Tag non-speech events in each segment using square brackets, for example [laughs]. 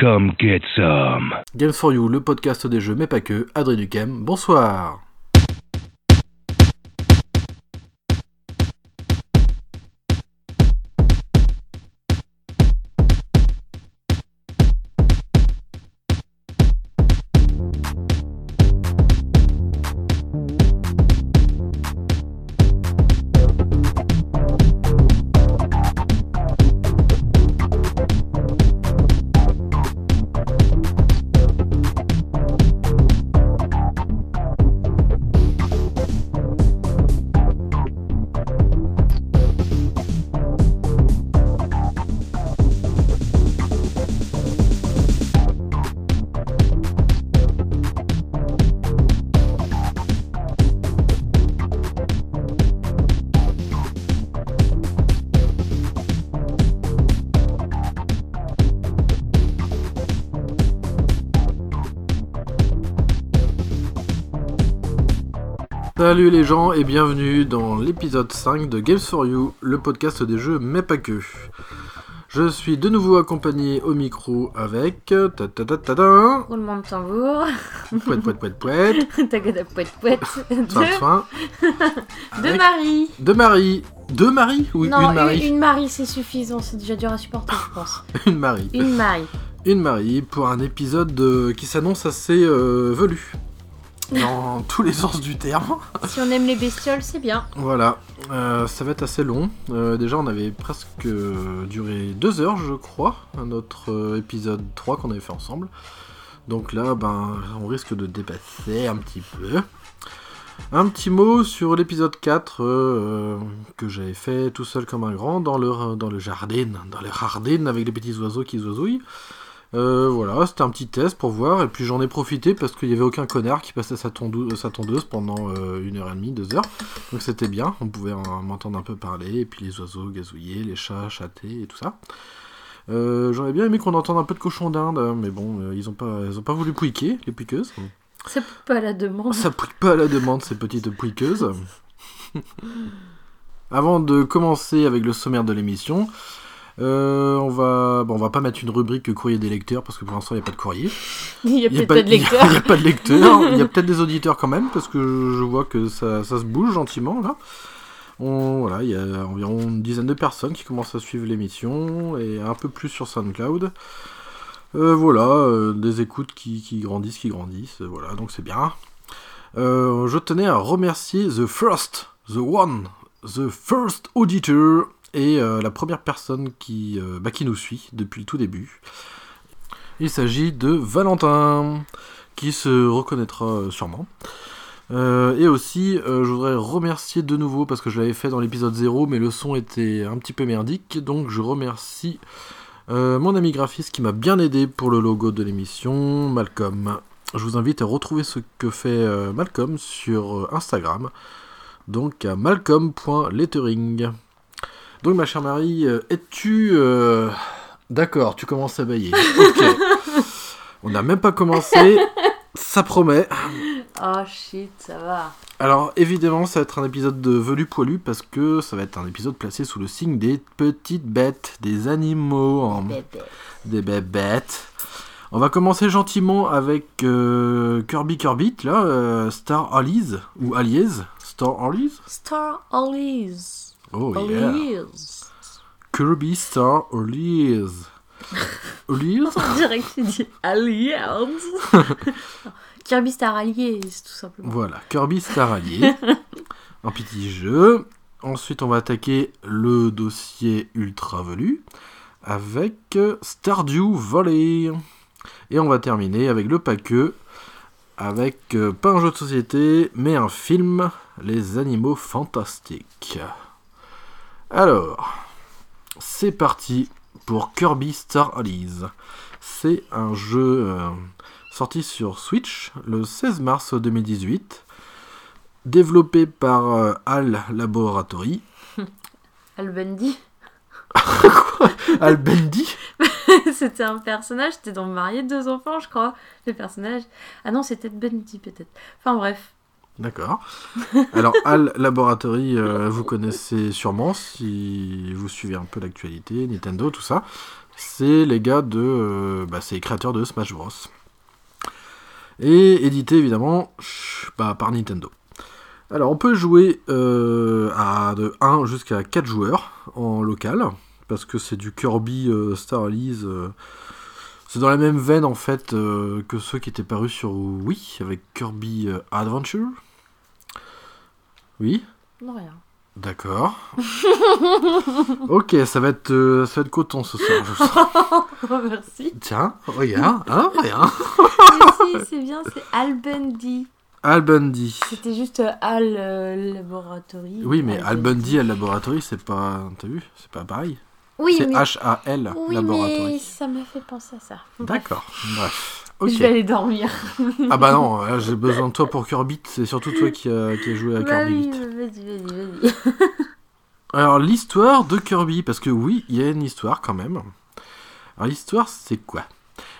Come get some. Games for You, le podcast des jeux, mais pas que. Adrien Duquem, bonsoir. Salut les gens et bienvenue dans l'épisode 5 de Games for You, le podcast des jeux mais pas que. Je suis de nouveau accompagné au micro avec... ta ta ta ta ta Roulement de tambour. Pouet pouet pouet pouet. [laughs] Tagada pouet pouet. Fin de De, fin. de [laughs] Avec- Marie. De Marie. Deux Marie ou non, une Marie Une, Marie, c'est suffisant. C'est déjà dur à supporter, je pense. [laughs] Une Marie. Une Marie. Une Marie pour un épisode euh, qui s'annonce assez euh, velu. Dans tous les sens du terme. Si on aime les bestioles, c'est bien. Voilà, Euh, ça va être assez long. Euh, déjà, on avait presque euh, duré deux heures, je crois, à notre épisode 3 qu'on avait fait ensemble. Donc là, ben, on risque de dépasser un petit peu. Un petit mot sur l'épisode 4 euh, que j'avais fait tout seul comme un grand dans le, dans le jardin, dans le jardin avec les petits oiseaux qui zozouillent. Euh, voilà, c'était un petit test pour voir, et puis j'en ai profité parce qu'il n'y avait aucun connard qui passait sa, tondeuse pendant euh, une heure et demie, deux heures. Donc c'était bien, on pouvait m'entendre un peu parler, et puis les oiseaux gazouiller, les chats chatter et tout ça. Euh, J'aurais bien aimé qu'on entende un peu de cochon d'Inde, mais bon, ils ont pas, ils ont pas voulu pouiquer, les piqueuses. C'est pas la demande. Ça pouille pas à la demande, ces petites pouiqueuses. [laughs] Avant de commencer avec le sommaire de l'émission, euh, on va, bon, on va pas mettre une rubrique courrier des lecteurs parce que pour l'instant il n'y a pas de courrier. [laughs] Il y a peut-être pas de [laughs] il y a- lecteur. Il n'y a pas de lecteurs. [laughs] Il y a peut-être des auditeurs quand même, parce que je, vois que ça, ça se bouge gentiment là. On, voilà, il y a environ une dizaine de personnes qui commencent à suivre l'émission et un peu plus sur SoundCloud. Euh, voilà, euh, des écoutes qui, qui grandissent, qui grandissent. voilà, donc c'est bien. Je tenais à remercier The First, The One, The First Auditor et euh, la première personne qui, euh, bah, qui nous suit depuis le tout début. Il s'agit de Valentin, qui se reconnaîtra euh, sûrement. Et aussi, je voudrais remercier de nouveau, parce que je l'avais fait dans l'épisode 0, mais le son était un petit peu merdique, donc je remercie mon ami graphiste qui m'a bien aidé pour le logo de l'émission, Malcolm. Je vous invite à retrouver ce que fait Malcolm sur Instagram, donc à malcolm.lettering. Donc ma chère Marie, euh, es-tu... euh, D'accord, tu commences à bailler. Ok. [laughs] On n'a même pas commencé, ça promet. Oh shit, ça va. Alors évidemment, ça va être un épisode de velu poilu parce que ça va être un épisode placé sous le signe des petites bêtes, des animaux, en- des bébêtes. On va commencer gentiment avec euh, Kirby Kirby, là, euh, Star Allies, ou Allies, Star Allies. Star Allies. Oh yeah, Allies. Kirby Star Allies. Allies [laughs] On dirait que tu dis Allies. [laughs] Kirby Star Allies, tout simplement. Voilà, Kirby Star Allies. [laughs] un petit jeu. Ensuite, on va attaquer le dossier ultra velu avec euh, Stardew Valley. Et on va terminer avec le paqueux avec euh, pas un jeu de société, mais un film, Les Animaux Fantastiques. Alors, c'est parti pour Kirby Star Allies. C'est un jeu euh, sorti sur Switch le 16 mars 2018, développé par euh, HAL Laboratory. [laughs] Al Bundy. [laughs] HAL Bendy [laughs] c'était un personnage, c'était dans Marié deux enfants, je crois. Le personnage. Ah non, c'était Bundy peut-être. Enfin bref. D'accord. Alors, [laughs] HAL Laboratory, euh, vous connaissez sûrement si vous suivez un peu l'actualité, Nintendo, tout ça. C'est les gars de. euh, bah, c'est les créateurs de Smash Bros. Et édité évidemment bah, par Nintendo. Alors on peut jouer euh, à de 1 jusqu'à 4 joueurs en local. Parce que c'est du Kirby Star Allies. c'est dans la même veine en fait que ceux qui étaient parus sur Wii avec Kirby Adventure. Oui, Non, rien. d'accord. [laughs] ok, ça va être euh, ça va être coton ce soir. je. [laughs] Oh, merci. Tiens, regarde, hein, rien. Mais si, c'est bien, c'est Al Bundy. Al Bundy. C'était juste euh, Al euh, Laboratory. Oui, mais Al Bundy Al Laboratory, c'est pas. T'as vu C'est pas pareil. Oui, c'est mais... H-A-L Oui, mais Laboratory. ça m'a fait penser à ça. D'accord, bref. Je vais aller dormir. Ah bah non, là, j'ai besoin de toi pour Kirby, c'est surtout toi qui a, qui a joué à Bah Kirby oui, 8. vas-y, vas-y, vas-y. [laughs] Alors l'histoire de Kirby, parce que oui, il y a une histoire quand même. Alors l'histoire, c'est quoi?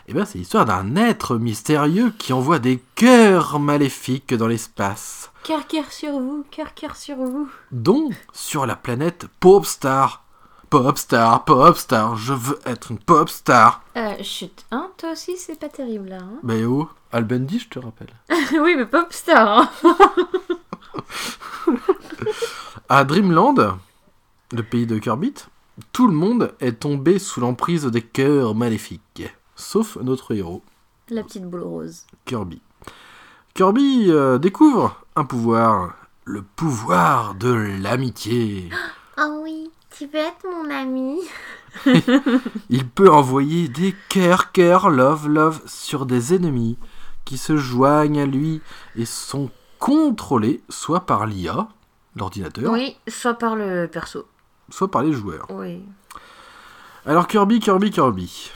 Eh ben, c'est l'histoire d'un être mystérieux qui envoie des cœurs maléfiques dans l'espace, Cœur, cœur sur vous, cœur, cœur sur vous. dont sur la planète Popstar. Popstar, Popstar, je veux être une Popstar. Euh, chut, hein, toi aussi, c'est pas terrible, là, hein Bah oh, Al Bundy, je te rappelle. [laughs] Oui, mais Popstar, hein [laughs] À Dreamland, le pays de Kirby, tout le monde est tombé sous l'emprise des cœurs maléfiques, sauf notre héros. La petite boule rose. Kirby. Kirby euh, découvre un pouvoir, le pouvoir de l'amitié. Oh [gasps] oui, tu veux être mon ami [laughs] Il peut envoyer des cœurs, cœurs, love, love sur des ennemis qui se joignent à lui et sont contrôlés soit par l'IA, l'ordinateur, Oui, soit par le perso. soit par les joueurs. Oui. Alors Kirby, Kirby, Kirby.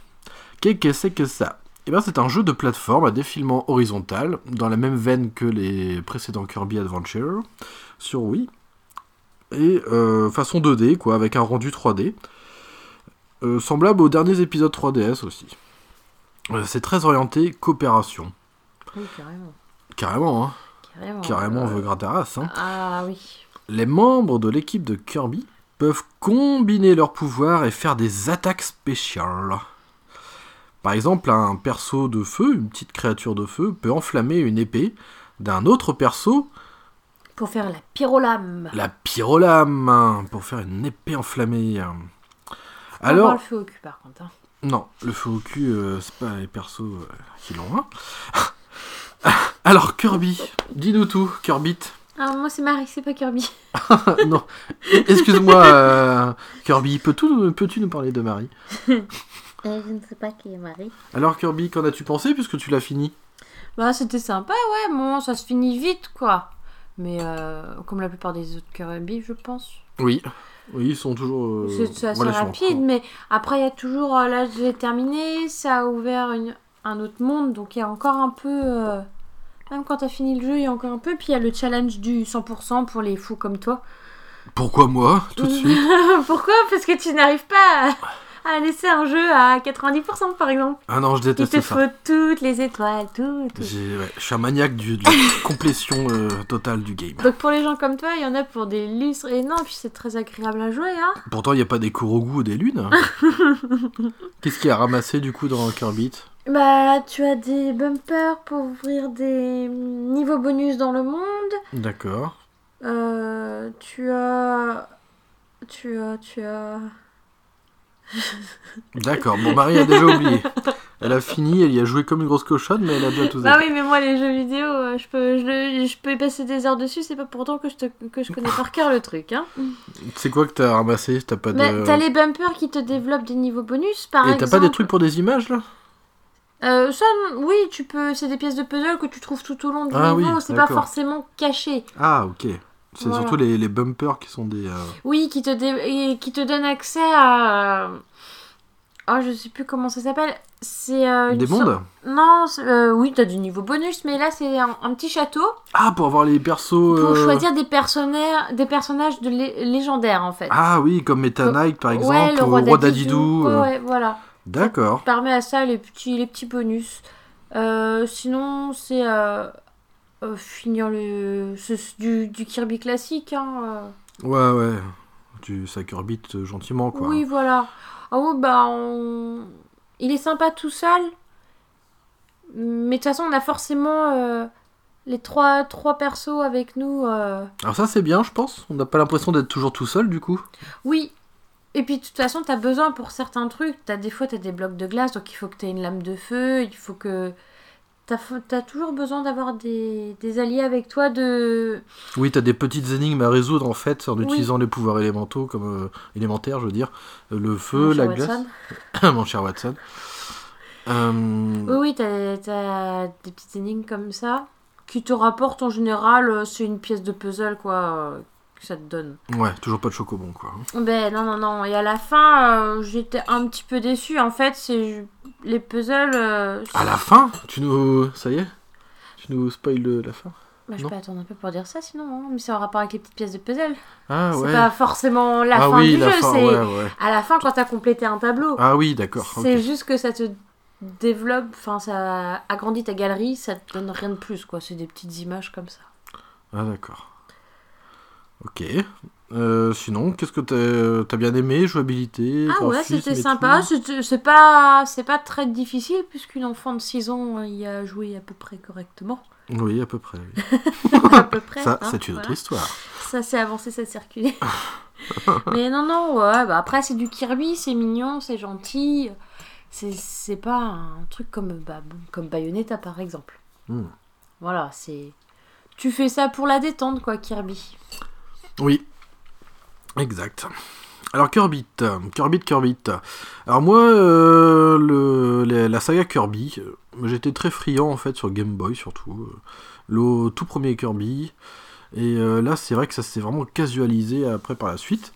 Qu'est-ce que c'est que ça? Eh bien c'est un jeu de plateforme à défilement horizontal, dans la même veine que les précédents Kirby Adventure, sur Wii. Et euh, façon 2D, quoi, avec un rendu 3D. Euh, semblable aux derniers épisodes 3DS aussi. Euh, c'est très orienté coopération. Oui, carrément. Carrément, hein. Carrément. Carrément, on veut gratter la race, hein. Ah oui. Les membres de l'équipe de Kirby peuvent combiner leurs pouvoirs et faire des attaques spéciales. Par exemple, un perso de feu, une petite créature de feu, peut enflammer une épée d'un autre perso, Pour faire la pyrolame. la pyrolame, hein, pour faire une épée enflammée. Faut Alors, le feu au cul, par contre. hein. non, le feu au cul, euh, c'est pas les persos euh, qui l'ont. hein. [laughs] Alors, Kirby, dis-nous tout, Kirby. Ah, moi, c'est Marie, c'est pas Kirby. [laughs] non, excuse-moi, euh, Kirby, peux-tu peux-tu nous parler de Marie [laughs] Euh, je ne sais pas qui est Marie. Alors Kirby, qu'en as-tu pensé puisque tu l'as fini? Bah, c'était sympa, ouais. Bon, ça se finit vite, quoi. Mais euh, comme la plupart des autres Kirby, je pense. Oui. Oui, ils sont toujours. euh, C'est assez rapide, mais après, il y a toujours. euh, là, je l'ai terminé, ça a ouvert une- un autre monde, donc il y a encore un peu. euh, même quand t'as fini le jeu, il y a encore un peu. Puis il y a le challenge du 100% pour les fous comme toi. Pourquoi moi, tout de [laughs] suite? Pourquoi? Parce que tu n'arrives pas à, à laisser un jeu à 90% par exemple. Ah non, je Il déteste te ça. faut toutes les étoiles, tout. tout. J'ai- ouais, je suis un maniaque du, de la [laughs] complétion euh, totale du game. Donc pour les gens comme toi, il y en a pour des lustres et non, puis c'est très agréable à jouer, hein. Pourtant, il n'y a pas des Kurogu ou des lunes. [laughs] Qu'est-ce qu'il y a ramassé du coup dans Kirby Bah, tu as des bumpers pour ouvrir des niveaux bonus dans le monde. D'accord. Euh, tu as. Tu as. Tu as. D'accord. Bon, Marie a déjà oublié. Elle a fini, elle y a joué comme une grosse cochonne, mais elle a bien tout zappé. oui, mais moi, les jeux vidéo, euh, je peux, je, peux y passer des heures dessus, c'est pas pourtant que je, te, que je connais par cœur le truc, hein. C'est quoi que t'as ramassé? T'as pas de. t'as les bumpers qui te développent des niveaux bonus, par Et exemple. t'as pas des trucs pour des images là? Euh, ça, oui, tu peux. C'est des pièces de puzzle que tu trouves tout au long du Ah niveau. oui, c'est pas forcément caché. Ah, ok. C'est Voilà. surtout les, les bumpers qui sont des. euh, Oui, qui te dé- qui te donne accès à. Oh, je sais plus comment ça s'appelle. C'est euh, des mondes Non, euh, oui, t'as du niveau bonus, mais là c'est un, un petit château Ah, pour avoir les persos. pour euh, choisir des personnages, des personnages de lé- légendaires en fait. Ah oui, comme Meta Knight par exemple, ouais, le ou roi d'Adidou. Euh, Ouais, ouais, voilà. D'accord. permet à ça les petits, les petits bonus. Euh, sinon, c'est euh, finir le c'est du, du Kirby classique. Hein, euh. Ouais, ouais. Tu ça euh, gentiment quoi. Oui, voilà. Ah oui, bah, on- il est sympa tout seul. Mais de toute façon, on a forcément euh, les trois, trois persos avec nous. euh. Alors ça c'est bien je pense. On n'a pas l'impression d'être toujours tout seul du coup. Oui. Et puis, de toute façon, t'as besoin pour certains trucs. As, des fois, t'as des blocs de glace, donc il faut que t'aies une lame de feu. Il faut que. T'as as toujours besoin d'avoir des, des alliés avec toi de. Oui, t'as des petites énigmes à résoudre en fait en Oui. utilisant les pouvoirs élémentaux comme euh, élémentaires, je veux dire, Euh, le feu, la glace, [coughs] mon cher Watson. Euh, Oui, oui, t'as t'as des petites énigmes comme ça. Qui te rapportent en général, euh, c'est une pièce de puzzle, quoi, euh, que ça te donne. Ouais, toujours pas de chocobon quoi. Ben non, non, non. Et à la fin, euh, j'étais un petit peu déçue. En fait, c'est les puzzles. euh, À la fin, tu nous, ça y est, tu nous spoil le- la fin? Bah, je non? peux attendre un peu pour dire ça, sinon. hein. Mais c'est en rapport avec les petites pièces de puzzle. Ah c'est ouais. pas forcément la ah fin oui, du la jeu. fin, c'est ouais, ouais. à la fin quand t'as complété un tableau. Ah oui, d'accord. ok. c'est juste que ça te développe, enfin ça agrandit ta galerie, ça te donne rien de plus quoi. C'est des petites images comme ça. Ah d'accord. Ok. Euh, sinon, qu'est-ce que t'as bien aimé Jouabilité Ah ouais, c'était sympa. C'est pas, c'est pas très difficile puisqu'une enfant de 6 ans euh, y a joué à peu près correctement. Oui, à peu près. oui. [laughs] à peu près. Ça, hein, c'est une voilà. autre histoire. Ça s'est avancé, ça s'est reculé. [laughs] Mais non, non, ouais, bah après c'est du Kirby, c'est mignon, c'est gentil. C'est, c'est pas un truc comme, bah, comme Bayonetta par exemple. Hmm. Voilà, c'est. Tu fais ça pour la détente quoi, Kirby. Oui, exact. Alors Kirby, Kirby, Kirby. Alors moi, euh, le, la, la saga Kirby, euh, j'étais très friand en fait sur Game Boy surtout. euh, le tout premier Kirby. Et euh, là, c'est vrai que ça s'est vraiment casualisé après par la suite.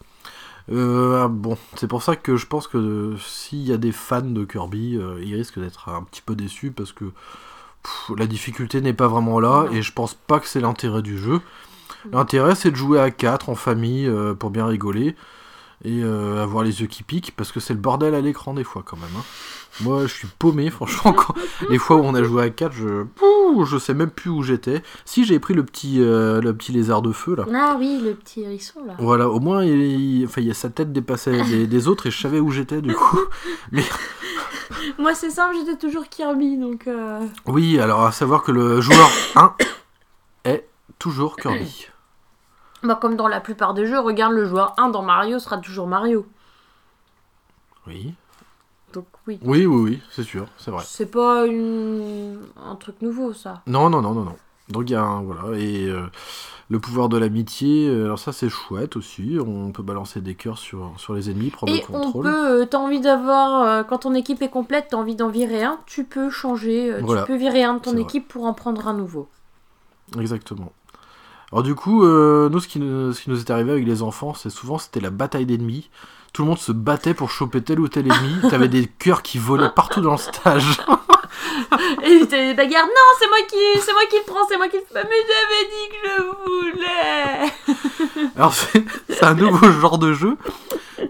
Euh, ah, bon, c'est pour ça que je pense que s'il y a des fans de Kirby, ils risquent d'être un petit peu déçus parce que pff, la difficulté n'est pas vraiment là et je pense pas que c'est l'intérêt du jeu. L'intérêt, c'est de jouer à 4 en famille euh, pour bien rigoler et euh, avoir les yeux qui piquent parce que c'est le bordel à l'écran des fois quand même. hein. Moi, je suis paumé, [laughs] franchement. Quand... [laughs] Les fois où on a joué à 4, je, Pouh, je sais même plus où j'étais. Si j'ai pris le petit, euh, le petit lézard de feu là. Ah oui, le petit hérisson là. Voilà, au moins, il, enfin, il y a sa tête dépassait des, des autres et je savais où j'étais du coup. [laughs] Moi c'est simple, j'étais toujours Kirby donc. euh, Oui, alors à savoir que le joueur 1 est toujours Kirby. [coughs] Bah, comme dans la plupart des jeux, regarde le joueur 1 dans Mario sera toujours Mario. Oui, Donc oui. oui, oui, oui, c'est sûr, c'est vrai. C'est pas une... un truc nouveau ça. Non, non, non, non, non. Donc il y a un, voilà, et euh, le pouvoir de l'amitié, euh, alors ça c'est chouette aussi, on peut balancer des cœurs sur, sur les ennemis, prendre Et le on contrôle. peut, euh, t'as envie d'avoir, quand ton équipe est complète, t'as envie d'en virer un, tu peux changer, Voilà. tu peux virer un de ton vrai. équipe pour en prendre un nouveau. Exactement. Alors du coup, euh, nous ce qui, nous, ce qui nous est arrivé avec les enfants, c'est souvent c'était la bataille d'ennemis. Tout le monde se battait pour choper tel ou tel ennemi. [laughs] T'avais des cœurs qui volaient partout dans le stage. [laughs] Et t'as des bagarres, non, c'est moi qui, c'est moi qui le prends, c'est moi qui le fais, mais j'avais dit que je voulais. Alors c'est c'est un nouveau genre de jeu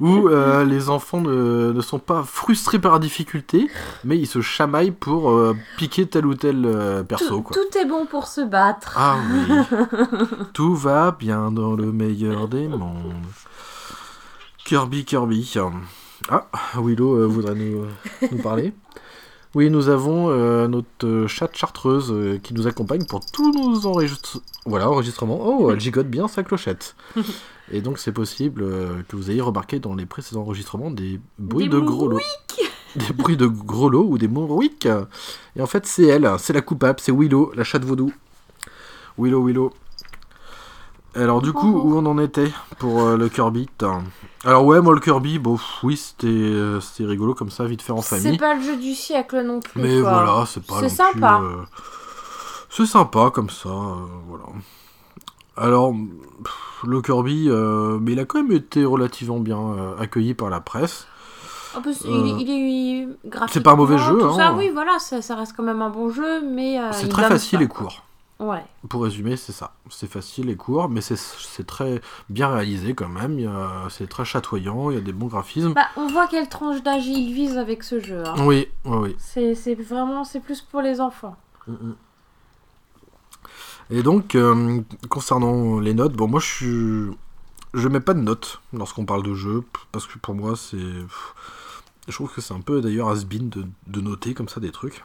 où euh, les enfants ne, ne sont pas frustrés par la difficulté, mais ils se chamaillent pour euh, piquer tel ou tel euh, perso. Tout, Quoi. tout est bon pour se battre. Ah oui, [laughs] tout va bien dans le meilleur des mondes. Kirby, Kirby. Ah, Willow euh, voudrait nous, nous parler. Oui, nous avons euh, notre chatte chartreuse euh, qui nous accompagne pour tous nos enregistre- voilà, enregistrements. Oh, elle gigote bien sa clochette. [laughs] Et donc c'est possible euh, que vous ayez remarqué dans les précédents enregistrements des bruits Des de gros lots. [laughs] Des bruits de gros lots ou des mourouiques. Et en fait c'est elle, c'est la coupable, c'est Willow, la chatte vaudou. Willow, Willow. Alors du coup, où on en était pour euh, le Kirby Alors ouais, moi le Kirby, bon, pff, oui, c'était euh, c'était rigolo comme ça, vite fait en c'est famille. pas le jeu du siècle non plus. Mais quoi. voilà, c'est pas C'est sympa. euh, C'est sympa comme ça, voilà. Alors, pff, le Kirby, euh, mais il a quand même été relativement bien euh, accueilli par la presse. En plus, Euh, il, il est graphiquement, c'est pas un mauvais jeu, Tout ça, hein. oui, voilà, ça, ça reste quand même un bon jeu, mais c'est très facile pas, et court. Ouais. Pour résumer, c'est ça. C'est facile et court, mais c'est- très bien réalisé quand même. C'est très chatoyant, il y a des bons graphismes. Bah, on voit quelle tranche d'âge il vise avec ce jeu. hein. Oui, oui, oui. C'est vraiment, c'est plus pour les enfants. Mhm. Et donc, euh, concernant les notes, bon, moi je suis. Je mets pas de notes lorsqu'on parle de jeu, parce que pour moi c'est. Je trouve que c'est un peu d'ailleurs has-been de, noter comme ça des trucs.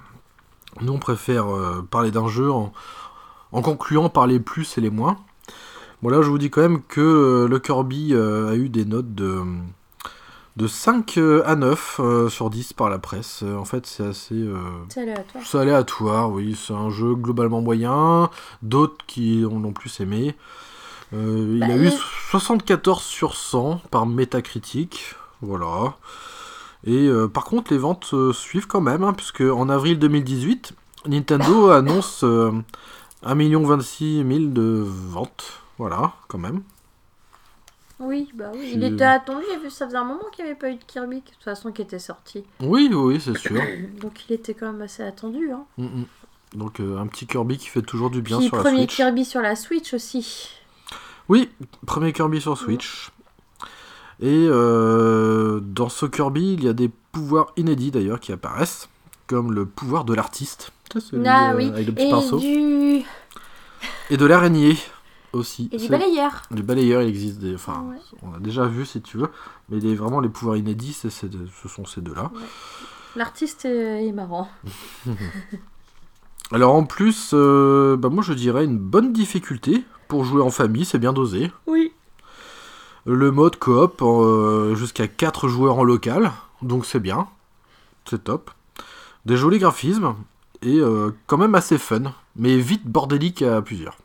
Nous, on préfère euh, parler d'un jeu en, concluant par les plus et les moins. Bon, là, je vous dis quand même que euh, le Kirby a eu des notes de, de 5 euh, à 9 euh, sur 10 par la presse. Euh, en fait, c'est assez. euh, C'est aléatoire. c'est aléatoire, oui. C'est un jeu globalement moyen. D'autres qui en ont plus aimé. Euh, il Bah, a eu il- 74 sur 100 par Metacritic. Voilà. Et par contre, les ventes suivent quand même, hein, puisque en avril 2018, Nintendo [laughs] annonce euh, 1 26 000 de ventes. Voilà, quand même. Oui, bah oui. Il était attendu, y avait- ça faisait un moment qu'il n'y avait pas eu de Kirby, de toute façon, qui était sorti. Oui, oui, c'est sûr. [coughs] Donc il était quand même assez attendu. Hein. Mm, mm. Donc euh, un petit Kirby qui fait toujours du bien Puis sur la premier Switch. Kirby sur la Switch aussi. Oui, premier Kirby sur Switch. Et euh, dans ce Kirby, il y a des pouvoirs inédits d'ailleurs qui apparaissent, comme le pouvoir de l'artiste, Ah euh, oui. avec le petit Et pinceau, du... et de l'araignée aussi. Et du balayeur. Du balayeur, il existe des. Enfin, Ouais. on a déjà vu si tu veux, mais les, vraiment les pouvoirs inédits, de- ce sont ces deux-là. L'artiste est est marrant. [laughs] Alors en plus, euh, bah, moi je dirais une bonne difficulté pour jouer en famille, c'est bien dosé. Oui. Le mode coop euh, jusqu'à 4 joueurs en local, donc c'est bien, c'est top. Des jolis graphismes et euh, quand même assez fun, mais vite bordélique à plusieurs.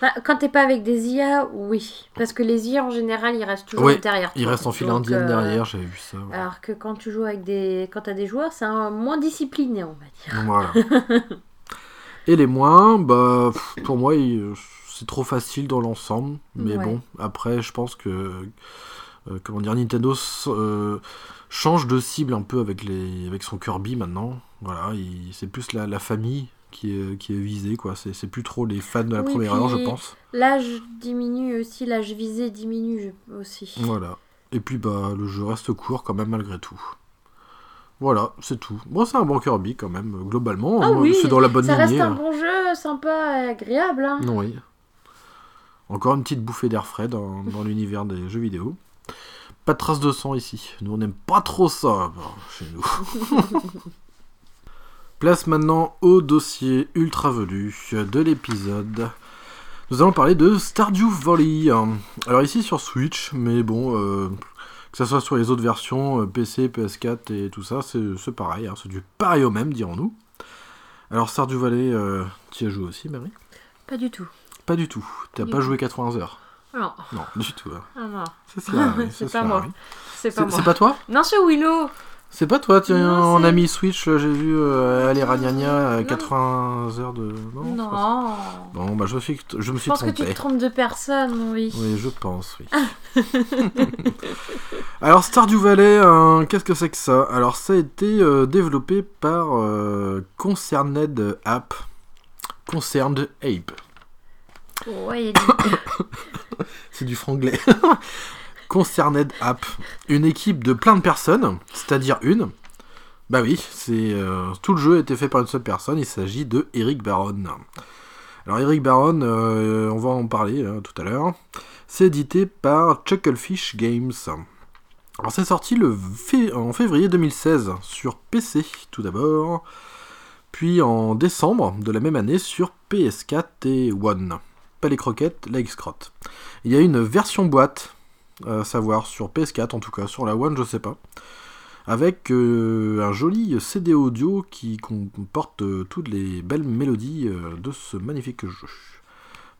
Bah, quand t'es pas avec des IA, oui. Parce que les IA en général, ils restent toujours Ouais, derrière. Il toi. reste en file Donc, indienne euh, derrière, j'avais vu ça. ouais. Alors que quand tu joues avec des. Quand t'as des joueurs, c'est un- moins discipliné, on va dire. Voilà. [laughs] et les moins, bah pff, pour moi, il- c'est trop facile dans l'ensemble, mais Ouais. bon, après je pense que euh, comment dire, Nintendo s- euh, change de cible un peu avec les avec son Kirby maintenant. Voilà, il- c'est plus la, la famille qui est, qui est visée, quoi. C'est plus trop les fans de la Oui, première heure, je pense. L'âge diminue aussi, l'âge visé diminue aussi. Voilà. Et puis bah le jeu reste court quand même malgré tout. Voilà, c'est tout. Bon, c'est un bon Kirby quand même, globalement. Ah hein, oui, c'est dans la bonne Ça reste lignée. un hein. bon jeu, sympa et agréable. Hein. Oui. Encore une petite bouffée d'air frais dans, dans l'univers des jeux vidéo. Pas de traces de sang ici. Nous, on n'aime pas trop ça chez nous. [laughs] Place maintenant au dossier ultra velu de l'épisode. Nous allons parler de Stardew Valley. Alors ici sur Switch, mais bon, euh, que ça soit sur les autres versions, euh, PC, PS4 et tout ça, c'est pareil. hein, c'est du pareil au même, dirons-nous. Alors Stardew Valley, euh, tu y as joué aussi, Marie? Pas du tout. pas du tout. T'as pas joué 80 heures. Non, Non, du tout. hein. ah non. C'est [laughs] pas moi. oui. c'est pas C'est moi. c'est pas toi? Non, c'est Willow. C'est pas toi, tiens, Non, en c'est- ami Switch, euh, j'ai vu euh, aller Ragnagna à Non. 80 heures de. Non. Non. pas. Bon, bah je, suis, je me Je suis pense que tu trompé. te trompes de personne, oui. Oui, je pense, oui. [laughs] Alors, Stardew Valley, hein, qu'est-ce que c'est que ça? Alors, ça a été euh, développé par euh, Concerned App. Concerned Ape. Ouais, il y a du- [coughs] C'est du franglais. [laughs] Concerned App. Une équipe de plein de personnes, c'est-à-dire une. Bah oui, c'est euh, tout le jeu a été fait par une seule personne. Il s'agit de Eric Baron. Alors Eric Baron, euh, on va en parler euh, tout à l'heure. C'est édité par Chucklefish Games. Alors c'est sorti en février 2016 sur PC tout d'abord, puis en décembre de la même année sur PS4 et One. Pas les croquettes, la. Il y a une version boîte, à savoir sur PS4 en tout cas, sur la One je sais pas, avec euh, un joli CD audio qui comporte euh, toutes les belles mélodies euh, de ce magnifique jeu.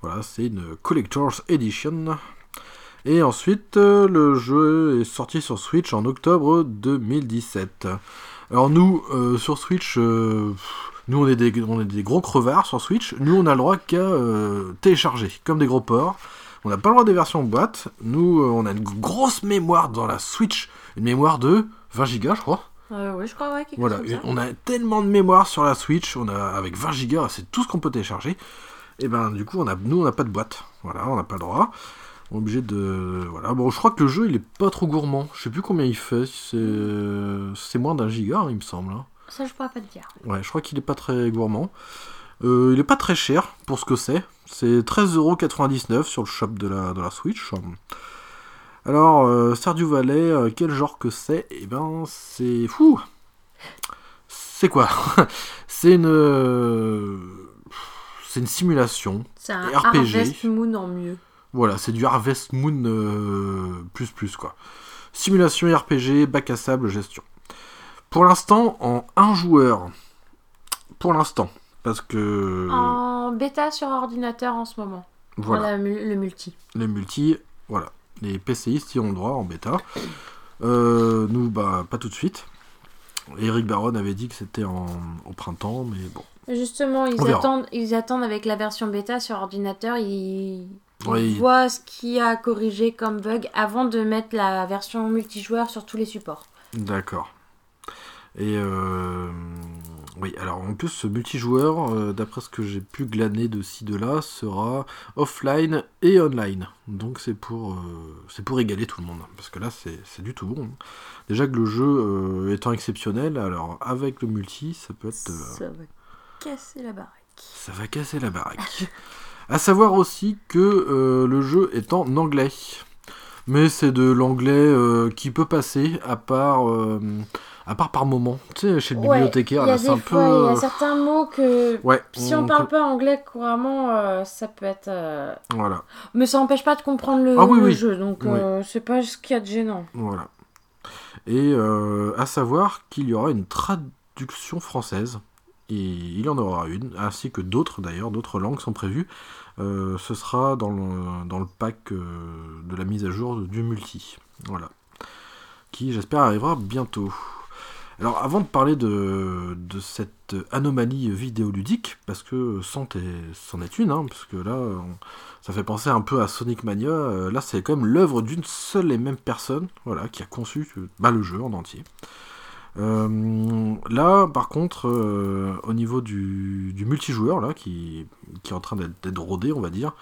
Voilà, c'est une Collector's Edition. Et ensuite, le jeu est sorti sur Switch en octobre 2017. Alors nous, sur Switch, nous on est, des, on est des gros crevards sur Switch. Nous on a le droit qu'à télécharger, comme des gros porcs. On n'a pas le droit des versions boîte. Nous, euh, on a une grosse mémoire dans la Switch, une mémoire de 20 gigas, je crois. Euh, oui, je crois, ouais, Voilà, chose on a tellement de mémoire sur la Switch, on a avec 20 gigas, c'est tout ce qu'on peut télécharger. Et ben du coup, on a, nous on n'a pas de boîte. Voilà, on n'a pas le droit. On est obligé de voilà. Bon, je crois que le jeu il est pas trop gourmand. Je sais plus combien il fait. C'est c'est moins d'un giga, hein, il me semble. hein. Ça, je pourrais pas te dire. Ouais, je crois qu'il est pas très gourmand. Euh, il est pas très cher pour ce que c'est. C'est 13,99€ sur le shop de la, de la Switch. Alors, euh, Stardew Valley, euh, quel genre que c'est? Eh ben, c'est fou. C'est quoi? [laughs] C'est une, euh, c'est une simulation. C'est un RPG. Harvest Moon en mieux. Voilà, c'est du Harvest Moon plus plus quoi. Simulation RPG, bac à sable, gestion. Pour l'instant, en un joueur. Pour l'instant, parce que En bêta sur ordinateur en ce moment. voilà. Mu- le multi. les multi, voilà, les PCistes y ont droit en bêta. Euh, nous, bah, pas tout de suite. Eric Baron avait dit que c'était en, au printemps, mais bon. Justement, ils attendent, ils attendent avec la version bêta sur ordinateur, ils, voient ce qu'il y a à corriger comme bug avant de mettre la version multijoueur sur tous les supports. D'accord. Et euh, oui, alors en plus, ce multijoueur, euh, d'après ce que j'ai pu glaner de ci de là, sera offline et online. Donc c'est pour, euh, c'est pour égaler tout le monde. Parce que là, c'est du tout bon. Déjà que le jeu euh, étant exceptionnel, alors avec le multi, ça peut être. euh, Ça va casser la baraque. Ça va casser la baraque. à savoir aussi que le jeu est en anglais. Mais c'est de l'anglais qui peut passer, à part, à part par moment. Tu sais, chez le Ouais, bibliothécaire, là, c'est un fois, il y peu. a certains mots que Ouais. si on parle pas anglais couramment, euh, ça peut être. euh, Voilà, Mais ça n'empêche pas de comprendre le, Ah oui, le oui. jeu, donc Oui. euh, c'est pas ce qu'il y a de gênant. voilà. Et euh, à savoir qu'il y aura une traduction française. Et il y en aura une, ainsi que d'autres d'ailleurs, d'autres langues sont prévues. Euh, ce sera dans le, dans le pack euh, de la mise à jour du multi. Voilà. Qui, j'espère, arrivera bientôt. Alors, avant de parler de, cette anomalie vidéoludique, parce que c'en est, une, hein, parce que là, ça fait penser un peu à Sonic Mania. euh, là, c'est quand même l'œuvre d'une seule et même personne, voilà, qui a conçu euh, bah, le jeu en entier. Euh, là, par contre, au niveau du, du multijoueur, là, qui, qui est en train d'être rodé, on va dire,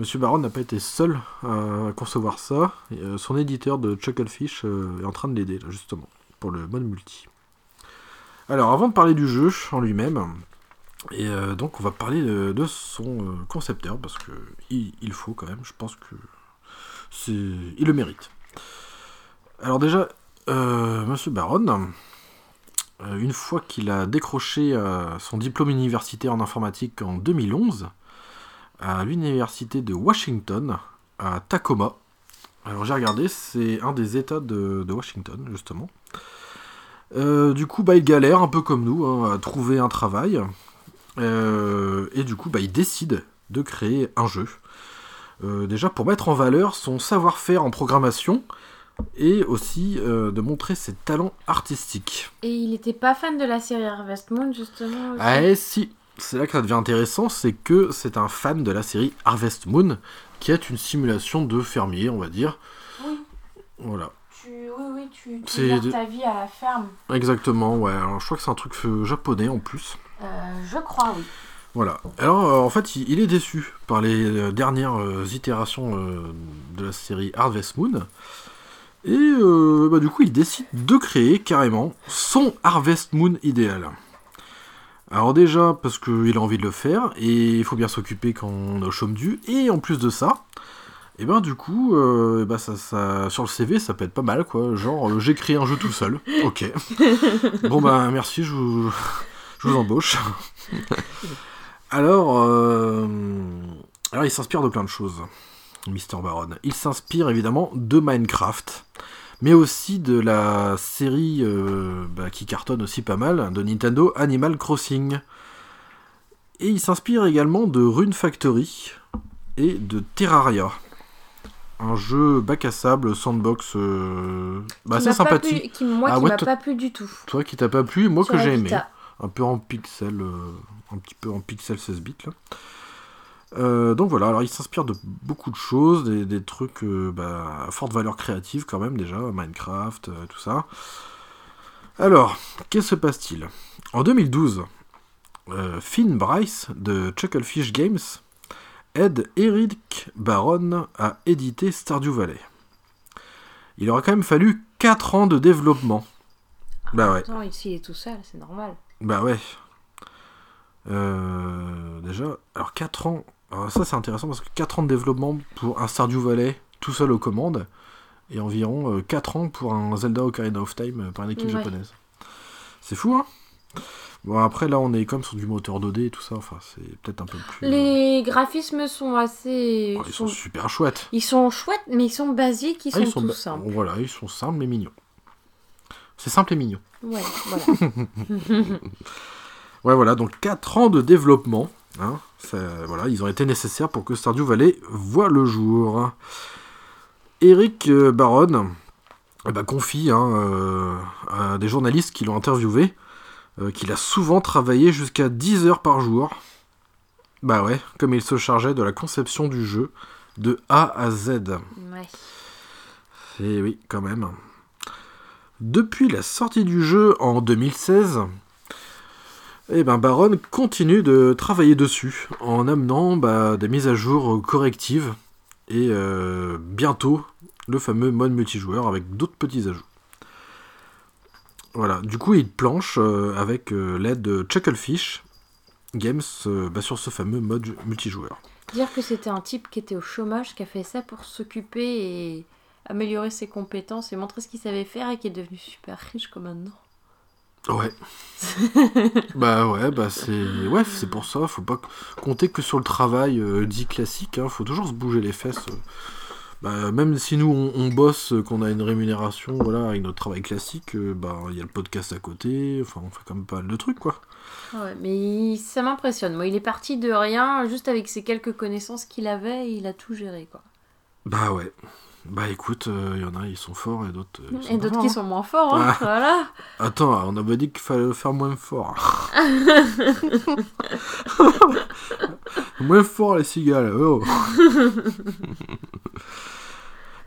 Monsieur Baron n'a pas été seul à concevoir ça. Euh, son éditeur de Chucklefish euh, est en train de l'aider, justement, pour le mode multi. Alors, avant de parler du jeu en lui-même, et euh, donc on va parler de, son concepteur, parce que il, faut quand même, je pense que il le mérite. Alors déjà, Monsieur Baron, une fois qu'il a décroché son diplôme universitaire en informatique en 2011, à l'université de Washington, à Tacoma. Alors j'ai regardé, c'est un des États de, de Washington, justement. Euh, du coup, bah, il galère un peu comme nous hein, à trouver un travail. Euh, et du coup, bah, il décide de créer un jeu. Euh, déjà pour mettre en valeur son savoir-faire en programmation et aussi euh, de montrer ses talents artistiques. Et il était pas fan de la série Harvest Moon, justement. aussi? Ah et si, c'est là que ça devient intéressant, c'est que c'est un fan de la série Harvest Moon, qui est une simulation de fermier, on va dire. Oui. Voilà, Tu, oui, oui, tu, tu de- ta vie à la ferme. exactement, ouais. Alors je crois que c'est un truc japonais en plus. Euh, je crois, oui. Voilà. Alors euh, en fait, il, il est déçu par les euh, dernières euh, itérations de la série Harvest Moon. Et bah, du coup, il décide de créer carrément son Harvest Moon idéal. Alors déjà, parce qu'il a envie de le faire, et il faut bien s'occuper quand on est au chaume du, et en plus de ça, et ben du coup, euh, eh ben, ça, ça, sur le CV, ça peut être pas mal, quoi. Genre, euh, j'ai créé un jeu tout seul. [laughs] Ok. bon ben, merci, je vous, je vous embauche. [laughs] Alors, euh, alors il s'inspire de plein de choses, Mr. Baron. Il s'inspire évidemment de Minecraft, mais aussi de la série euh, bah, qui cartonne aussi pas mal, de Nintendo Animal Crossing. Et il s'inspire également de Rune Factory et de Terraria. Un jeu bac à sable, sandbox, euh, bah, assez sympathique. plu- qui, moi, Ah qui ouais, m'a pas plu du tout. Toi qui t'as pas plu, moi Sur que j'ai aimé un peu en pixel, euh, un petit peu en pixel 16 bits là. Euh, donc voilà, alors il s'inspire de beaucoup de choses, des, des trucs euh, bah, à forte valeur créative quand même déjà, Minecraft, euh, tout ça. Alors, qu'est-ce se passe-t-il? En 2012, euh, Finn Bryce de Chucklefish Games aide Eric Baron à éditer Stardew Valley. Il aura quand même fallu 4 ans de développement. Bah ouais. Attends, ici, il est tout seul, c'est normal. Bah ouais. Euh, déjà, alors 4 ans. Alors ça c'est intéressant parce que 4 ans de développement pour un Stardew Valley tout seul aux commandes, et environ euh, 4 ans pour un Zelda Ocarina of Time euh, par une équipe Ouais. japonaise. C'est fou, hein? Bon, après, là, on est comme sur du moteur 2D et tout ça, enfin, c'est peut-être un peu plus... Les graphismes sont assez. Oh, ils sont sont- super chouettes. ils sont chouettes, mais ils sont basiques, ils Ah, sont, ils sont tout ba- simples. Voilà, ils sont simples mais mignons. C'est simple et mignon. Ouais, [laughs] voilà. [laughs] Ouais, voilà, donc 4 ans de développement. hein, ça- voilà, ils ont été nécessaires pour que Stardew Valley voit le jour. Eric euh, Baron eh ben, confie hein, euh, à des journalistes qui l'ont interviewé euh, qu'il a souvent travaillé jusqu'à 10 heures par jour. Bah ouais, comme il se chargeait de la conception du jeu de A à Z. ouais. Et oui, quand même. Depuis la sortie du jeu en 2016, eh ben Baron continue de travailler dessus en amenant bah, des mises à jour correctives et euh, bientôt le fameux mode multijoueur avec d'autres petits ajouts. Voilà, du coup il planche euh, avec euh, l'aide de Chucklefish Games bah, sur ce fameux mode multijoueur. Dire que c'était un type qui était au chômage, qui a fait ça pour s'occuper et améliorer ses compétences et montrer ce qu'il savait faire et qui est devenu super riche comme maintenant. Ouais. [laughs] bah ouais, bah c'est ouais, c'est pour ça, faut pas compter que sur le travail euh, dit classique, hein, faut toujours se bouger les fesses. euh. Bah, même si nous on, on bosse, euh, qu'on a une rémunération, voilà, avec notre travail classique, euh, bah il y a le podcast à côté, enfin on fait quand même pas mal de trucs quoi. Ouais, mais il- ça m'impressionne. Moi, il est parti de rien, juste avec ses quelques connaissances qu'il avait, et il a tout géré, quoi. Bah ouais. Bah écoute, il y en a ils sont forts et d'autres. euh, Et pas d'autres qui hein. sont moins forts, hein, Ah. [laughs] voilà. [laughs] Attends, on avait dit qu'il fallait faire moins fort. [laughs] moins fort les cigales. oh.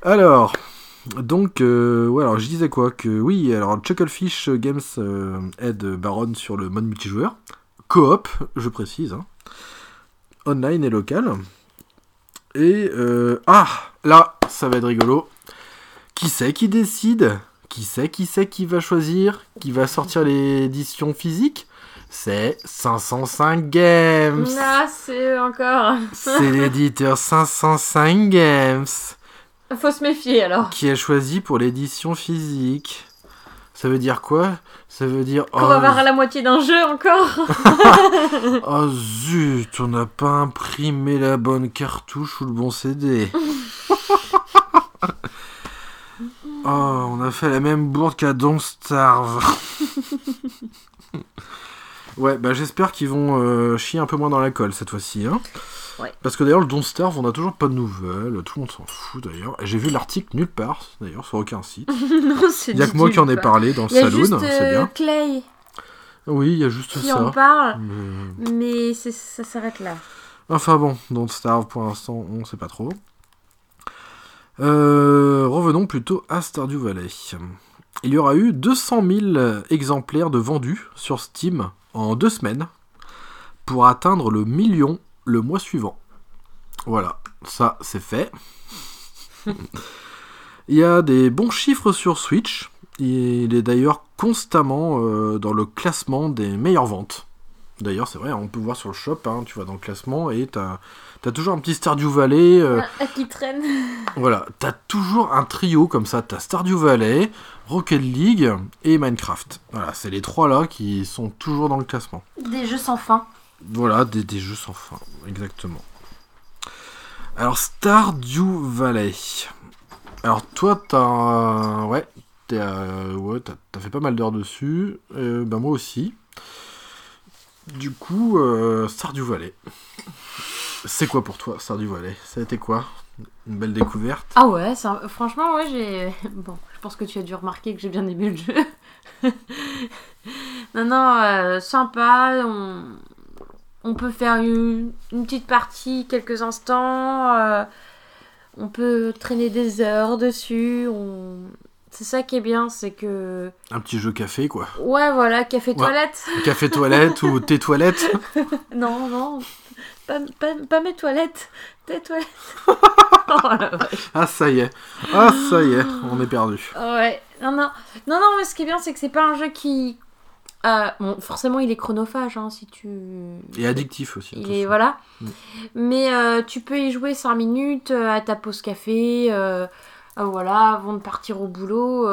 alors, donc, euh, ouais, alors je disais quoi Que oui, alors Chucklefish Games euh, aide Baron sur le mode multijoueur. Coop, je précise. hein. Online et local. Et, euh, ah, là, ça va être rigolo. Qui c'est qui décide? Qui c'est qui c'est qui va choisir? Qui va sortir l'édition physique? C'est 505 Games Ah, c'est encore. C'est [laughs] l'éditeur 505 Games Faut se méfier alors. qui a choisi pour l'édition physique? Ça veut dire quoi? Ça veut dire... Qu'on va oh, voir la moitié d'un jeu encore. [laughs] oh zut, on n'a pas imprimé la bonne cartouche ou le bon CD. [laughs] Oh, on a fait la même bourde qu'à Don't Starve. [laughs] ouais, bah j'espère qu'ils vont euh, chier un peu moins dans la colle cette fois-ci. Hein. Ouais. Parce que d'ailleurs, le Don't Starve, on a toujours pas de nouvelles. Tout le monde s'en fout d'ailleurs. J'ai vu l'article nulle part, d'ailleurs, sur aucun site. [laughs] Il y a que moi qui en ai parlé dans le Il y a saloon, juste c'est euh, bien. Clay Oui, il y a juste qui en ça. parle, Mais- ça s'arrête là. Enfin bon, Don't Starve pour l'instant, on sait pas trop. Euh, revenons plutôt à Stardew Valley. Il y aura eu 200 000 exemplaires de vendus sur Steam en deux semaines pour atteindre le million le mois suivant. Voilà, ça c'est fait. [laughs] Il y a des bons chiffres sur Switch. Il est d'ailleurs constamment euh, dans le classement des meilleures ventes. D'ailleurs, c'est vrai, on peut voir sur le shop, hein, tu vas dans le classement et t'as as toujours un petit Stardew Valley. euh, Ah, qui traîne. [laughs] voilà, t'as toujours un trio comme ça. T'as Stardew Valley, Rocket League et Minecraft. Voilà, c'est les trois là qui sont toujours dans le classement. Des jeux sans fin. Voilà, des, des jeux sans fin, exactement. Alors, Stardew Valley. Alors, toi, t'as. Ouais, euh, t'as fait pas mal d'heures dessus. Euh, ben, moi aussi. Du coup, euh, Stardew Valley. C'est quoi pour toi, Stardew Valley? Ça a été quoi? Une belle découverte? Ah ouais, franchement, ouais, j'ai. [laughs] Bon, je pense que tu as dû remarquer que j'ai bien aimé le jeu. [laughs] non, non, sympa. On... on peut faire une... une petite partie, quelques instants. euh, On peut traîner des heures dessus. On... C'est ça qui est bien, c'est que. Un petit jeu café, quoi. Ouais, voilà, café Ouais. toilette. [laughs] Café toilette ou tes toilettes [laughs] Non, non, pas, pas, pas mes toilettes, tes toilettes. [laughs] oh. Ah, ça y est. Ah, ça y est, on est perdu. Ouais, non, non, non, non, mais ce qui est bien, c'est que c'est pas un jeu qui. Euh, bon, forcément, il est chronophage, hein, si tu... Et addictif aussi. Il est, voilà. Mm. Mais euh, tu peux y jouer 5 minutes euh, à ta pause café, euh, voilà, avant de partir au boulot.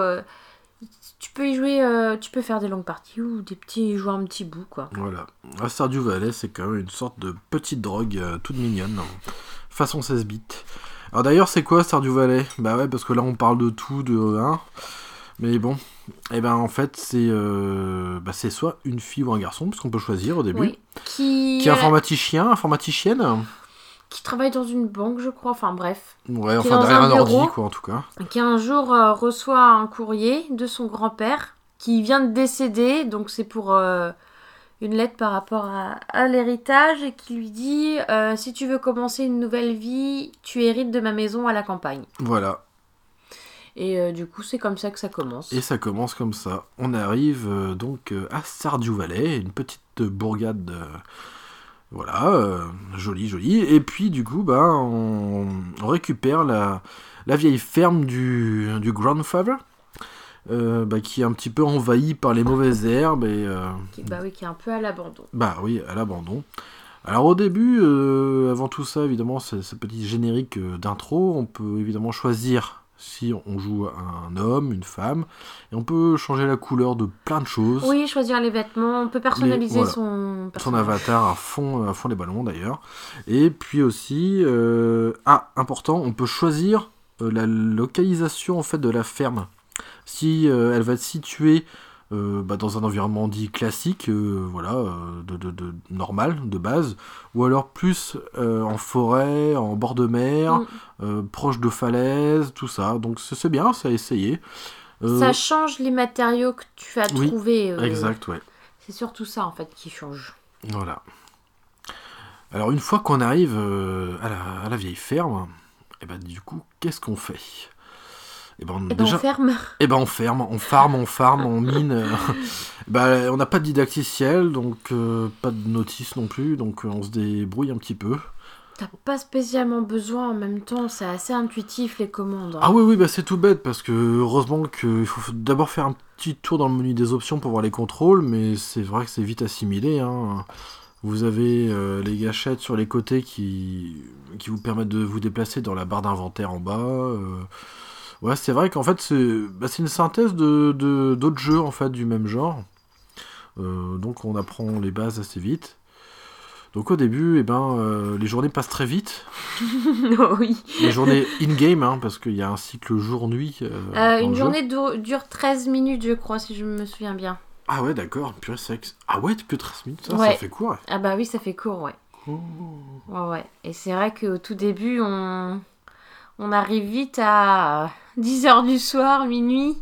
tu peux y jouer, tu peux faire des longues parties ou des petits, jouer un petit bout, quoi. Voilà. Ah, Stardew Valley, c'est quand même une sorte de petite drogue toute mignonne, hein. façon 16 bits. Alors d'ailleurs, c'est quoi Stardew Valley? Bah ouais, parce que là, on parle de tout, de hein. Mais bon, et ben en fait, c'est euh, bah, c'est soit une fille ou un garçon, puisqu'on peut choisir au début. Oui. Qui, Qui est informaticien, informaticienne qui travaille dans une banque, je crois, enfin bref. Ouais, qui enfin derrière un ordi, quoi, en tout cas. Qui un jour euh, reçoit un courrier de son grand-père qui vient de décéder, donc c'est pour euh, une lettre par rapport à, à l'héritage et qui lui dit si tu veux commencer une nouvelle vie, tu hérites de ma maison à la campagne. Voilà. Et euh, du coup, c'est comme ça que ça commence. Et ça commence comme ça. On arrive euh, donc euh, à Stardew Valley, une petite bourgade, voilà, jolie, jolie. Et puis du coup, bah, on, on récupère la, la vieille ferme du, du grandfather, bah, qui est un petit peu envahie par les mauvaises herbes et Qui, bah oui, qui est un peu à l'abandon. bah oui, à l'abandon. Alors au début, avant tout ça, évidemment, ce, ce petit générique d'intro, on peut évidemment choisir si on joue un homme, une femme, et on peut changer la couleur de plein de choses. Oui, choisir les vêtements, on peut personnaliser voilà. son Son avatar à fond, à fond les ballons d'ailleurs. Et puis aussi, euh, ah, important, on peut choisir euh, la localisation en fait de la ferme. Si euh, elle va être située euh, bah, dans un environnement dit classique, euh, voilà, euh, de, de- de- normal, de base, ou alors plus en forêt, en bord de mer, Mm. proche de falaises, tout ça. Donc c'est bien, ça essayer. Euh, Ça change les matériaux que tu oui, trouver. euh, exact, ouais. C'est surtout ça en fait qui change. Voilà. Alors une fois qu'on arrive à, la, à la vieille ferme, et ben du coup, qu'est-ce qu'on fait? Et ben Et ben on ferme. eh ben on ferme, on farme, on farme, on mine. euh, [laughs] bah, on n'a pas de didacticiel, donc euh, pas de notice non plus, donc euh, on se débrouille un petit peu. T'as pas spécialement besoin en même temps, c'est assez intuitif les commandes. hein. Ah oui, oui, bah c'est tout bête parce que heureusement qu'il faut d'abord faire un petit tour dans le menu des options pour voir les contrôles, mais c'est vrai que c'est vite assimilé. Hein. Vous avez euh, les gâchettes sur les côtés qui, qui vous permettent de vous déplacer dans la barre d'inventaire en bas. euh. Ouais, c'est vrai qu'en fait c'est bah, c'est une synthèse de de- d'autres jeux en fait du même genre. Euh, donc on apprend les bases assez vite. Donc au début, eh ben, euh, les journées passent très vite. [laughs] oui. Les journées in-game, hein, parce qu'il y a un cycle jour-nuit. euh, une journée dure, dure 13 minutes, je crois, si je me souviens bien. Ah ouais, d'accord. Vrai que- Ah ouais, que 13 minutes, ça, ça fait court. Ah bah oui, ça fait court, ouais. Oh. Ouais, ouais. Et c'est vrai qu'au tout début, on... on arrive vite à 10h du soir, minuit,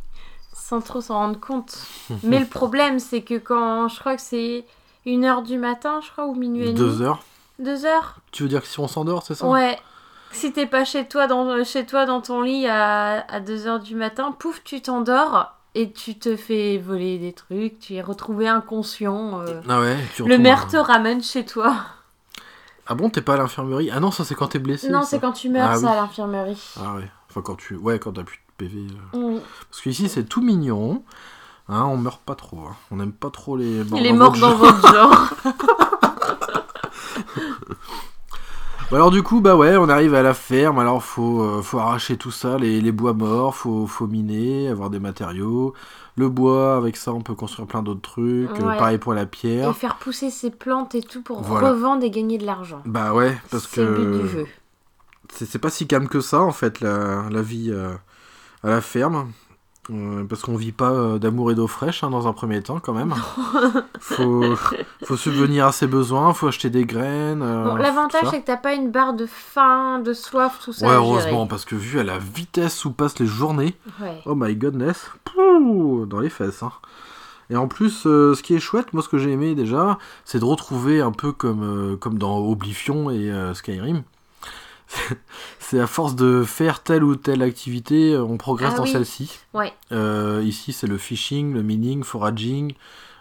sans trop s'en rendre compte. [laughs] Mais le problème, c'est que quand je crois que c'est 1h du matin, je crois, ou minuit et demi. Deux heures. 2 heures Tu veux dire que si on s'endort, c'est ça? Ouais. Si t'es pas chez toi, dans, chez toi dans ton lit à, à 2h du matin, pouf, tu t'endors et tu te fais voler des trucs, tu es retrouvé inconscient. euh. Ah ouais, tu Le maire un- te ramène chez toi. Ah bon, t'es pas à l'infirmerie? Ah non, ça c'est quand t'es blessé. non, c'est quand tu meurs, Ah ça, oui. à l'infirmerie. Ah ouais. Enfin, quand tu. Ouais, quand t'as plus de PV. là. Mm. Parce qu'ici, c'est tout mignon. Hein, on meurt pas trop. hein. On aime pas trop les morts. Il est dans mort votre dans votre genre. [laughs] Bah alors du coup, bah ouais, on arrive à la ferme, alors faut, euh, faut arracher tout ça, les, les bois morts, faut, faut miner, avoir des matériaux. Le bois, avec ça, on peut construire plein d'autres trucs. euh, pareil pour la et pierre. faire pousser ses plantes et tout pour Voilà. revendre et gagner de l'argent. Bah ouais, parce C'est le but que du jeu. C'est c'est pas si calme que ça, en fait, la, la vie euh, à la ferme. Euh, parce qu'on vit pas euh, d'amour et d'eau fraîche hein, dans un premier temps quand même. [laughs] faut, faut subvenir à ses besoins, faut acheter des graines. Bon, l'avantage, c'est que t'as pas une barre de faim, de soif, tout ça. Ouais, heureusement, parce que vu à la vitesse où passent les journées, Ouais. Oh my godness, Pouh, dans les fesses. hein. Et en plus, euh, ce qui est chouette, moi ce que j'ai aimé déjà, c'est de retrouver un peu comme, euh, comme dans Oblivion et euh, Skyrim. [laughs] c'est à force de faire telle ou telle activité, on progresse Ah dans oui. celle-ci. Ouais. Euh, ici, c'est le fishing, le mining, foraging,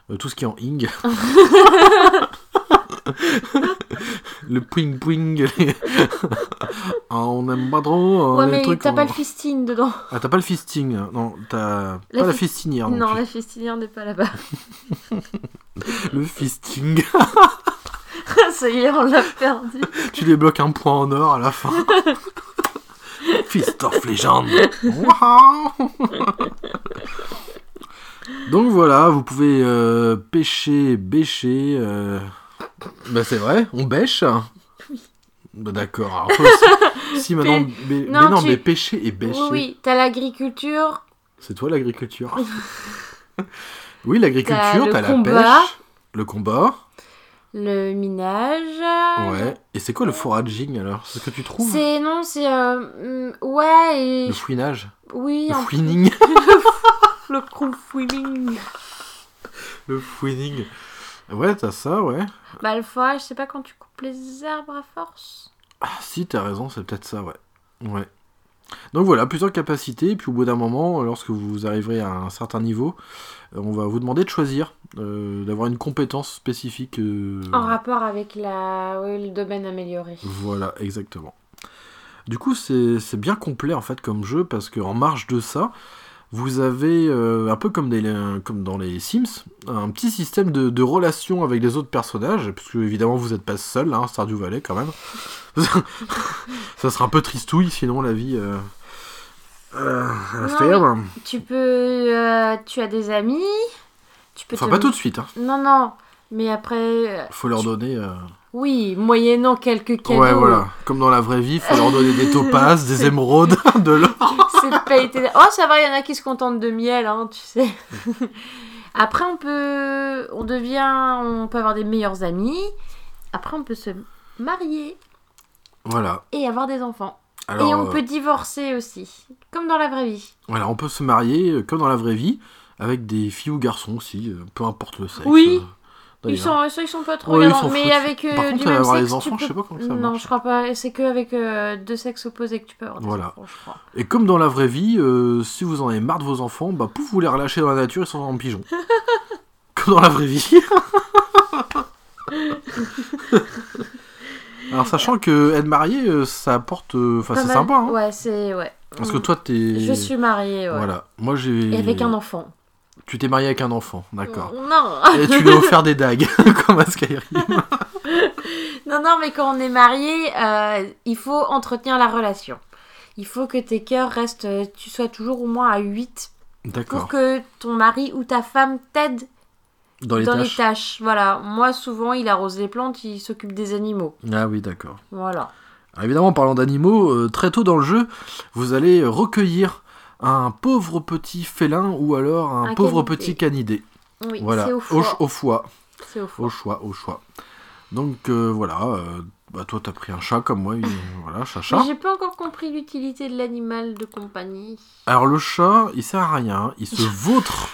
euh, tout ce qui est en ing. [laughs] [laughs] [laughs] le pouing. les- [laughs] Ah, on aime pas trop euh, Ouais, les mais t'as pas on- le fisting dedans. Ah, t'as pas le fisting. hein. Non, t'as La pas la fis- fistinière. Non, la fistinière n'est pas là-bas. [laughs] Le fisting. Ça y est, on l'a perdu. tu débloques un point en or à la fin. Fist of Legend. Waouh Donc voilà, vous pouvez euh, pêcher, bêcher. euh, Bah c'est vrai, on bêche. Bah d'accord. alors, si, [laughs] si maintenant, mais, Non, mais non, tu- mais pêcher et bêcher. Oui, oui, t'as l'agriculture, C'est toi l'agriculture. [laughs] oui, l'agriculture, T'as la combat. pêche, le combat. le minage. Ouais. Et c'est quoi le foraging alors? C'est ce que tu trouves? C'est non, c'est euh, mm, ouais et Le fouinage? Oui, Le [laughs] fouining le swimming. Le fouining. Ouais, t'as ça, ouais. Bah le foie, je sais pas quand tu coupes les arbres à force. Ah si, t'as raison, c'est peut-être ça, ouais. Ouais. Donc voilà, plusieurs capacités, puis au bout d'un moment, lorsque vous arriverez à un certain niveau, euh, on va vous demander de choisir, euh, d'avoir une compétence spécifique. euh, En rapport avec la oui, le domaine amélioré. Voilà, exactement. Du coup, c'est c'est bien complet en fait comme jeu, parce qu'en marge de ça, vous avez, euh, un peu comme, des, comme dans les Sims, un petit système de, de relations avec les autres personnages, puisque évidemment vous n'êtes pas seul, hein, Stardew Valley quand même. [laughs] ça sera un peu tristouille sinon la vie euh, euh, à Non. Tu peux euh, tu as des amis. Tu peux Enfin, te- pas tout de suite, hein. Non non, mais après euh, faut leur donner. Oui, moyennant quelques cadeaux. Ouais, voilà. Comme dans la vraie vie, faut leur donner des topazes, [laughs] des émeraudes, [laughs] de l'or. C'est pas été... Oh, ça va, il y en a qui se contentent de miel, hein, tu sais. [laughs] Après, on peut... On devient... On peut avoir des meilleurs amis. Après, on peut se marier Voilà. et avoir des enfants. Alors, et on euh, peut divorcer aussi. Comme dans la vraie vie. Voilà, on peut se marier euh, comme dans la vraie vie, avec des filles ou garçons aussi, euh, peu importe le sexe. Oui. Ils sont, ça, ils sont pas trop Ouais, regardants, Mais avec euh, Par du même avoir sexe, les enfants, tu je sais peux- pas comment ça Non, marche. je crois pas. C'est que avec euh, deux sexes opposés que tu peux avoir des Voilà. enfants, je crois. Et comme dans la vraie vie, euh, si vous en avez marre de vos enfants, bah pouf, vous les relâchez dans la nature, ils sont en pigeons. [laughs] comme dans la vraie vie. [laughs] Alors sachant que être marié, euh, ça apporte, euh, enfin c'est sympa, hein. Ouais, c'est... Ouais. parce que toi t'es, Je suis mariée, ouais. voilà, moi j'ai, Et avec un enfant. Tu t'es marié avec un enfant, d'accord. Non Et tu lui as offert des dagues, [laughs] comme à Skyrim. [laughs] Non, non, mais quand on est marié, euh, il faut entretenir la relation. Il faut que tes cœurs restent, euh, tu sois toujours au moins à 8 pour D'accord. que ton mari ou ta femme t'aide Dans les dans tâches. les tâches. Voilà, moi souvent il arrose les plantes, il s'occupe des animaux. Ah oui, d'accord. Voilà. Alors, évidemment, en parlant d'animaux, euh, très tôt dans le jeu, vous allez recueillir un pauvre petit félin ou alors un, Un pauvre canidé. petit canidé. Oui, voilà, c'est au foie. au foie, au foie. au choix, au choix. Donc euh, voilà, euh, bah, toi t'as pris un chat comme moi, il- voilà, [laughs] Mais chat-chat. j'ai pas encore compris l'utilité de l'animal de compagnie. Alors le chat, il sert à rien, il se [laughs] vautre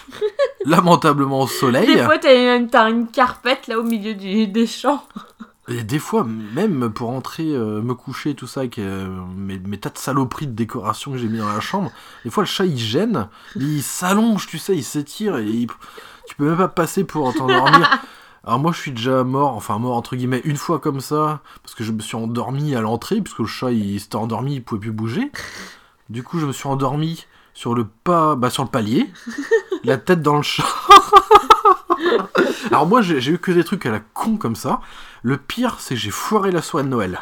lamentablement au soleil. Des fois t'as une, une carpette là au milieu du, des champs. Et des fois, même pour entrer, euh, me coucher, tout ça, avec euh, mes, mes tas de saloperies de décoration que j'ai mis dans la chambre, des fois le chat il gêne, il s'allonge, tu sais, il s'étire et il- tu peux même pas passer pour t'endormir. [laughs] Alors moi je suis déjà mort, enfin mort entre guillemets, une fois comme ça, parce que je me suis endormi à l'entrée, puisque le chat il s'était endormi, il pouvait plus bouger. Du coup je me suis endormi sur le pas, bah sur le palier, la tête dans le chat. Alors moi j'ai eu que des trucs à la con comme ça. Le pire c'est que j'ai foiré la soirée de Noël.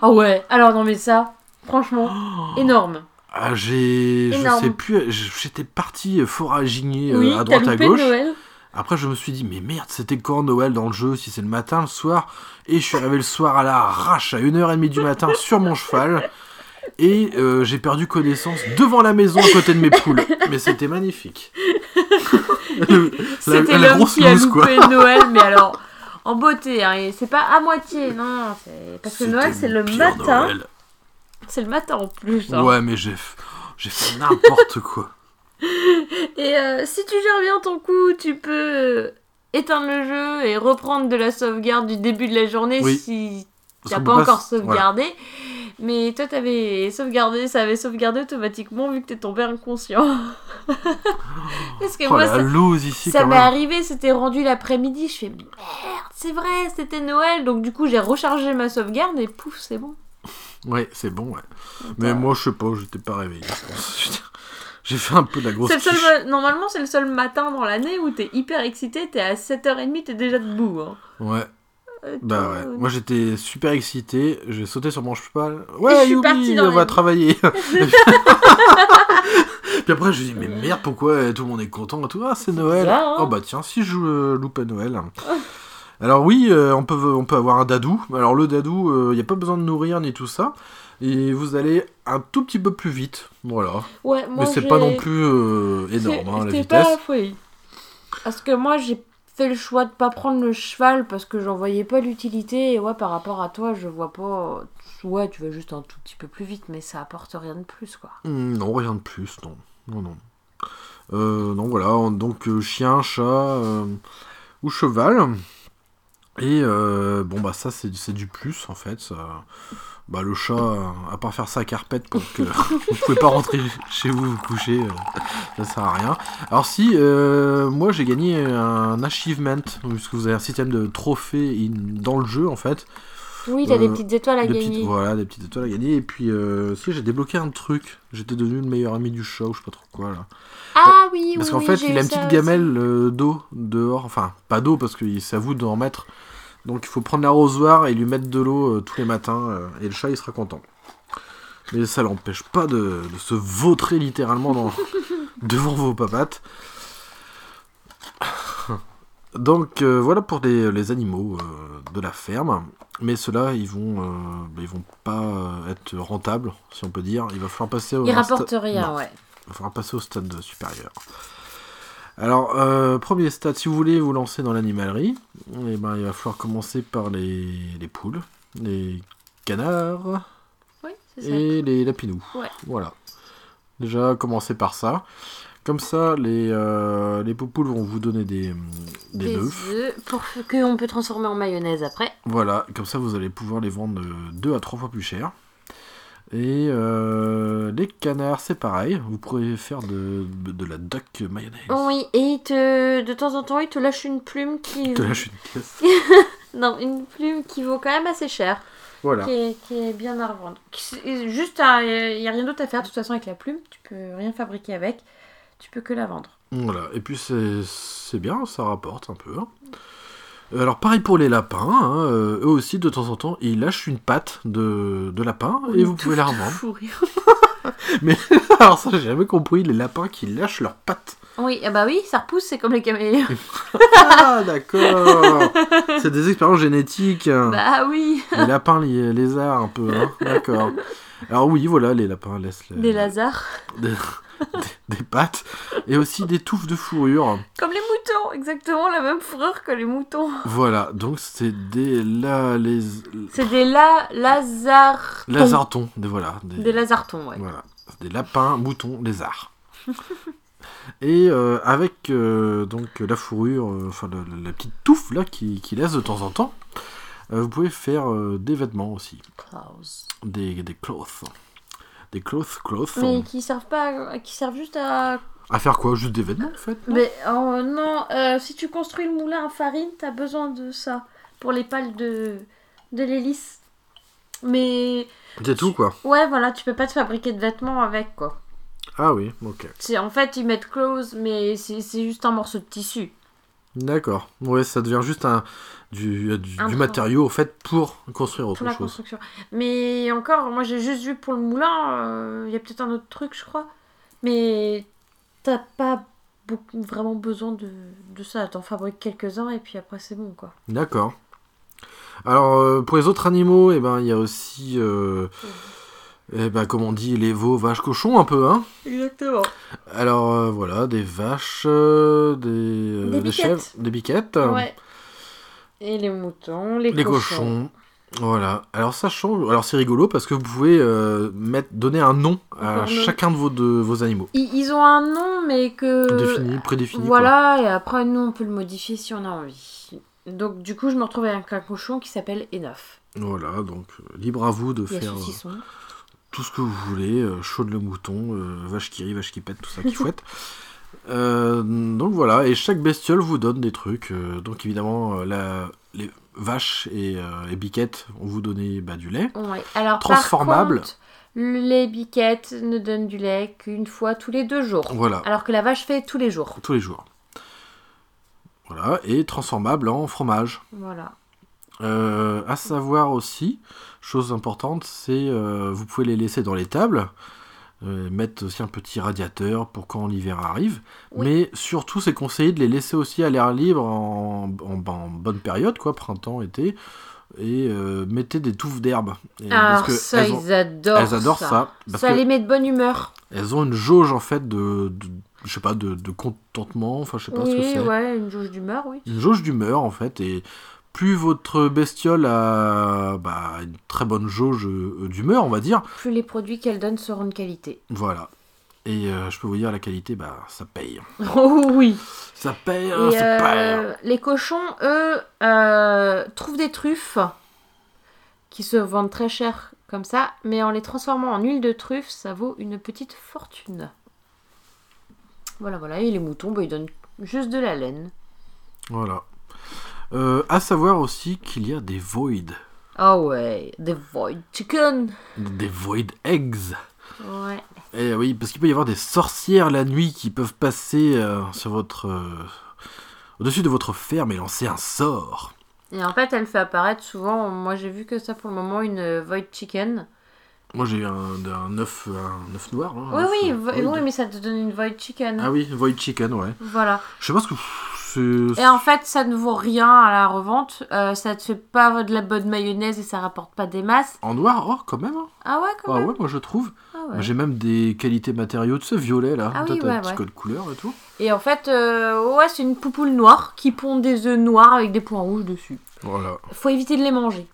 Ah ouais, alors non mais ça, franchement, énorme. Ah, j'ai, je sais plus, j'étais parti foraginer euh, oui, à droite à gauche. Noël. Après, je me suis dit, mais merde, c'était quand Noël dans le jeu Si c'est le matin, le soir? Et je suis arrivé le soir à la arrache, à 1h30 du matin, sur mon cheval. Et euh, j'ai perdu connaissance devant la maison à côté de mes poules. Mais c'était magnifique. [laughs] C'était l'homme qui a loose, quoi. loupé Noël, mais alors en beauté, hein, c'est pas à moitié, non, parce que Noël c'est le matin, c'est le matin en plus. hein. Ouais, mais j'ai, fait n'importe quoi. [laughs] Et euh, si tu gères bien ton coup, tu peux euh, éteindre le jeu et reprendre de la sauvegarde du début de la journée Oui. si t'as pas peut encore s- voilà. Mais toi t'avais sauvegardé, ça avait sauvegardé automatiquement vu que t'es tombé inconscient. [laughs] Parce que Oh moi la ça, ici m'est arrivé, c'était rendu l'après-midi, je fais merde, c'est vrai, c'était Noël. Donc du coup, j'ai rechargé ma sauvegarde et pouf, c'est bon. Ouais, c'est bon, ouais. Mais moi, je sais pas, j'étais pas réveillé. je pense. J'ai fait un peu de la grosse le seul, normalement, c'est le seul matin dans l'année où t'es hyper excité, t'es à 7h30, t'es déjà debout. Hein. Ouais, Euh, bah toi, ouais. euh, Moi, j'étais super excité. J'ai sauté sur mon cheval. Ouais, je suis dans on va travailler. [laughs] Puis après, je me dis, mais merde, pourquoi euh, tout le monde est content et tout? Ah, c'est Noël. bizarre, hein oh bah tiens, si je euh, loupe à Noël. [laughs] Alors oui, euh, on, peut, on peut avoir un dadou. Alors le dadou, il n'y a pas besoin de nourrir ni tout ça. Et vous allez un tout petit peu plus vite. Voilà. Ouais, moi, mais c'est j'ai- pas non plus euh, énorme, hein, la c'était vitesse. pas folie. Parce que moi, j'ai fait le choix de pas prendre le cheval parce que j'en voyais pas l'utilité. Et ouais, par rapport à toi, je vois pas. Ouais, tu vas juste un tout petit peu plus vite, mais ça apporte rien de plus, quoi. Hmm, non, rien de plus, non. Non, non. Euh, non, voilà, on- donc euh, chien, chat euh, ou cheval. Et euh, bon, bah ça, c'est c'est du plus, en fait. Ça... Bah, le chat, euh, à part faire sa carpette pour que [laughs] vous pouvez pas rentrer chez vous vous coucher, euh, ça sert à rien. Alors si, euh, moi j'ai gagné un achievement, puisque vous avez un système de trophées in- dans le jeu, en fait. Oui, t'as des Euh, petites étoiles à Des gagner. petites, voilà, des petites étoiles à gagner. Et puis, euh, si j'ai débloqué un truc, j'étais devenu le meilleur ami du chat ou je sais pas trop quoi là. Ah oui, Parce oui, qu'en oui, fait, il a une petite gamelle d'eau dehors. Enfin, pas d'eau parce que c'est à vous d'en mettre. Donc il faut prendre l'arrosoir et lui mettre de l'eau euh, tous les matins. euh, et le chat, il sera content. Mais ça l'empêche pas de, de se vautrer littéralement dans- [laughs] devant vos papates. Donc euh, voilà pour les, les animaux de la ferme. Mais ceux-là, ils vont, bah, ils vont pas être rentables, si on peut dire. Il va falloir passer au Il un sta- rapporte rien, ouais. il va falloir passer au stade supérieur. Alors, euh, premier stade, si vous voulez vous lancer dans l'animalerie, eh ben, il va falloir commencer par les, les poules, les canards Oui, c'est ça. et les lapinous. Ouais. Voilà. Déjà, commencer par ça. Comme ça, les, euh, les poupoules vont vous donner des, des, Des œufs. œufs pour qu'on peut transformer en mayonnaise après. Voilà, comme ça, vous allez pouvoir les vendre 2 à 3 fois plus cher. Et euh, les canards, c'est pareil. Vous pourrez faire de, de la duck mayonnaise. Oui, et te, de temps en temps, il te lâche une plume qui... Te lâche une pièce. [laughs] Non, une plume qui vaut quand même assez cher, Voilà. qui, est, qui est bien à revendre. Juste, il n'y a rien d'autre à faire de toute façon avec la plume, tu peux rien fabriquer avec, tu peux que la vendre. Voilà. Et puis c'est c'est bien, ça rapporte un peu. Euh, Alors pareil pour les lapins, hein, euh, eux aussi de temps en temps ils lâchent une patte de, de lapin et vous pouvez la revendre. Rire. [laughs] [laughs] Alors ça j'ai jamais compris les lapins qui lâchent leurs pattes. Oui, ah bah oui, ça repousse, c'est comme les caméléons. [laughs] Ah d'accord C'est des expériences génétiques. hein. bah oui, Les lapins les lézards un peu, hein. d'accord. Alors oui voilà les lapins laissent la- des lazars. des, des- [laughs] des pattes et aussi des touffes de fourrure. Comme les moutons, exactement la même fourrure que les moutons. Voilà donc c'est des la les C'est des la lazars. lazartons, des voilà. Des lazartons, ouais. Voilà, des lapins, moutons, lézards. [laughs] Et euh, avec euh, donc la fourrure, euh, enfin la petite touffe là qui, qui laisse de temps en temps, vous pouvez faire des vêtements aussi, des, des clothes. Des clothes, clothes. Mais qui servent pas, qui servent juste à. À faire quoi? Juste des vêtements en fait non? Mais oh, non, euh, si tu construis le moulin à farine, t'as besoin de ça pour les pales de de l'hélice. Mais C'est tout quoi. ouais, voilà, tu peux pas te fabriquer de vêtements avec quoi. Ah oui, ok. C'est en fait ils mettent clothes, mais c'est c'est juste un morceau de tissu. D'accord. Ouais, ça devient juste un du, matériau en fait pour construire autre pour la chose. construction. Mais encore, moi j'ai juste vu pour le moulin, euh, il y a peut-être un autre truc, je crois. Mais t'as pas beaucoup, vraiment besoin de, de ça. T'en fabriques quelques-uns et puis après c'est bon quoi. D'accord. Alors, euh, pour les autres animaux, eh ben, il y a aussi, euh, eh ben, comme on dit, les veaux, vaches, cochons, un peu, hein. Exactement. Alors, euh, voilà, des vaches, euh, des, euh, Des chèvres, des biquettes, Ouais. Et les moutons, les, les cochons. cochons. Voilà. Alors, ça change. Alors, c'est rigolo parce que vous pouvez euh, mettre, donner un nom à chacun de vos, de vos animaux. Ils, ils ont un nom, mais que. Défini, prédéfini. quoi. Voilà, et après nous on peut le modifier si on a envie. Donc du coup je me retrouve avec un cochon qui s'appelle Enough. Voilà, donc euh, libre à vous de Il faire euh, tout ce que vous voulez, euh, chaude le mouton, vache qui rit, vache qui pète, tout ça qui [laughs] fouette. Euh, donc voilà, et chaque bestiole vous donne des trucs. euh, donc évidemment, euh, la, les vaches et, euh, et biquettes vont vous donner bah, du lait. Ouais. Alors, Transformable. Par contre, les biquettes ne donnent du lait qu'une fois tous les deux jours. Voilà, Alors que la vache fait tous les jours. tous les jours. Voilà, et transformable en fromage. Voilà. À savoir aussi, chose importante, c'est vous pouvez les laisser dans les tables, euh, mettre aussi un petit radiateur pour quand l'hiver arrive, Oui. mais surtout c'est conseillé de les laisser aussi à l'air libre en, en- en bonne période, quoi, printemps, été, et euh, mettez des touffes d'herbe. Et Alors, parce que ça, elles ont, ils adorent elles adorent ça, parce Ça que les met de bonne humeur. elles ont une jauge en fait de, de- je sais pas, de, de contentement, enfin je sais pas ce que Oui, c'est. ouais, une jauge d'humeur, oui. une jauge d'humeur en fait et plus votre bestiole a bah, une très bonne jauge euh, d'humeur on va dire Plus les produits qu'elle donne seront de qualité. voilà et euh, je peux vous dire la qualité bah ça paye [laughs] Oh oui. ça paye hein, euh, les cochons, eux, euh, trouvent des truffes qui se vendent très cher comme ça, mais en les transformant en huile de truffe, ça vaut une petite fortune. Voilà, voilà. Et les moutons, bah, ils donnent juste de la laine. voilà Euh, à savoir aussi qu'il y a des void Ah ouais, des void chicken. des void eggs Ouais. et oui parce qu'il peut y avoir des sorcières la nuit qui peuvent passer euh, sur votre euh, au-dessus de votre ferme et lancer un sort Et en fait, elle fait apparaître souvent, moi j'ai vu que ça pour le moment, une void chicken. moi j'ai eu un, un œuf un œuf noir hein, Oui, œuf, oui, euh, oui, mais ça te donne une void chicken. ah oui void chicken ouais Voilà. Je sais pas ce que. Et en fait, ça ne vaut rien à la revente. Euh, ça te fait pas de la bonne mayonnaise et ça rapporte pas des masses. En noir, oh, quand même. hein. Ah ouais, quand Ah même. ouais, moi je trouve. Ah ouais. J'ai même des qualités matériaux de ce violet là. Ah oui, t'as un ouais, petit ouais. code couleur et tout. Et en fait, euh, ouais, c'est une poupoule noire qui pond des œufs noirs avec des points rouges dessus. Voilà. Faut éviter de les manger.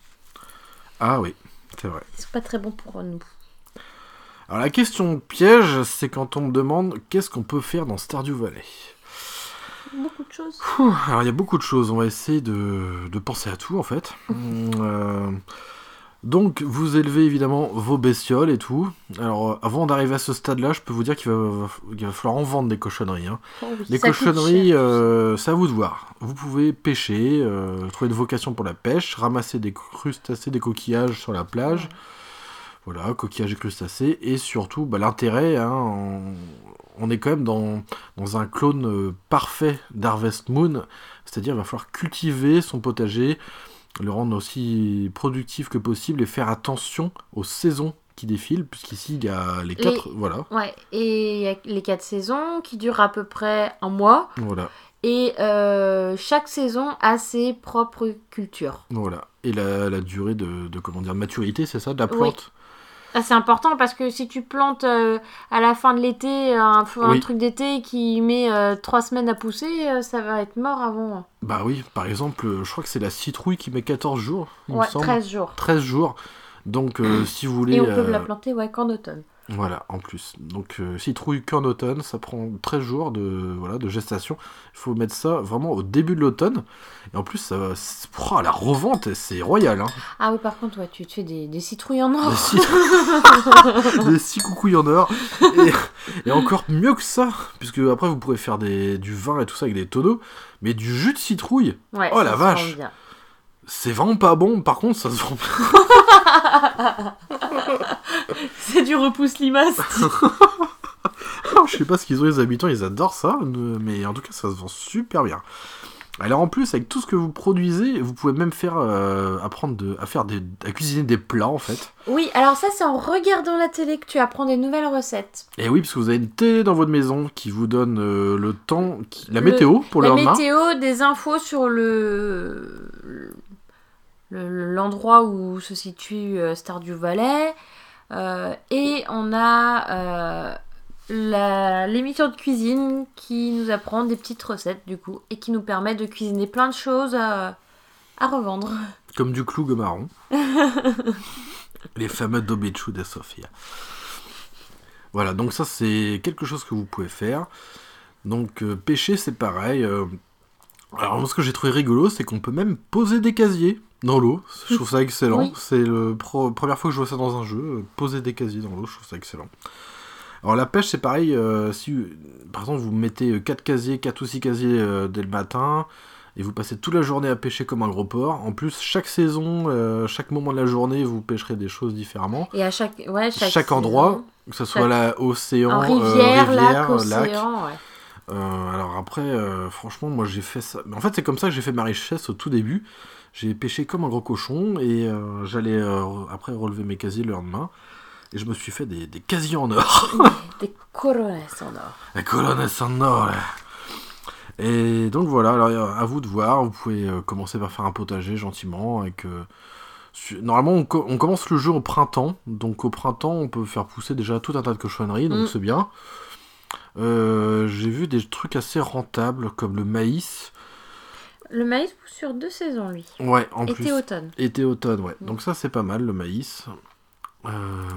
Ah oui, c'est vrai. C'est pas très bon pour nous. Alors la question piège, c'est quand on me demande qu'est-ce qu'on peut faire dans Stardew Valley. Beaucoup de choses. Ouh, Alors il y a beaucoup de choses, on va essayer de, de penser à tout en fait. Euh, donc vous élevez évidemment vos bestioles et tout. Alors euh, avant d'arriver à ce stade-là, je peux vous dire qu'il va, falloir en vendre des cochonneries. hein. Oh oui, Les cochonneries, cher. euh, c'est à vous de voir. Vous pouvez pêcher, euh, trouver une vocation pour la pêche, ramasser des crustacés, des coquillages sur la plage. Voilà, coquillages et crustacés. Et surtout, bah, l'intérêt, hein, on, on est quand même dans, dans un clone euh, parfait d'Harvest Moon. C'est-à-dire, il va falloir cultiver son potager, le rendre aussi productif que possible et faire attention aux saisons qui défilent, puisqu'ici, il y a les quatre... Voilà, Ouais, et il y a les quatre saisons qui durent à peu près un mois. voilà. Et euh, chaque saison a ses propres cultures. Voilà. Et la, la durée de, de, comment dire, maturité, c'est ça, de la plante? C'est important parce que si tu plantes euh, à la fin de l'été un, un Oui. truc d'été qui met euh, trois semaines à pousser, euh, ça va être mort avant. Bah oui, par exemple, je crois que c'est la citrouille qui met 14 jours, il Ouais, me semble. 13 jours. 13 jours. Donc, si vous voulez. Et on peut la planter ouais, qu'en automne. Voilà, en plus. Donc, euh, citrouille qu'en automne, ça prend 13 jours de, voilà, de gestation. Il faut mettre ça vraiment au début de l'automne. Et en plus, ça Oh, la revente, c'est royal. Hein. Ah oui, par contre, ouais, tu te fais des, des citrouilles en or. Des, six... [laughs] des six coucouilles en or. Et, et encore mieux que ça, puisque après, vous pourrez faire des, du vin et tout ça avec des tonneaux. Mais du jus de citrouille, Ouais, Oh, la vache. bien. C'est vraiment pas bon. Par contre, ça se vend [laughs] C'est du repousse limace. [laughs] Je sais pas ce qu'ils ont les habitants, ils adorent ça, mais en tout cas ça se vend super bien. Alors en plus, avec tout ce que vous produisez, vous pouvez même faire euh, apprendre de, à faire des, à cuisiner des plats en fait. oui, alors ça, c'est en regardant la télé que tu apprends des nouvelles recettes. Et oui, parce que vous avez une télé dans votre maison qui vous donne euh, le temps, qui- la Le- météo pour le la lendemain. météo, des infos sur le le- l'endroit où se situe euh, Stardew Valley. Euh, et on a euh, la- l'émission de cuisine qui nous apprend des petites recettes du coup et qui nous permet de cuisiner plein de choses à, à revendre. Comme du clou marron. [laughs] Les fameux dobechu de Sofia. Voilà, donc ça c'est quelque chose que vous pouvez faire. Donc euh, pêcher c'est pareil. euh. Alors moi ce que j'ai trouvé rigolo c'est qu'on peut même poser des casiers dans l'eau. Je trouve ça excellent. Oui. C'est la première fois que je vois ça dans un jeu. euh, Poser des casiers dans l'eau, je trouve ça excellent. Alors la pêche, c'est pareil. euh, si, par exemple, vous mettez 4 casiers, 4 ou 6 casiers euh, dès le matin, et vous passez toute la journée à pêcher comme un gros porc. En plus, chaque saison, euh, chaque moment de la journée, vous pêcherez des choses différemment. Et à chaque, ouais, chaque, Chaque endroit, Que ce soit Chaque- là, océan, euh, rivière, rivière, lac, lac. océan, ouais. Euh, alors après, euh, franchement, moi j'ai fait ça. En fait, c'est comme ça que j'ai fait ma richesse au tout début. J'ai pêché comme un gros cochon et euh, j'allais euh, après relever mes casiers le lendemain. Et je me suis fait des, des casiers en or. [laughs] Des coronas en or. La colonne en or. là. Et donc voilà, alors euh, à vous de voir. Vous pouvez commencer par faire un potager gentiment. Avec, Normalement, on, co- on commence le jeu au printemps. Donc au printemps, on peut faire pousser déjà tout un tas de cochonneries. Donc Mm. c'est bien. Euh, J'ai vu des trucs assez rentables comme le maïs. Le maïs pousse sur deux saisons, lui. Ouais, en plus. Été-automne. Été automne, ouais. Mm. Donc ça c'est pas mal le maïs. Euh,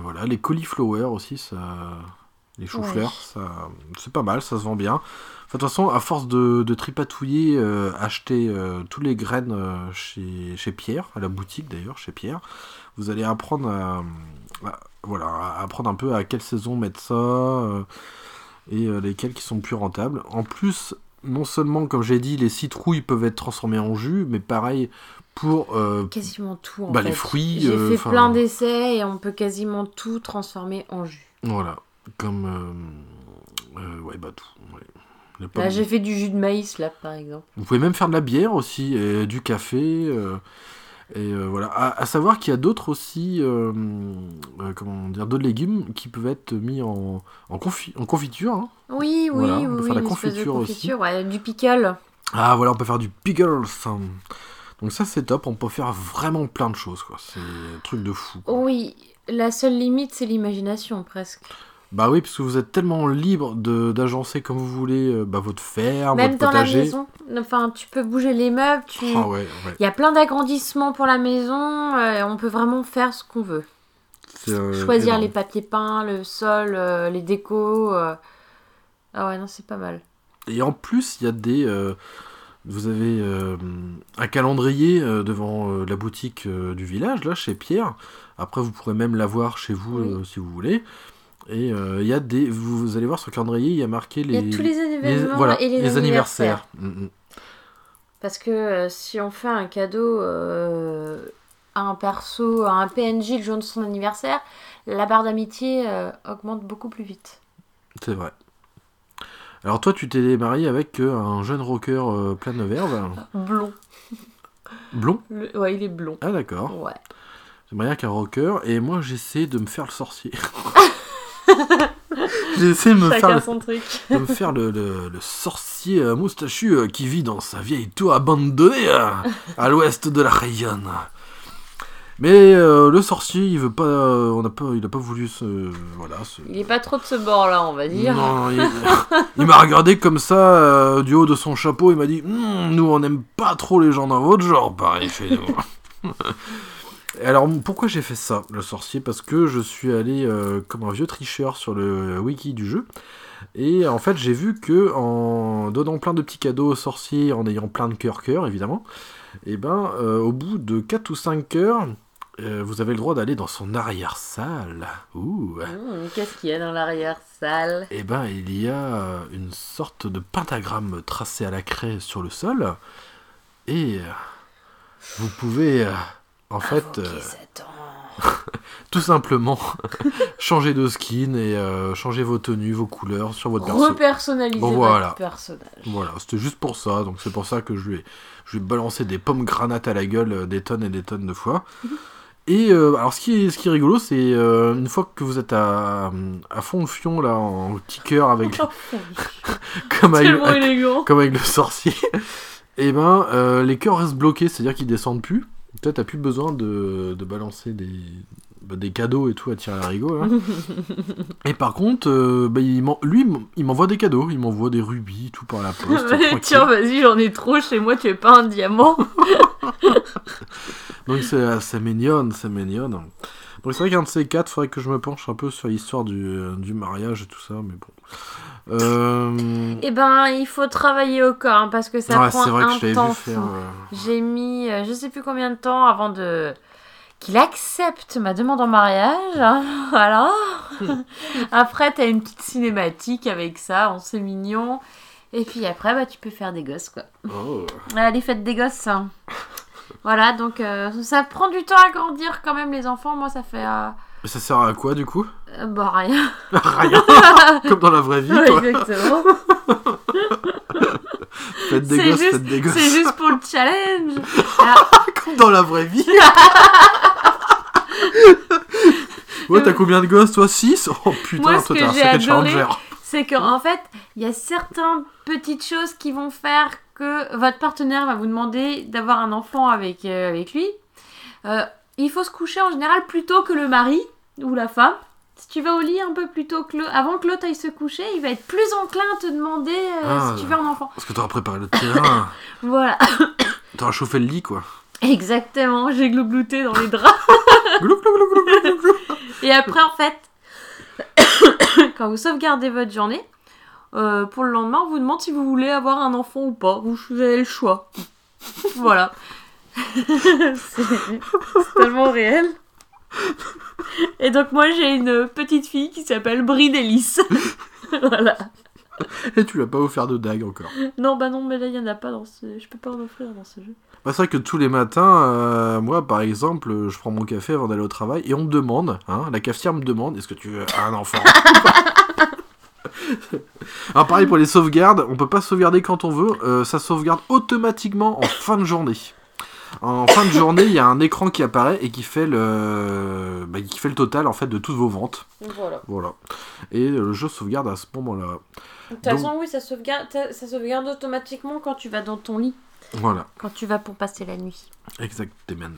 voilà, les cauliflowers aussi, ça, les choux-fleurs, ça, c'est pas mal, ça se vend bien. Enfin, de toute façon, à force de, de tripatouiller, euh, acheter euh, tous les graines euh, chez, chez Pierre, à la boutique d'ailleurs, chez Pierre, vous allez apprendre à, à- voilà, à apprendre un peu à quelle saison mettre ça et lesquelles qui sont plus rentables. En plus, non seulement, comme j'ai dit, les citrouilles peuvent être transformées en jus, mais pareil pour euh, Quasiment tout, en Bah, fait. les fruits, J'ai euh, fait plein d'essais et on peut quasiment tout transformer en jus. Voilà, comme. euh, ouais, bah tout. ouais. Là, j'ai fait du jus de maïs, là, par exemple. Vous pouvez même faire de la bière aussi, et du café. Et euh, voilà. À, à savoir qu'il y a d'autres aussi. euh, euh, comment dire D'autres légumes qui peuvent être mis en, en, confi- en confiture. hein. Oui, oui, Voilà, on oui, peut oui, faire la espèce de confiture aussi. ouais, du pickle. Ah voilà, on peut faire du pickles. hein. Donc ça, c'est top. On peut faire vraiment plein de choses, quoi. C'est un truc de fou. quoi. Oui, la seule limite, c'est l'imagination, presque. Bah oui, parce que vous êtes tellement libre de d'agencer comme vous voulez euh, bah, votre ferme, Même votre dans la maison, enfin, tu peux bouger les meubles, tu... Ah ouais, ouais. Il y a plein d'agrandissements pour la maison, euh, on peut vraiment faire ce qu'on veut. Euh, Choisir énorme. les papiers peints, le sol, les décos. Ah ouais, non, c'est pas mal. Et en plus, il y a des. vous avez euh, un calendrier euh, devant euh, la boutique du village, là, chez Pierre. Après, vous pourrez même l'avoir chez vous Oui. si vous voulez. Et euh, il y a des. Vous, vous allez voir sur le calendrier, il y a marqué les. Y a tous les événements voilà, et les, anniversaires. Mm, mm. Parce que euh, si on fait un cadeau euh, à un perso, à un PNJ le jour de son anniversaire, la barre d'amitié augmente beaucoup plus vite. C'est vrai. Alors, toi, tu t'es marié avec un jeune rocker plein de verve. Blond. Blond? Le- Ouais, il est blond. Ah, d'accord. Ouais. J'ai marié avec un rocker. Et moi, j'essaie de me faire le sorcier. [laughs] [laughs] J'ai essayé de me faire le truc. de me faire le, le- le sorcier euh, moustachu euh, qui vit dans sa vieille tour abandonnée euh, à l'ouest de la région. Mais euh, le sorcier, il veut pas, on a pas, il a pas voulu se, voilà. se- Il est pas trop de ce bord-là, on va dire. Non, il, [laughs] il m'a regardé comme ça euh, du haut de son chapeau. Il m'a dit, Hum, nous on n'aime pas trop les gens dans votre genre, pareil chez nous. [laughs] Alors pourquoi j'ai fait ça, le sorcier? Parce que je suis allé euh, comme un vieux tricheur sur le wiki du jeu. Et en fait, j'ai vu que en donnant plein de petits cadeaux aux sorciers, en ayant plein de cœur cœur évidemment, et ben euh, au bout de 4 ou 5 cœurs, euh, vous avez le droit d'aller dans son arrière-salle. Ouh. Mmh, Qu'est-ce qu'il y a dans l'arrière-salle? Eh ben, il y a euh, une sorte de pentagramme tracé à la craie sur le sol. Et vous pouvez, en fait, euh, [laughs] tout simplement [laughs] changer de skin et euh, changer vos tenues, vos couleurs sur votre perso. Repersonnaliser Bon, votre personnage. Voilà, c'était juste pour ça. Donc c'est pour ça que je lui ai, je lui ai balancé des pommes granates à la gueule euh, des tonnes et des tonnes de fois. [laughs] Et euh, alors ce qui est, ce qui est rigolo, c'est euh, une fois que vous êtes à, à fond de fion là en petit cœur avec comme avec, élégant. comme avec le sorcier, et ben euh, les cœurs restent bloqués, c'est-à-dire qu'ils descendent plus. Peut-être t'as plus besoin de, de balancer des, bah, des cadeaux et tout à tirer à rigot. hein. [laughs] et par contre, euh, bah, il lui, il m'envoie des cadeaux, il m'envoie des rubis, tout par la poste. [laughs] Tiens, vas-y, j'en ai trop chez moi, tu es pas un diamant. [laughs] Donc c'est c'est mignonne, c'est mignonne. Donc c'est vrai qu'un de ces quatre, faudrait que je me penche un peu sur l'histoire du, du mariage et tout ça, mais bon. Euh... Eh ben, il faut travailler au corps hein, parce que ça ouais, prend c'est vrai que un je t'avais temps fou. euh, J'ai mis euh, je sais plus combien de temps avant de qu'il accepte ma demande en mariage. hein, [laughs] voilà. [laughs] après, t'as une petite cinématique avec ça, on c'est mignon. Et puis après, bah, tu peux faire des gosses, quoi. Oh. Allez, faites des gosses. hein. Voilà, donc euh, ça prend du temps à grandir quand même, les enfants. Moi, ça fait. ça sert à quoi du coup? Euh, bah, rien. [laughs] Rien [laughs] Comme dans la vraie vie, Ouais, quoi. exactement. [laughs] Faites des C'est gosses, juste- faites des gosses. C'est juste pour le challenge. Alors, Comme dans la vraie vie. ouais, t'as combien de gosses toi? 6 Oh putain, Moi, ce toi que t'es un j'ai sacré adoré, challenger. c'est qu'en fait, il y a certaines petites choses qui vont faire que votre partenaire va vous demander d'avoir un enfant avec, euh, avec lui. Euh, il faut se coucher en général plus tôt que le mari ou la femme. Si tu vas au lit un peu plus tôt que l'autre, avant que l'autre aille se coucher, il va être plus enclin à te demander euh, Ah. si tu veux un enfant. Parce que t'auras préparé le terrain. [laughs] Voilà, [coughs] t'auras chauffé le lit quoi. exactement. J'ai glouglouté dans les draps. Glou, glou, glou. Et après, en fait, [coughs] quand vous sauvegardez votre journée, euh, pour le lendemain, on vous demande si vous voulez avoir un enfant ou pas. Vous vous avez le choix. voilà. [laughs] c'est tellement réel. [laughs] [laughs] Et donc, moi, j'ai une petite fille qui s'appelle Brie Délice. [laughs] voilà. Et tu l'as pas offert de dague encore. Non, bah non, mais là, il y en a pas dans ce... Je peux pas en offrir dans ce jeu. Bah, c'est vrai que tous les matins, euh, moi par exemple, je prends mon café avant d'aller au travail et on me demande, hein, la cafetière me demande, est-ce que tu veux un enfant? [laughs] Alors pareil pour les sauvegardes, on peut pas sauvegarder quand on veut, euh, ça sauvegarde automatiquement en fin de journée. En fin de journée, il y a un écran qui apparaît et qui fait le, bah, qui fait le total en fait de toutes vos ventes. Voilà. Voilà. Et le jeu sauvegarde à ce moment-là. De toute façon, oui, ça sauvegarde, ça sauvegarde automatiquement quand tu vas dans ton lit. Voilà. Quand tu vas pour passer la nuit. Exactement.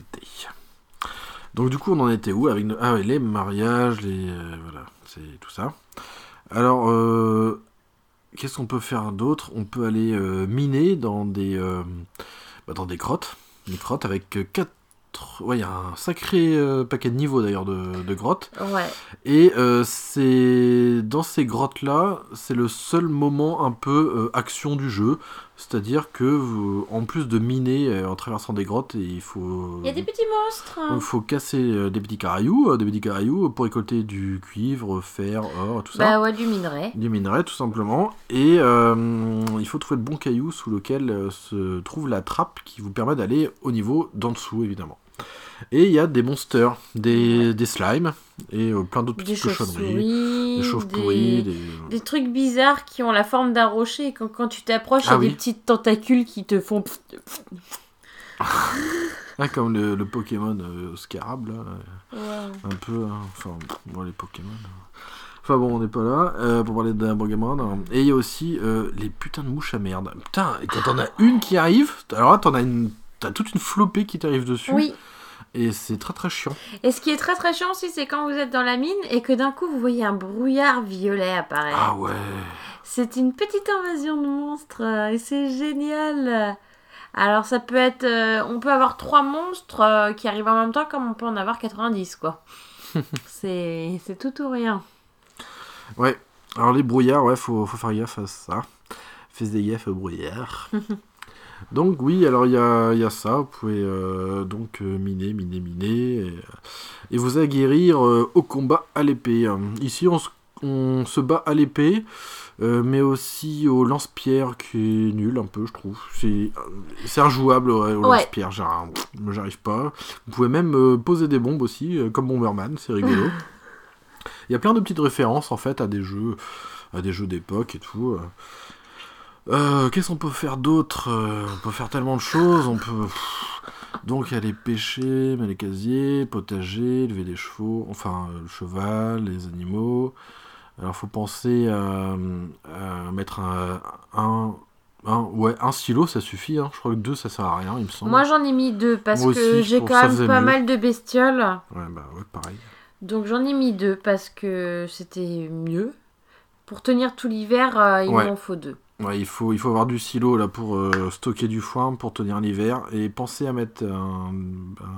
Donc du coup, on en était où avec ah, les mariages, les euh, voilà, c'est tout ça. Alors, euh, qu'est-ce qu'on peut faire d'autre? On peut aller euh, miner dans des euh, bah, dans des grottes, des grottes avec euh, quatre. Ouais, il y a un sacré euh, paquet de niveaux d'ailleurs de, de grottes. Ouais. Et euh, c'est dans ces grottes-là, c'est le seul moment un peu euh, action du jeu. C'est-à-dire que, vous- en plus de miner euh, en traversant des grottes, il faut, Il y a des petits monstres. il faut casser euh, des petits cailloux, euh, des petits cailloux pour récolter du cuivre, fer, or, tout ça. Bah ouais, du minerai. Du minerai tout simplement. Et euh, il faut trouver le bon caillou sous lequel se trouve la trappe qui vous permet d'aller au niveau d'en dessous évidemment. Et il y a des monsters, des, des slimes et euh, plein d'autres petites cochonneries. chauves-souris. Des chauves-pourris, Des... des... des trucs bizarres qui ont la forme d'un rocher. Et quand, quand tu t'approches, il y Ah a oui. des petites tentacules qui te font. [laughs] Ah, comme le, le Pokémon euh, Scarab là. Ouais. un peu, hein, enfin, bon, les Pokémon. Enfin bon, on n'est pas là euh, pour parler d'un Pokémon. Et il y a aussi euh, les putains de mouches à merde. Putain, et quand t'en as une qui arrive, alors là, t'en as une. T'as toute une flopée qui t'arrive dessus. Oui. Et c'est très très chiant. Et ce qui est très très chiant aussi, c'est quand vous êtes dans la mine et que d'un coup vous voyez un brouillard violet apparaître. Ah ouais. C'est une petite invasion de monstres euh, et c'est génial. Alors ça peut être, euh, on peut avoir trois monstres euh, qui arrivent en même temps comme on peut en avoir 90 quoi. [laughs] c'est c'est tout ou rien. Ouais. Alors les brouillards, ouais, faut, faut faire gaffe à ça. Faites des gaffes aux brouillards. [laughs] donc oui, alors il y a, il y a ça. Vous pouvez euh, donc euh, miner, miner, miner. Et, et vous aguerrir euh, au combat à l'épée. Euh, Ici, on se, on se bat à l'épée. euh, mais aussi au lance-pierre qui est nul un peu je trouve c'est injouable ouais, au Ouais. lance-pierre j'arrive j'arrive pas vous pouvez même euh, poser des bombes aussi euh, comme Bomberman c'est rigolo [laughs] il y a plein de petites références en fait à des jeux, à des jeux d'époque et tout. Euh. Qu'est-ce qu'on peut faire d'autre Euh, On peut faire tellement de choses. On peut pff, donc aller pêcher, mettre les casiers, potager, lever des chevaux, enfin euh, le cheval, les animaux. Alors faut penser à, à mettre un, un, un- ouais un stylo, ça suffit. hein. Je crois que deux ça sert à rien, il me semble. Moi j'en ai mis deux parce Moi que j'ai quand même pas mieux. mal de bestioles. Ouais bah ouais pareil. Donc j'en ai mis deux parce que c'était mieux. Pour tenir tout l'hiver, euh, il Ouais. m'en faut deux. Ouais, il faut, il faut avoir du silo là pour euh, stocker du foin pour tenir l'hiver et penser à mettre un,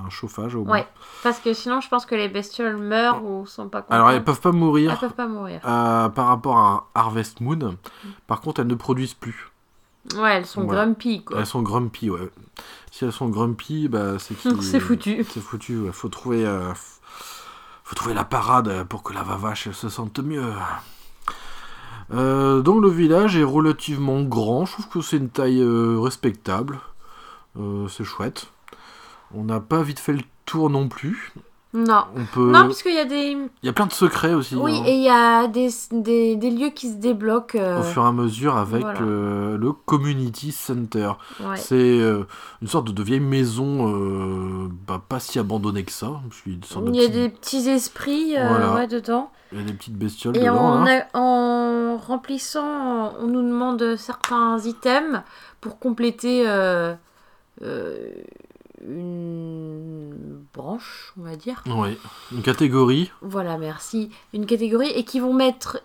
un chauffage au. Ouais. Parce que sinon je pense que les bestioles meurent ou sont pas contentes. Alors elles peuvent pas mourir Elles peuvent pas mourir. euh, par rapport à Harvest Moon. Par contre, elles ne produisent plus. Ouais, elles sont Voilà. grumpy, quoi. Elles sont grumpy, ouais. Si elles sont grumpy, bah c'est [laughs] C'est foutu. C'est foutu, ouais. Faut trouver, euh, faut trouver la parade pour que la vavache se sente mieux. Euh, donc le village est relativement grand. Je trouve que c'est une taille euh, respectable. Euh, c'est chouette. On n'a pas vite fait le tour non plus. Non. On peut. Non, parce qu'il y a des... Il y a plein de secrets aussi. Oui, hein, et il y a des, des, des lieux qui se débloquent. euh, Au fur et à mesure avec voilà. euh, le community center. ouais. C'est euh, une sorte de, vieille maison, bah, pas si abandonnée que ça. Il y a des petits esprits Voilà. ouais, dedans. il y a des petites bestioles Et dedans. en, a- en remplissant, on nous demande certains items pour compléter euh, une branche, on va dire. Oui, une catégorie. Voilà, merci. Une catégorie et qui vont mettre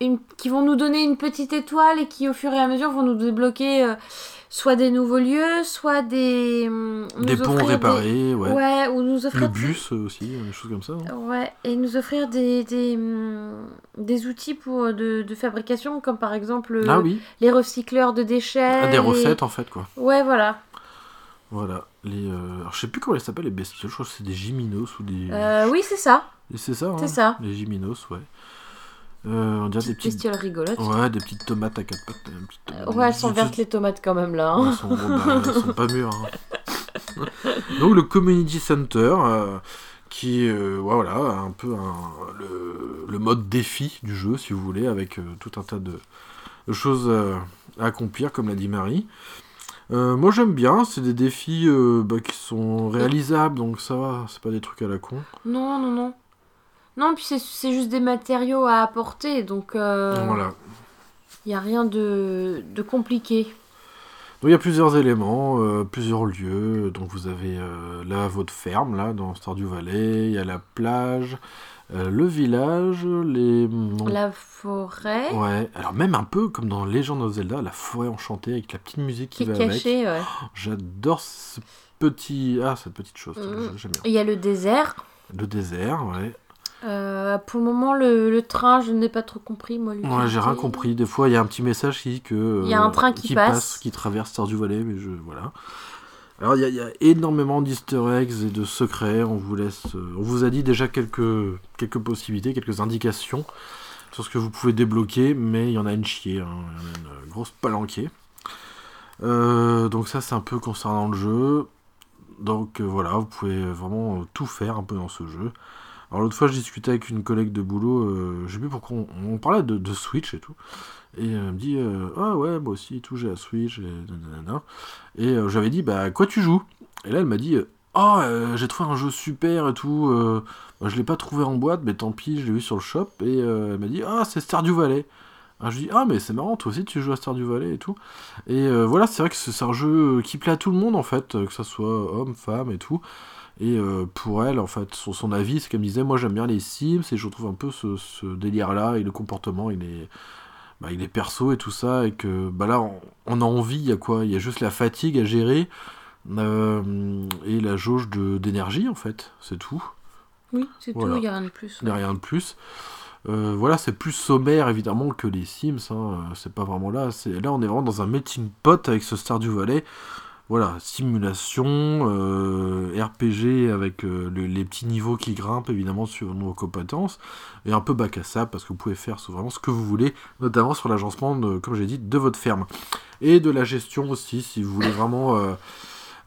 une, qui vont nous donner une petite étoile et qui au fur et à mesure vont nous débloquer euh, soit des nouveaux lieux, soit des hum, Des ponts des- réparés, ouais. Ouais, ou nous Le offrir bus euh, aussi, des choses comme ça. hein. Ouais, et nous offrir des, des, hum, des outils pour, de, de fabrication, comme par exemple euh, Ah oui, les recycleurs de déchets. Ah, des recettes en fait, quoi. Ouais, voilà. Voilà. Les, euh, alors, je sais plus comment elles s'appellent, les bestioles. Je crois que c'est des Giminos ou des. Euh, oui, c'est ça. C'est ça, hein, c'est ça. Les Giminos, ouais. Euh, on dirait des Petite petites. bestiole rigolote. Ouais, des petites tomates à quatre pattes. euh, petites ouais, elles sont vertes les tomates quand même là. Ouais, hein. Elles sont, bah, elles sont pas mûres. hein. [laughs] Donc le community center, qui euh, ouais, voilà un peu un- le, le mode défi du jeu, si vous voulez, avec euh, tout un tas de, de choses euh, à accomplir, comme l'a dit Marie. Euh, moi j'aime bien, c'est des défis euh, bah, qui sont réalisables, donc ça va, c'est pas des trucs à la con. Non, non, non. Non, puis c'est- juste des matériaux à apporter, donc il Voilà. n'y a rien de, de compliqué. Donc il y a plusieurs éléments, euh, plusieurs lieux. Donc vous avez euh, là votre ferme, là, dans Stardew Valley. Il y a la plage, euh, le village, les... non, La forêt Ouais, alors même un peu comme dans Legend of Zelda, la forêt enchantée avec la petite musique qui, qui est va avec. cachée, ouais. J'adore ce petit... Ah, cette petite chose, j'aime bien. Il y a le désert. Le désert, ouais. Euh, pour le moment, le, le train, je n'ai pas trop compris, moi. Ouais, j'ai rien compris. Des fois, il y a un petit message qui dit que... Il y a un euh, train qui passe. qui traverse Stardew Valley, mais je... Voilà. Alors, il y, a- énormément d'easter eggs et de secrets. On vous laisse... euh, On vous a dit déjà quelques, quelques possibilités, quelques indications sur ce que vous pouvez débloquer, mais il y en a une chier. hein. Il y en a une grosse palanquée. Euh, donc ça, c'est un peu concernant le jeu. Donc euh, voilà, vous pouvez vraiment euh, tout faire un peu dans ce jeu. Alors l'autre fois, je discutais avec une collègue de boulot, euh, je sais plus pourquoi, on, parlait de Switch et tout. Et elle me dit, euh, ah ouais, moi aussi, tout, j'ai la Switch, et. Et euh, j'avais dit, bah, quoi tu joues? Et là, elle m'a dit, ah, euh, j'ai trouvé un jeu super et tout, euh, bah, je l'ai pas trouvé en boîte, mais tant pis, je l'ai vu sur le shop. Et elle m'a dit, ah, c'est Stardew Valley. Alors je dis, ah, mais c'est marrant, toi aussi, tu joues à Stardew Valley et tout. Et voilà, c'est vrai que c'est un jeu qui plaît à tout le monde, en fait, que ça soit homme, femme et tout. Et pour elle, en fait, son, son avis, c'est qu'elle me disait, moi j'aime bien les Sims et je trouve un peu ce, ce délire-là et le comportement, il est, bah, il est perso et tout ça, et que bah là, on, on a envie, il y a quoi? Il y a juste la fatigue à gérer euh, et la jauge de- d'énergie, en fait, c'est tout. Oui, c'est Voilà. tout, il n'y a rien de plus. Il n'y a rien de plus. Euh, voilà, c'est plus sommaire évidemment que les Sims. hein, C'est pas vraiment là. C'est là, on est vraiment dans un melting pot avec ce Stardew Valley. Voilà, simulation, euh, RPG avec euh, le- les petits niveaux qui grimpent évidemment sur nos compétences et un peu bac à sable parce que vous pouvez faire vraiment ce que vous voulez, notamment sur l'agencement, comme j'ai dit, de votre ferme et de la gestion aussi. Si vous voulez vraiment euh,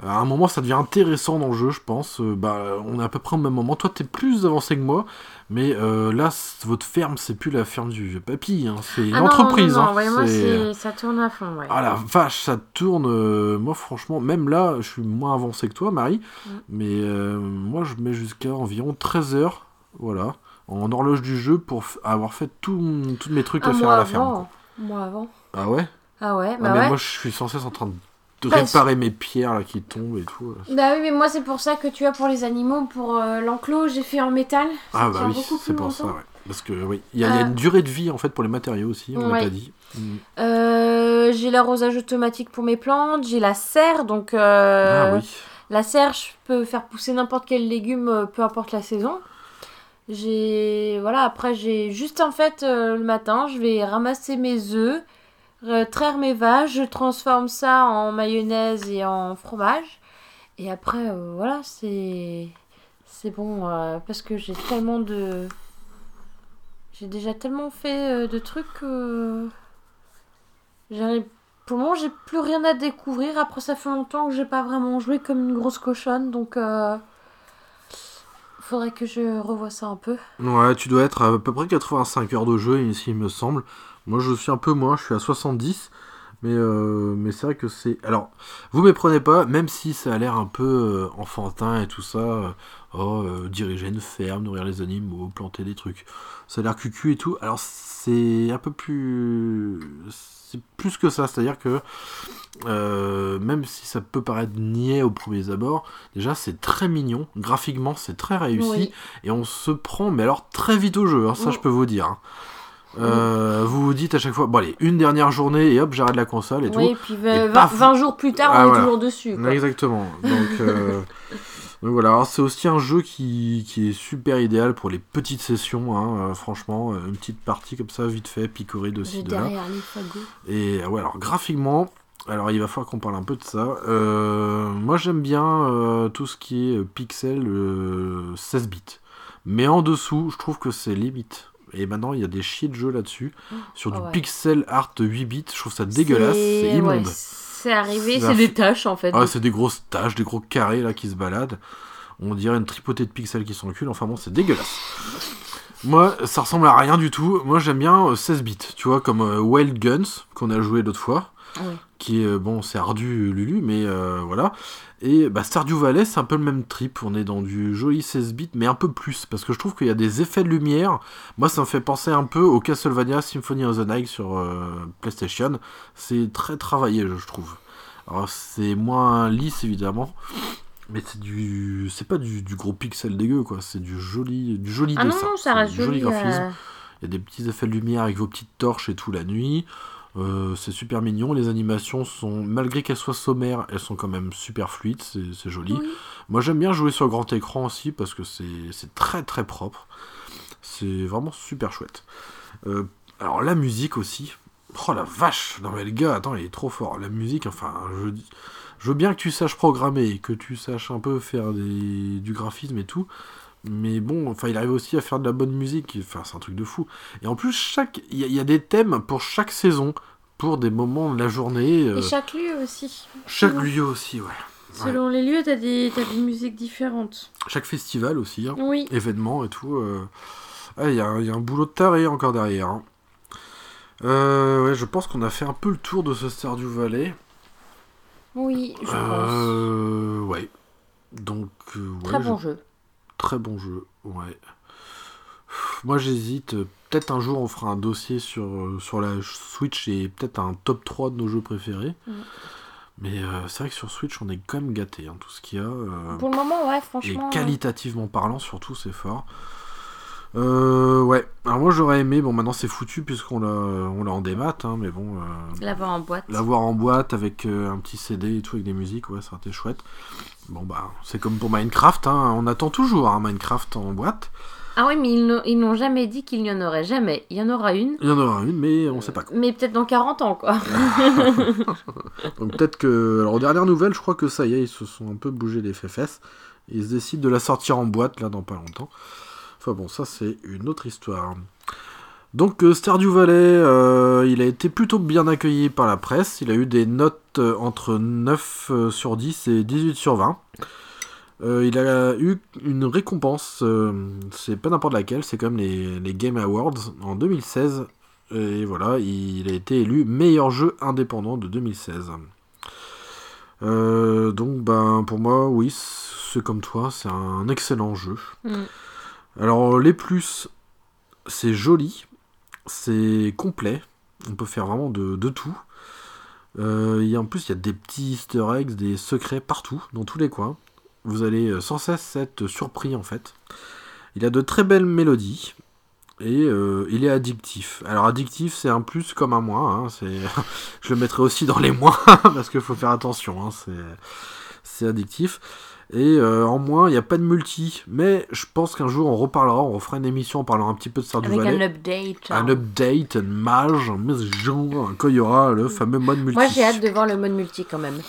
à un moment, ça devient intéressant dans le jeu, je pense. Euh, bah, on est à peu près au même moment. Toi, t'es plus avancé que moi, mais euh, là, votre ferme, c'est plus la ferme du vieux papy. hein. C'est une Ah entreprise. Non, non, hein. ouais, moi, ça tourne à fond. Ouais. Ah la vache, ça tourne. euh, moi, franchement, même là, je suis moins avancé que toi, Marie. Mm. Mais euh, moi, je mets jusqu'à environ 13 heures, voilà, en horloge du jeu pour avoir fait tous mes trucs Ah, à faire moi à la ferme. quoi. Moi avant. Ah ouais? Ah ouais, Ah, bah mais ouais. moi, je suis sans cesse en train de Bah, réparer mes pierres là, qui tombent et tout. Bah oui, mais moi c'est pour ça que tu as pour les animaux, pour euh, l'enclos, j'ai fait en métal. Ça Ah bah oui, c'est pour ça, ouais. Parce que oui, il y, a y a Euh. une durée de vie en fait pour les matériaux aussi, on l'a Ouais. pas dit. Mm. Euh, j'ai l'arrosage automatique pour mes plantes, j'ai la serre, donc Ah oui. la serre, je peux faire pousser n'importe quel légume, peu importe la saison. J'ai voilà, après j'ai juste en fait le matin, je vais ramasser mes œufs, euh, traire mes vaches, je transforme ça en mayonnaise et en fromage. Et après, euh, voilà, c'est. C'est bon, euh, parce que j'ai tellement de. J'ai déjà tellement fait de trucs que. Pour le moment, j'ai plus rien à découvrir. Après, ça fait longtemps que j'ai pas vraiment joué comme une grosse cochonne, donc. Faudrait que je revoie ça un peu. Ouais, tu dois être à peu près 85 heures de jeu, ici, il me semble. Moi, je suis un peu moins, je suis à 70. Mais, euh, mais c'est vrai que c'est. Alors, vous méprenez pas, même si ça a l'air un peu euh, enfantin et tout ça. euh, oh, euh, diriger une ferme, nourrir les animaux, planter des trucs. Ça a l'air cucu et tout. Alors, c'est un peu plus. C'est plus que ça, c'est-à-dire que même si ça peut paraître niais au premier abord, déjà c'est très mignon, graphiquement c'est très réussi Oui. et on se prend, mais alors très vite au jeu, hein, ça je peux vous dire. hein. Euh, Vous vous dites à chaque fois, bon allez, une dernière journée et hop, j'arrête la console et Oui, et puis Et 20, paf 20 jours plus tard, Ah, on est toujours dessus. tout. quoi. Exactement. Donc, euh, [laughs] donc voilà, c'est aussi un jeu qui, qui est super idéal pour les petites sessions, hein, euh, franchement, euh, une petite partie comme ça, vite fait, picorée de ci, de là. Et ouais, alors graphiquement, alors il va falloir qu'on parle un peu de ça. Euh, moi j'aime bien tout ce qui est pixel euh, 16 bits. Mais en dessous, je trouve que c'est limite. Et maintenant, il y a des chiés de jeux là-dessus. Sur Ah du ouais. pixel art 8 bits, je trouve ça dégueulasse, c'est ouais, immonde. c'est arrivé, c'est des tâches en fait. Ah, c'est des grosses taches, des gros carrés là qui se baladent. On dirait une tripotée de pixels qui s'enculent. Enfin bon, c'est dégueulasse. Moi, ça ressemble à rien du tout. Moi, j'aime bien euh, 16 bits, tu vois, comme euh, Wild Guns qu'on a joué l'autre fois, Qui est euh, bon, c'est ardu Lulu, mais euh, voilà. Et bah, Stardew Valley, c'est un peu le même trip. On est dans du joli 16 bits, mais un peu plus, parce que je trouve qu'il y a des effets de lumière. Moi, ça me fait penser un peu au Castlevania Symphony of the Night sur euh, PlayStation. C'est très travaillé, je trouve. Alors c'est moins lisse évidemment, mais c'est du, c'est pas du, du gros pixel dégueu quoi. C'est du joli, du joli Ah dessin. non, ça reste joli. graphisme. euh, Il y a des petits effets de lumière avec vos petites torches et tout la nuit. Euh, c'est super mignon. Les animations sont, malgré qu'elles soient sommaires, elles sont quand même super fluides. C'est, joli. oui. Moi j'aime bien jouer sur grand écran aussi parce que c'est, c'est très très propre. C'est vraiment super chouette. Euh, alors la musique aussi. Oh la vache Non mais le gars, attends, il est trop fort. La musique, enfin, je, je veux bien que tu saches programmer, que tu saches un peu faire des, du graphisme et tout. Mais bon, enfin, il arrive aussi à faire de la bonne musique. Enfin, c'est un truc de fou. Et en plus, chaque, il y, a- il y a des thèmes pour chaque saison, pour des moments de la journée. euh, Et chaque lieu aussi. chaque lieu aussi, ouais. Selon les lieux, t'as des, t'as des musiques différentes. Chaque festival aussi. hein. Oui. événements et tout. euh. Ah, Il y, a un- il y a un boulot de taré encore derrière. hein. Euh, ouais, je pense qu'on a fait un peu le tour de ce Stardew Valley. Oui, je pense. Euh, ouais. Donc, euh, ouais, Très bon je- jeu. Très bon jeu, ouais. Moi j'hésite, peut-être un jour on fera un dossier sur, euh, sur la Switch et peut-être un top 3 de nos jeux préférés. Mm. Mais euh, c'est vrai que sur Switch on est quand même gâté, hein, tout ce qu'il y a. euh, Pour le moment, ouais, et franchement. qualitativement parlant, surtout, c'est fort. Euh, ouais. Alors moi j'aurais aimé, bon maintenant c'est foutu puisqu'on l'a, on l'a en démat, hein, mais bon, euh, L'avoir en boîte. l'avoir en boîte avec euh, un petit CD et tout avec des musiques, ouais, ça aurait été chouette. Bon bah c'est comme pour Minecraft, hein, on attend toujours un Minecraft en boîte. Ah oui, mais ils n'ont- ils n'ont jamais dit qu'il n'y en aurait jamais. Il y en aura une. Il y en aura une, mais on sait pas quand. Mais peut-être dans 40 ans, quoi. [laughs] Donc peut-être que, alors aux dernières nouvelles, je crois que ça y est, ils se sont un peu bougé les fesses. Ils se décident de la sortir en boîte là dans pas longtemps. Enfin bon, ça c'est une autre histoire. Donc euh, Stardew Valley, euh, il a été plutôt bien accueilli par la presse. Il a eu des notes euh, entre 9 euh, sur 10 et 18 sur 20. Euh, il a eu une récompense, c'est pas n'importe laquelle, c'est comme les, les Game Awards en 2016. Et voilà, il a été élu meilleur jeu indépendant de 2016. Euh, donc ben pour moi, oui, c'est comme toi, c'est un excellent jeu. Mm. Alors les plus, c'est joli, c'est complet, on peut faire vraiment de, tout. Euh, y a, en plus, il y a des petits easter eggs, des secrets partout, dans tous les coins. Vous allez euh, sans cesse être surpris en fait. Il a de très belles mélodies et euh, il est addictif. Alors addictif, c'est un plus comme un moins. hein. [laughs] Je le mettrai aussi dans les moins [laughs] parce qu'il faut faire attention. hein, c'est addictif. Et euh, en moins, il n'y a pas de multi. Mais je pense qu'un jour, on reparlera, on refera une émission en parlant un petit peu de Stardew Avec un Valley. update. Un update, une mage, un jour, quand il y aura le fameux mode multi. Moi, j'ai hâte de voir le mode multi quand même.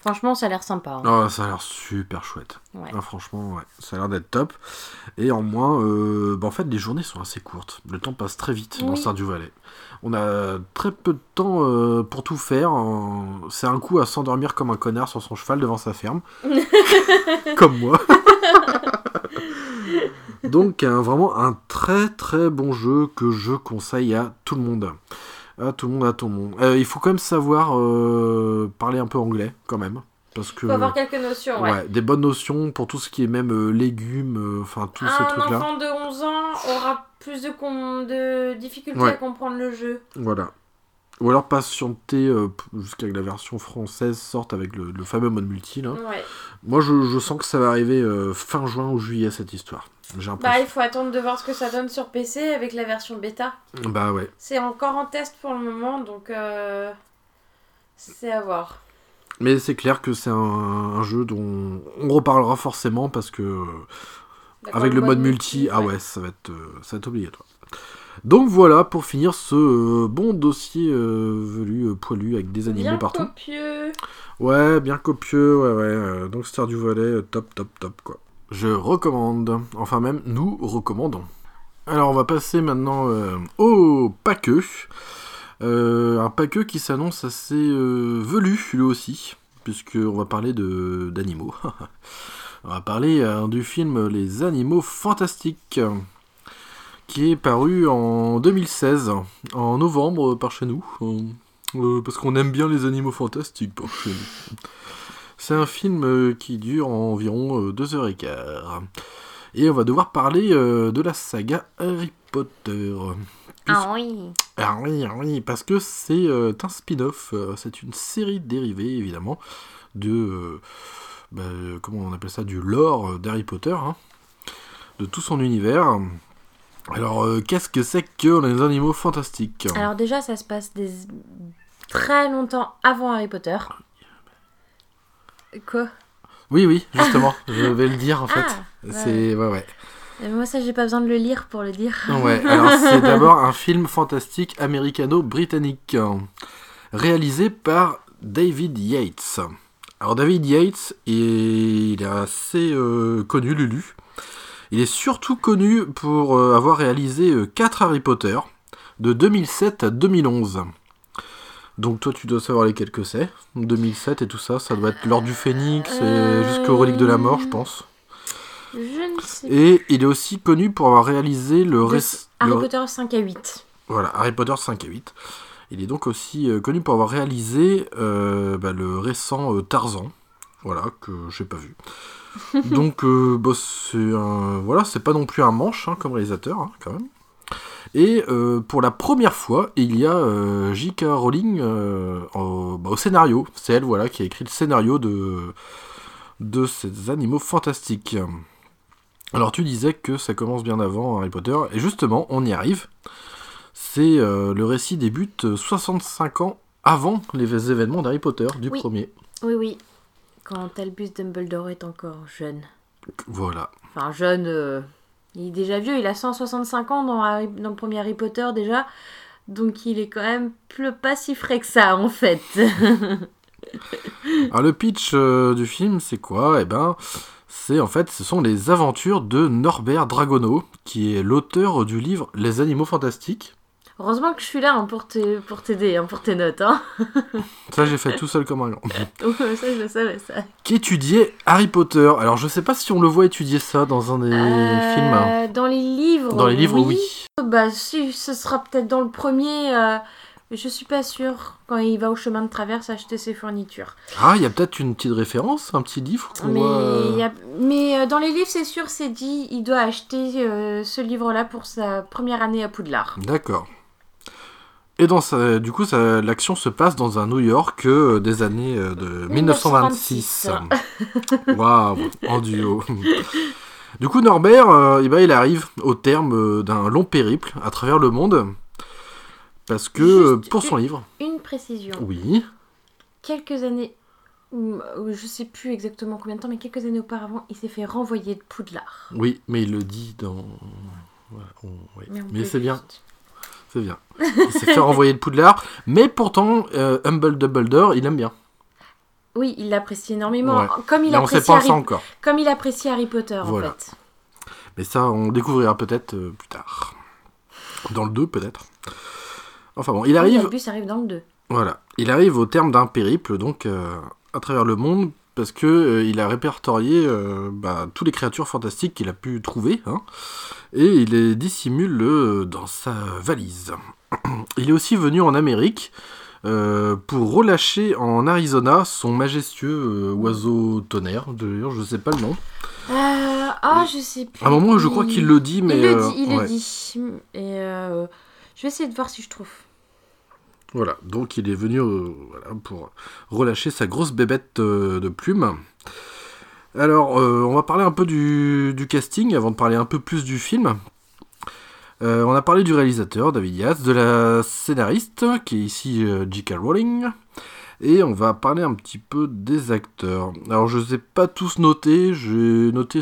Franchement, ça a l'air sympa. hein. Ah, ça a l'air super chouette. Ouais. Ah, franchement, ouais, ça a l'air d'être top. Et en moins, euh, bah, en fait, les journées sont assez courtes. Le temps passe très vite dans Oui. Stardew Valley. On a très peu de temps euh, pour tout faire. Euh, C'est un coup à s'endormir comme un connard sur son cheval devant sa ferme. [laughs] comme moi. [laughs] Donc, un- vraiment un très très bon jeu que je conseille à tout le monde. À tout le monde, à tout le monde. Euh, il faut quand même savoir euh, parler un peu anglais, quand même. Parce que. Faut avoir quelques notions, ouais. Ouais, des bonnes notions pour tout ce qui est même euh, légumes, euh, enfin tous ces Un trucs-là. enfant de 11 ans aura plus de, com- de difficultés Ouais. à comprendre le jeu. Voilà. Ou alors patienter euh, jusqu'à que la version française sorte avec le, le fameux mode multi. Là. Ouais. Moi, je, je sens que ça va arriver euh, fin juin ou juillet cette histoire. J'ai Bah, il faut attendre de voir ce que ça donne sur PC avec la version bêta. Bah ouais. C'est encore en test pour le moment, donc euh, c'est à voir. Mais c'est clair que c'est un, un jeu dont on reparlera forcément parce que avec le mode multi, ah ouais, ça va être, euh, ça va être obligatoire. Donc voilà pour finir ce euh, bon dossier euh, velu euh, poilu avec des animaux Bien partout. copieux. Ouais, bien copieux, ouais, ouais. donc Stardew Valley, euh, top, top, top, quoi. Je recommande. Enfin, même, nous recommandons. Alors, on va passer maintenant au paqueux. Euh, un paqueux qui s'annonce assez euh, velu, lui aussi, puisqu'on va parler d'animaux. [laughs] on va parler euh, du film Les Animaux Fantastiques, qui est paru en 2016, en novembre, par chez nous. Euh, euh, parce qu'on aime bien les animaux fantastiques par chez nous. C'est un film euh, qui dure environ euh, deux heures et quart. Et on va devoir parler euh, de la saga Harry Potter. Ah oui. Ah oui, ah oui, parce que c'est euh, un spin-off, euh, c'est une série dérivée évidemment de, euh, bah, comment on appelle ça, du lore d'Harry Potter, hein, de tout son univers. Alors, euh, qu'est-ce que c'est que les animaux fantastiques? Alors déjà, ça se passe des... très longtemps avant Harry Potter. Quoi? Oui, oui, justement, je vais le dire en fait. Ah, c'est, ouais, ouais. Euh, Moi, ça, j'ai pas besoin de le lire pour le dire. Ouais, alors [laughs] c'est d'abord un film fantastique américano-britannique, réalisé par David Yates. Alors David Yates, il est assez euh, connu, Lulu. Il est surtout connu pour euh, avoir réalisé 4 Harry Potter, de 2007 à 2011. Donc toi tu dois savoir lesquels que c'est. 2007 et tout ça, ça doit être l'Ordre du Phénix et jusqu'aux Reliques de la Mort, je pense. Je ne sais Et il est aussi connu pour avoir réalisé le, De réc- Harry le- Potter 5 à 8. Voilà, Harry Potter 5 et 8. Il est donc aussi euh, connu pour avoir réalisé euh, bah, le récent euh, Tarzan, voilà, que j'ai pas vu. [laughs] donc, euh, bah, c'est un- voilà, c'est pas non plus un manche hein, comme réalisateur, hein, quand même. Et pour la première fois, il y a J.K. Rowling au, bah, au scénario. C'est elle, voilà, qui a écrit le scénario de, de ces animaux fantastiques. Alors, tu disais que ça commence bien avant Harry Potter, et justement, on y arrive. C'est euh, le récit débute euh, 65 ans avant les événements d'Harry Potter du Oui. premier. Oui, oui. Quand Albus Dumbledore est encore jeune. Voilà. Enfin, jeune. euh, Il est déjà vieux, il a 165 ans dans, Harry- dans le premier Harry Potter déjà. Donc il est quand même plus, pas si frais que ça en fait. Alors [laughs] le pitch euh, du film, c'est quoi? Eh ben, c'est en fait, ce sont les aventures de Norbert Dragono, qui est l'auteur du livre Les Animaux Fantastiques. Heureusement que je suis là hein, pour t'aider, pour, hein, pour tes notes. Hein. [laughs] Ça, j'ai fait tout seul comme un grand. [laughs] Ça, je savais, ça. Qui étudiait Harry Potter. Alors, je sais pas si on le voit étudier ça dans un des films. Euh, Dans les livres. Dans les livres, oui. Bah, si, ce sera peut-être dans le premier. euh, je suis pas sûre quand il va au chemin de traverse acheter ses fournitures. Ah, il y a peut-être une petite référence, un petit livre Mais, voit, euh, il y a- mais euh, dans les livres, c'est sûr, c'est dit, il doit acheter euh, ce livre-là pour sa première année à Poudlard. D'accord. Et dans sa, du coup, l'action se passe dans un New York euh, des années euh, de [laughs] 1926. Waouh, en duo. Du coup, Norbert, eh ben, il arrive au terme d'un long périple à travers le monde. Parce que, Juste euh, pour son une- livre, Une précision. oui, Quelques années Je sais plus exactement combien de temps, mais quelques années auparavant, il s'est fait renvoyer de Poudlard. Oui, mais il le dit dans. Voilà, on- oui. Mais, c'est bien, c'est bien. Il s'est fait [laughs] renvoyer de Poudlard, mais pourtant, euh, Humble Dumbledore, il aime bien. Oui, il l'apprécie énormément. Ouais. Comme il mais on sait apprécie pas Harry... encore. Comme il apprécie Harry Potter, Voilà. en fait. Mais ça, on découvrira peut-être euh, plus tard. Dans le 2, peut-être. Enfin bon, il Oui, arrive. Albus arrive dans le 2. Voilà, il arrive au terme d'un périple donc euh, à travers le monde parce que euh, il a répertorié euh, bah, toutes les créatures fantastiques qu'il a pu trouver hein, et il les dissimule euh, dans sa valise. [clears throat] Il est aussi venu en Amérique euh, pour relâcher en Arizona son majestueux oiseau tonnerre. D'ailleurs, je sais pas le nom. Euh, ah, je sais plus. À un moment, je crois qu'il le dit, mais il le dit, il ouais. le dit. Et euh, je vais essayer de voir si je trouve. Voilà, donc il est venu euh, pour relâcher sa grosse bébête euh, de plumes. Alors, euh, on va parler un peu du, casting avant de parler un peu plus du film. On a parlé du réalisateur, David Yates, de la scénariste, qui est ici J.K. Rowling, et on va parler un petit peu des acteurs. Alors, je ne les ai pas tous notés, j'ai noté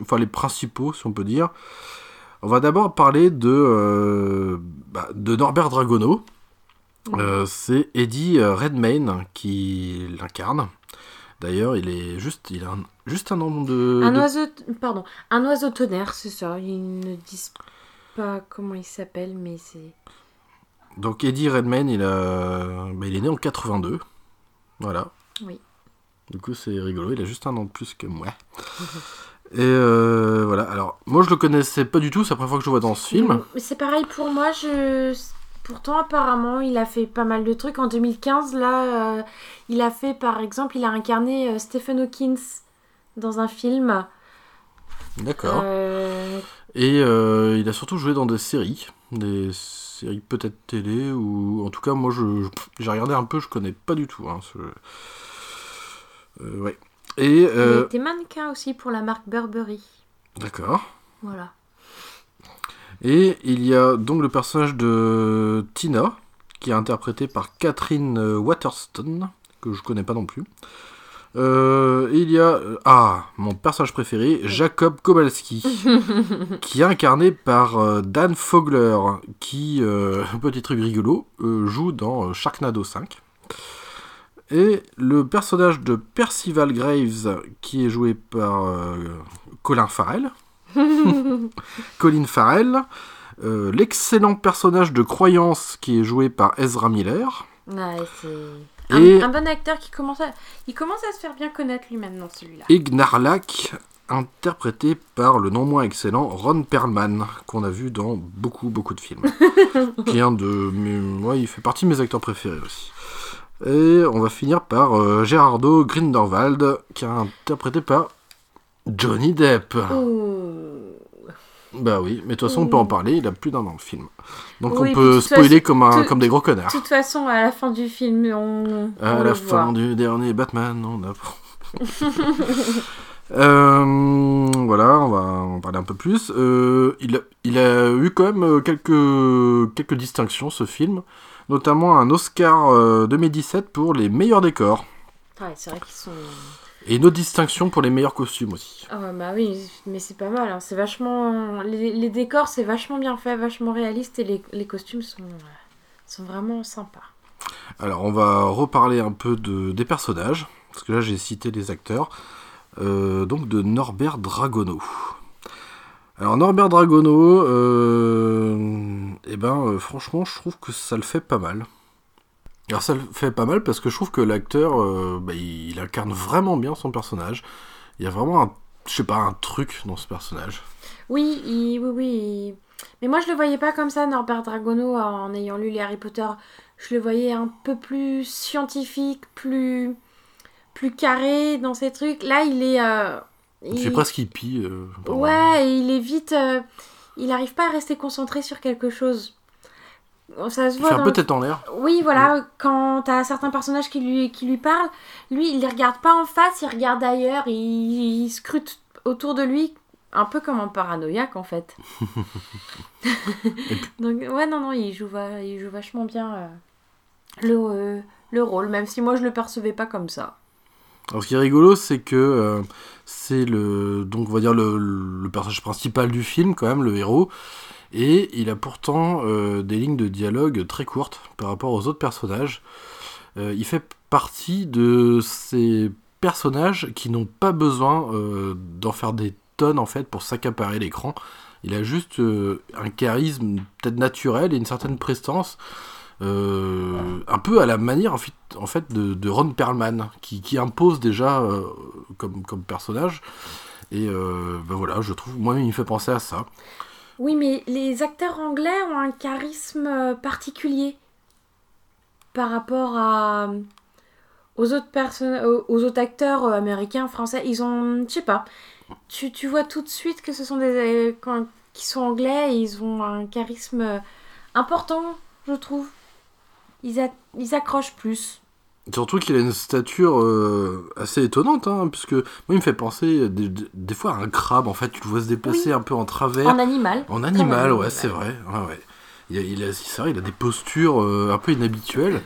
enfin les principaux, si on peut dire. On va d'abord parler de, bah, de Norbert Dragono. Euh, c'est Eddie euh, Redmayne qui l'incarne. D'ailleurs, il est juste, il a un- juste un nom de. un de- oiseau, pardon, un oiseau tonnerre, c'est ça. Ils ne disent pas comment il s'appelle, mais c'est. Donc Eddie Redmayne, il a, bah, il est né en 82. Voilà. Oui. Du coup, c'est rigolo. Il a juste un an de plus que moi. [laughs] Et euh, voilà. Alors, moi, je le connaissais pas du tout. C'est la première fois que je le vois dans ce film. C'est pareil pour moi. Je... Pourtant, apparemment, il a fait pas mal de trucs. En 2015, là, euh, il a fait, par exemple, il a incarné euh, Stephen Hawkins dans un film. D'accord. Euh, Et il a surtout joué dans des séries, des séries peut-être télé ou en tout cas moi je j'ai regardé un peu, je connais pas du tout. Hein, ce- ouais. Et Il été mannequin aussi pour la marque Burberry. d'accord. Voilà. Et il y a donc le personnage de Tina qui est interprété par Catherine euh, Waterston que je connais pas non plus. Euh, il y a euh, ah mon personnage préféré Jacob Kowalski [laughs] qui est incarné par Dan Fogler qui euh, [laughs] petit truc rigolo euh, joue dans Sharknado 5 et le personnage de Percival Graves qui est joué par Colin Farrell [laughs] Colin Farrell euh, l'excellent personnage de Croyance qui est joué par Ezra Miller Ouais, c'est un, Et- un bon acteur qui commence à... Il commence à se faire bien connaître lui maintenant, celui-là. et Gnarlak, interprété par le non moins excellent Ron Perlman, qu'on a vu dans beaucoup, beaucoup de films. [laughs] qui est un de mes... Ouais, il fait partie de mes acteurs préférés aussi. Et on va finir par euh, Gerardo Grindelwald, qui est interprété par Johnny Depp. Ouh. Bah oui, mais de toute façon, on peut en parler, il a plus d'un an le film. Donc Oui, on peut de spoiler façon, comme, un, tout- comme des gros De connards. toute façon, à la fin du film, on, À on la le fin voit. du dernier Batman, on apprend. [laughs] Euh, voilà, on va en parler un peu plus. Euh, il, a, il a eu quand même euh, quelques, quelques distinctions, ce film. Notamment un Oscar euh, 2017 pour les meilleurs décors. Ouais, c'est vrai qu'ils sont... Et une autre distinction pour les meilleurs costumes aussi. Ah bah oui, mais c'est pas mal. hein. C'est vachement... Les, les décors, c'est vachement bien fait, vachement réaliste. Et les, les costumes sont, euh, sont vraiment sympas. Alors, on va reparler un peu de, des personnages. Parce que là, j'ai cité les acteurs. Euh, donc, de Norbert Dragono. Alors, Norbert Dragono, euh, eh ben, euh, franchement, je trouve que ça le fait pas mal. Alors, ça le fait pas mal parce que je trouve que l'acteur, euh, bah, il, incarne vraiment bien son personnage. Il y a vraiment un, je sais pas, un truc dans ce personnage. Oui, il- oui, oui. il- Mais moi, je le voyais pas comme ça, Norbert Dragono, en ayant lu les Harry Potter. Je le voyais un peu plus scientifique, plus, plus carré dans ses trucs. Là, il est. euh, Il fait presque hippie. euh, par moment. Ouais, et il est vite. euh, il arrive pas à rester concentré sur quelque chose. Ça se voit fait un peu tête en l'air. Oui, voilà, quand t'as certains personnages qui lui, qui lui parlent, lui, il les regarde pas en face, il regarde ailleurs, il, il scrute autour de lui, un peu comme un paranoïaque en fait. [laughs] [laughs] Donc, ouais, non, non, il joue, il joue vachement bien euh, le, euh, le rôle, même si moi je le percevais pas comme ça. Alors ce qui est rigolo, c'est que euh, c'est le donc on va dire le, le personnage principal du film quand même, le héros, et il a pourtant euh, des lignes de dialogue très courtes par rapport aux autres personnages. Euh, il fait partie de ces personnages qui n'ont pas besoin euh, d'en faire des tonnes en fait pour s'accaparer l'écran. Il a juste un charisme peut-être naturel et une certaine prestance. un peu à la manière en fait, de, Ron Perlman qui, impose déjà comme, comme personnage et ben voilà je trouve moi il me fait penser à ça Oui, mais les acteurs anglais ont un charisme euh, particulier par rapport à aux autres personnes, aux, aux autres acteurs euh, américains, français. Ils ont, je sais pas. Tu, tu vois tout de suite que ce sont des euh, qui sont anglais et ils ont un charisme euh, important, je trouve. Ils, ils accrochent plus. Surtout qu'il a une stature euh, assez étonnante, hein, puisque moi il me fait penser des, des- fois à un crabe, en fait, tu le vois se déplacer Oui. un peu en travers. En animal. En animal, ouais, c'est vrai. Ouais, ouais. Il a, il a, c'est vrai, il a des postures euh, un peu inhabituelles.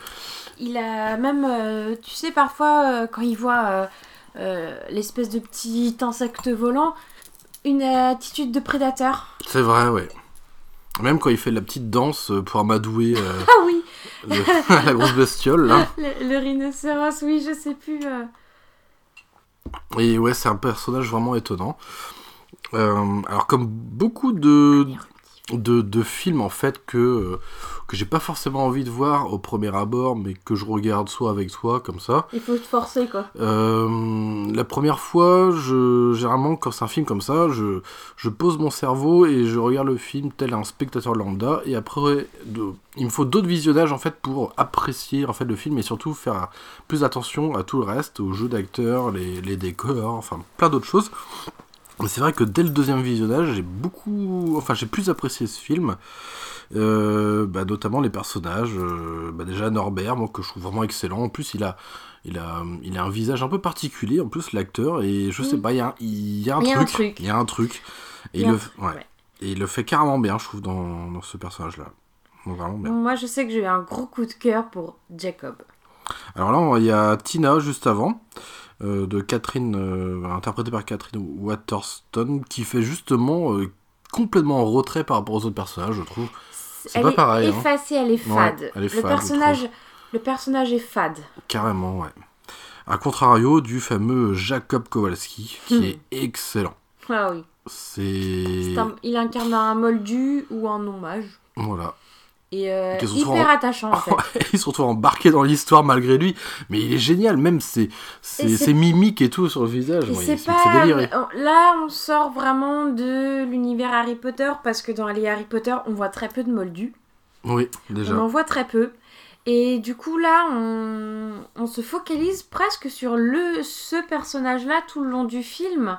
Il a même, euh, tu sais, parfois, euh, quand il voit euh, euh, l'espèce de petit insecte volant, une attitude de prédateur. C'est vrai, ouais. Même quand il fait la petite danse euh, pour amadouer euh, [laughs] Ah oui, le- [laughs] la grosse bestiole, là. le, le rhinocéros, oui, je sais plus. euh. Et ouais, c'est un personnage vraiment étonnant. Euh, alors, comme beaucoup de, de, de films en fait que, euh, que j'ai pas forcément envie de voir au premier abord, mais que je regarde soit avec toi comme ça. Il faut te forcer, quoi. Euh, la première fois, je, généralement quand c'est un film comme ça, je, je pose mon cerveau et je regarde le film tel un spectateur lambda. Et après, de- il me faut d'autres visionnages en fait pour apprécier en fait le film et surtout faire plus attention à tout le reste, aux jeux d'acteurs, les, les décors, enfin plein d'autres choses. Mais c'est vrai que dès le deuxième visionnage, j'ai beaucoup, enfin j'ai plus apprécié ce film, Euh, bah, notamment les personnages. euh, bah, déjà Norbert, moi que je trouve vraiment excellent. En plus, il a, il a, il a un visage un peu particulier. En plus, l'acteur et je sais Mm. pas, il y a, un- il y a un Il y a un truc, il y a un truc. Et Il le, truc, ouais. ouais. et il le fait carrément bien, je trouve, dans, dans ce personnage-là. Vraiment bien. Moi, je sais que j'ai eu un gros coup de cœur pour Jacob. Alors là, il y a Tina juste avant, de Catherine, euh, interprétée par Catherine Waterston, qui fait justement euh, complètement en retrait par rapport aux autres personnages, je trouve. C'est elle pas est pareil, hein. effacée, elle est Ouais, fade. elle est le fade, personnage, le personnage est fade. Carrément, ouais. A contrario du fameux Jacob Kowalski, qui Hmm. est excellent. Ah oui. C'est. Un- il incarne un moldu ou un non-mage. Voilà. Et euh, hyper en- attachant en [laughs] fait. il se retrouve embarqué dans l'histoire malgré lui, mais il est génial, même ses, ses, ses mimiques et tout sur le visage. C'est pas. Là, on sort vraiment de l'univers Harry Potter parce que dans les Harry Potter, on voit très peu de moldus. Oui, déjà. On en voit très peu. Et du coup, là, on, on se focalise presque sur le, ce personnage-là tout le long du film.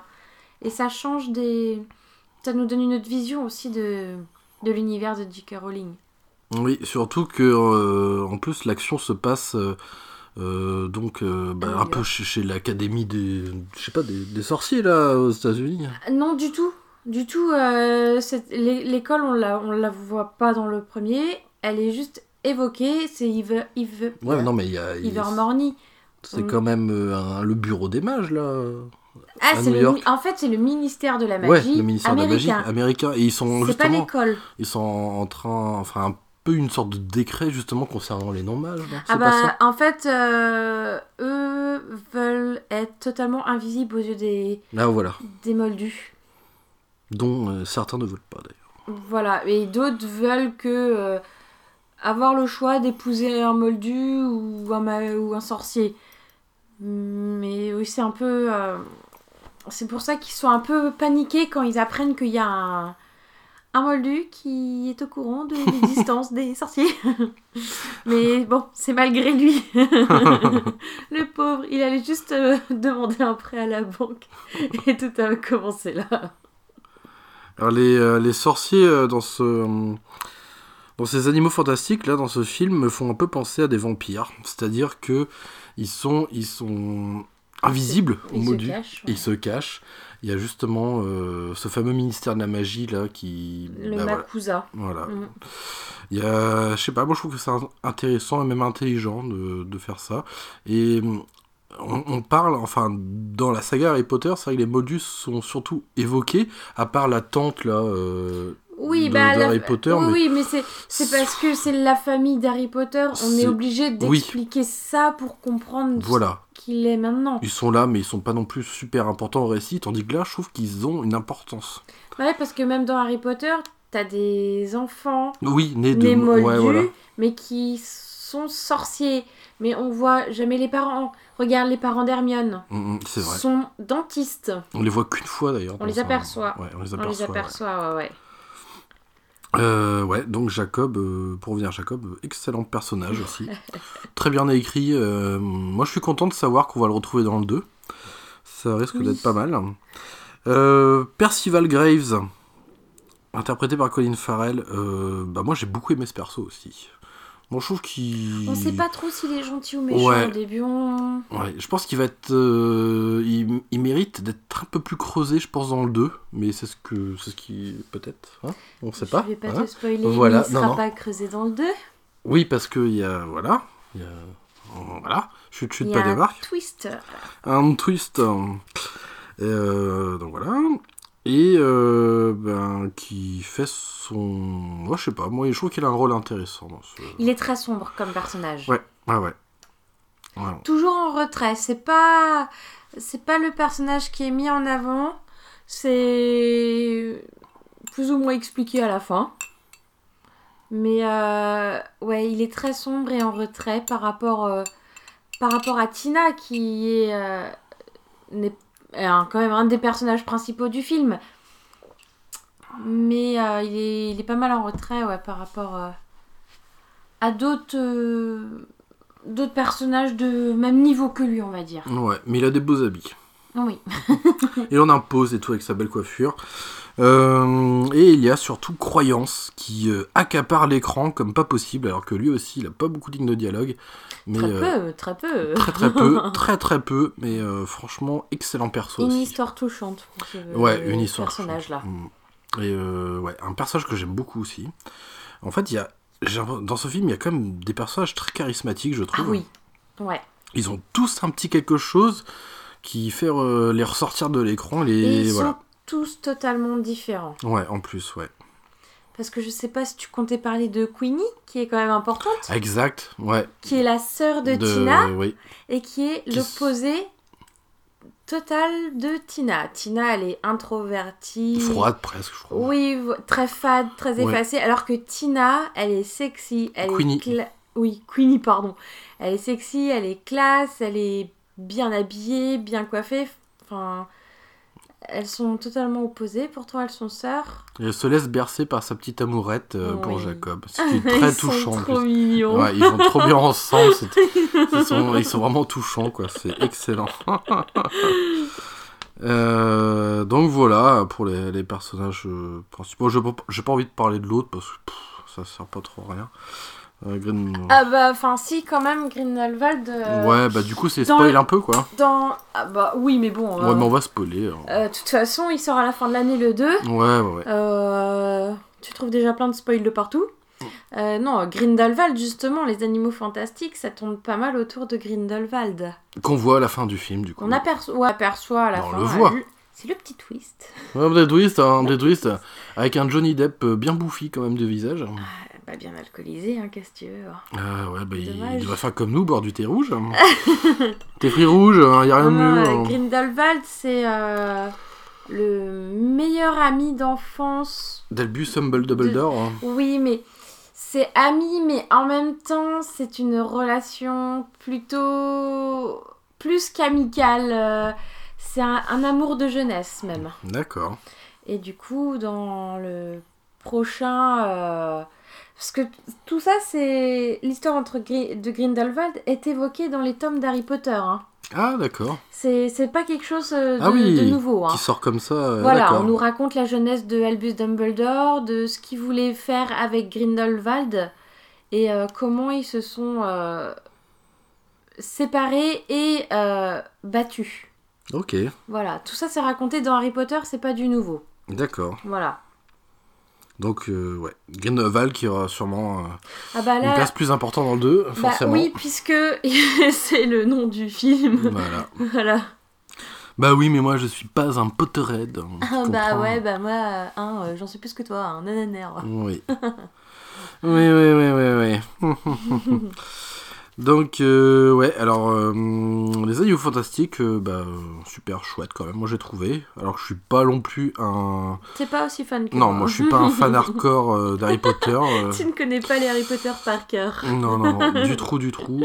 Et ça change des. Ça nous donne une autre vision aussi de, de l'univers de J.K. Rowling. Oui, surtout que euh, en plus l'action se passe euh, euh, donc euh, bah, New un peu chez, chez l'académie des je sais pas des, des sorciers là aux États-Unis. Non, du tout. Du tout. euh, L'école, on la, on la voit pas dans le premier. Elle est juste évoquée. C'est Yves, Yves, Ouais, non mais il y a il- Ivermorny. c'est Mm. quand même euh, un- le bureau des mages là. Ah, c'est le, en fait, c'est le ministère de la ouais, magie le ministère de la américain. magie américain et ils sont pas justement l'école. ils sont en train enfin peu une sorte de décret justement concernant les non mages. non C'est Ah pas bah, ça en fait, euh, eux veulent être totalement invisibles aux yeux des, Ah voilà, des moldus. dont euh, certains ne veulent pas d'ailleurs. Voilà, et d'autres veulent que euh, avoir le choix d'épouser un moldu ou un, ou un sorcier. Mais oui, c'est un peu. c'est pour ça qu'ils sont un peu paniqués quand ils apprennent qu'il y a un, un moldu qui est au courant de l'existence des sorciers. [laughs] Mais bon, c'est malgré lui. [laughs] le pauvre, il allait juste euh, demander un prêt à la banque et tout a commencé là. Alors les, euh, les sorciers euh, dans ce dans ces animaux fantastiques là dans ce film me font un peu penser à des vampires, c'est-à-dire que ils sont ils sont invisibles au Il se modu, cache. ils se cachent. Il y a justement euh, ce fameux ministère de la magie là qui Le bah, voilà, Makusa. voilà. Mm. Il y a je sais pas, moi je trouve que c'est intéressant et même intelligent de, de faire ça et on, on parle, enfin, dans la saga Harry Potter, c'est vrai que les Moldus sont surtout évoqués, à part la tante, là, euh, Oui, de- bah, la- d'Harry Potter, oui, mais- oui, mais c'est parce que c'est la famille d'Harry Potter. On est obligé oui. d'expliquer ça pour comprendre voilà. ce qu'il est maintenant. Ils sont là, mais ils sont pas non plus super importants au récit, tandis que là, je trouve qu'ils ont une importance. Ouais, parce que même dans Harry Potter, t'as des enfants Oui, nés de... nés moldus, ouais, voilà. mais qui sont sorciers. Mais on voit jamais les parents. Regarde les parents d'Hermione. Mm, mm, c'est vrai. sont dentistes. On les voit qu'une fois, d'ailleurs. On les aperçoit. Ouais, on les On aperçoit. les ouais. aperçoit, ouais, ouais. Euh, ouais, donc Jacob, euh, pour revenir à Jacob, excellent personnage aussi. [laughs] Très bien écrit. euh, moi, je suis content de savoir qu'on va le retrouver dans le 2. Ça risque Oui. d'être pas mal. Euh, Percival Graves, interprété par Colin Farrell. bah, moi, j'ai beaucoup aimé ce perso aussi. Bon, je trouve qu'il. On sait pas trop s'il est gentil ou méchant Ouais. au début. On... Ouais, je pense qu'il va être. euh, il, il mérite d'être un peu plus creusé, je pense, dans le 2. Mais c'est ce que. C'est ce qui. Peut-être. hein On sait pas. Je vais pas hein te spoiler, Voilà, il non, sera non. pas creusé dans le 2. Oui, parce qu'il y a. Voilà. Il y a. Voilà. Chut, chut, Il y pas a des un marques. twist. Un twist. euh, donc voilà. Et euh, ben, qui fait son. Moi, je sais pas. Moi, je trouve qu'il a un rôle intéressant dans ce. Il est très sombre comme personnage. Ouais, ouais, ouais. Voilà. Toujours en retrait. C'est pas, c'est pas le personnage qui est mis en avant. C'est plus ou moins expliqué à la fin. Mais euh, ouais, il est très sombre et en retrait par rapport, euh, par rapport à Tina qui est, euh, n'est- est un- quand même un des personnages principaux du film. Mais euh, il, est, il est pas mal en retrait ouais, par rapport euh, à d'autres euh, d'autres personnages de même niveau que lui, on va dire. Ouais, mais il a des beaux habits. Oui. [laughs] Il en impose et tout avec sa belle coiffure. Euh, et il y a surtout Croyance qui euh, accapare l'écran comme pas possible, alors que lui aussi il a pas beaucoup de lignes de dialogue. Mais, Très euh, peu, très peu. très très peu, [laughs] très très peu, mais franchement excellent perso Une aussi. histoire touchante Ouais, une histoire. personnage-là. Mm. Et ouais, un personnage que j'aime beaucoup aussi. En fait, il y a, dans ce film, il y a quand même des personnages très charismatiques, je Ah trouve. oui. Ouais. Ils ont tous un petit quelque chose qui fait euh, les ressortir de l'écran. Les Et ils voilà. sont tous totalement différents. Ouais, en plus, ouais. Parce que je sais pas si tu comptais parler de Queenie, qui est quand même importante, Exact, ouais. qui est la sœur de, Tina Oui. et qui est Qui l'opposé total de Tina. Tina, elle est introvertie. Froide presque, je crois. Oui, très fade, très Ouais. effacée. Alors que Tina, elle est sexy. Elle Queenie. est cla- Oui, Queenie, pardon. Elle est sexy, elle est classe, elle est bien habillée, bien coiffée. Enfin, elles sont totalement opposées. Pourtant, elles sont sœurs. Et elle se laisse bercer par sa petite amourette euh, pour. Jacob. Ce qui [laughs] est très ils touchant. sont trop mignons. Ouais, ils vont trop bien ensemble. [laughs] Ils sont, ils sont vraiment touchants, quoi. C'est excellent. [laughs] Euh, donc voilà pour les, les personnages euh, principaux. J'ai pas, j'ai pas envie de parler de l'autre parce que pff, ça sert pas trop à rien. Euh, Green- Ah bah, enfin, si, quand même, Grindelwald. euh, Ouais, bah du coup c'est spoil un peu quoi. Dans... Ah bah, oui, mais bon. Ouais, euh, mais on va spoiler. euh, De toute façon, il sort à la fin de l'année le 2. Ouais, ouais, ouais. Tu trouves déjà plein de spoils de partout. Euh, non, Grindelwald, justement, les animaux fantastiques, ça tourne pas mal autour de Grindelwald. Qu'on voit à la fin du film du coup. On aperçoit, ouais, aperçoit à la Bah, on fin. le voit. C'est le petit twist. Ouais, un petit twist, un petit twist, avec un Johnny Depp bien bouffi quand même de visage. Bah, bien alcoolisé, hein, qu'est-ce que tu veux. Ah ouais, bah il, il devrait faire comme nous, boire du thé rouge. [laughs] thé fruits rouges, hein, y a rien de Non, mieux. euh, hein. Grindelwald, c'est euh, le meilleur ami d'enfance. Delbus Humble Dumbledore. hein. Oui, mais c'est ami, mais en même temps, c'est une relation plutôt plus qu'amicale. euh, C'est un, un amour de jeunesse même. D'accord. Et du coup, dans le prochain... euh, Parce que tout ça, c'est... L'histoire entre de Grindelwald est évoquée dans les tomes d'Harry Potter. hein. Ah d'accord. C'est c'est pas quelque chose euh, de, Ah oui, de nouveau. hein. Qui sort comme ça. euh, Voilà, d'accord. on nous raconte la jeunesse de Albus Dumbledore, de ce qu'il voulait faire avec Grindelwald et euh, comment ils se sont euh, séparés et battus. Ok, Voilà, tout ça c'est raconté dans Harry Potter, c'est pas du nouveau. d'accord. Voilà. Donc, euh, ouais, Grindelwald qui aura sûrement euh, Ah bah une place plus importante dans le 2, bah forcément. oui, puisque [laughs] c'est le nom du film. Voilà. [laughs] voilà. Bah oui, mais moi je suis pas un Potterhead. hein, Ah bah ouais, bah moi, hein, euh, j'en sais plus que toi, un nananaire. Oui. oui, oui, oui, oui, oui. [laughs] Donc, euh, ouais, alors, euh, les animaux fantastiques, euh, bah, super chouette quand même, moi j'ai trouvé. Alors que je suis pas non plus un. T'es pas aussi fan que Non, moi je suis pas un fan [laughs] hardcore euh, d'Harry Potter. tu ne connais pas les Harry Potter par cœur. Non, non, non, du trou, du trou.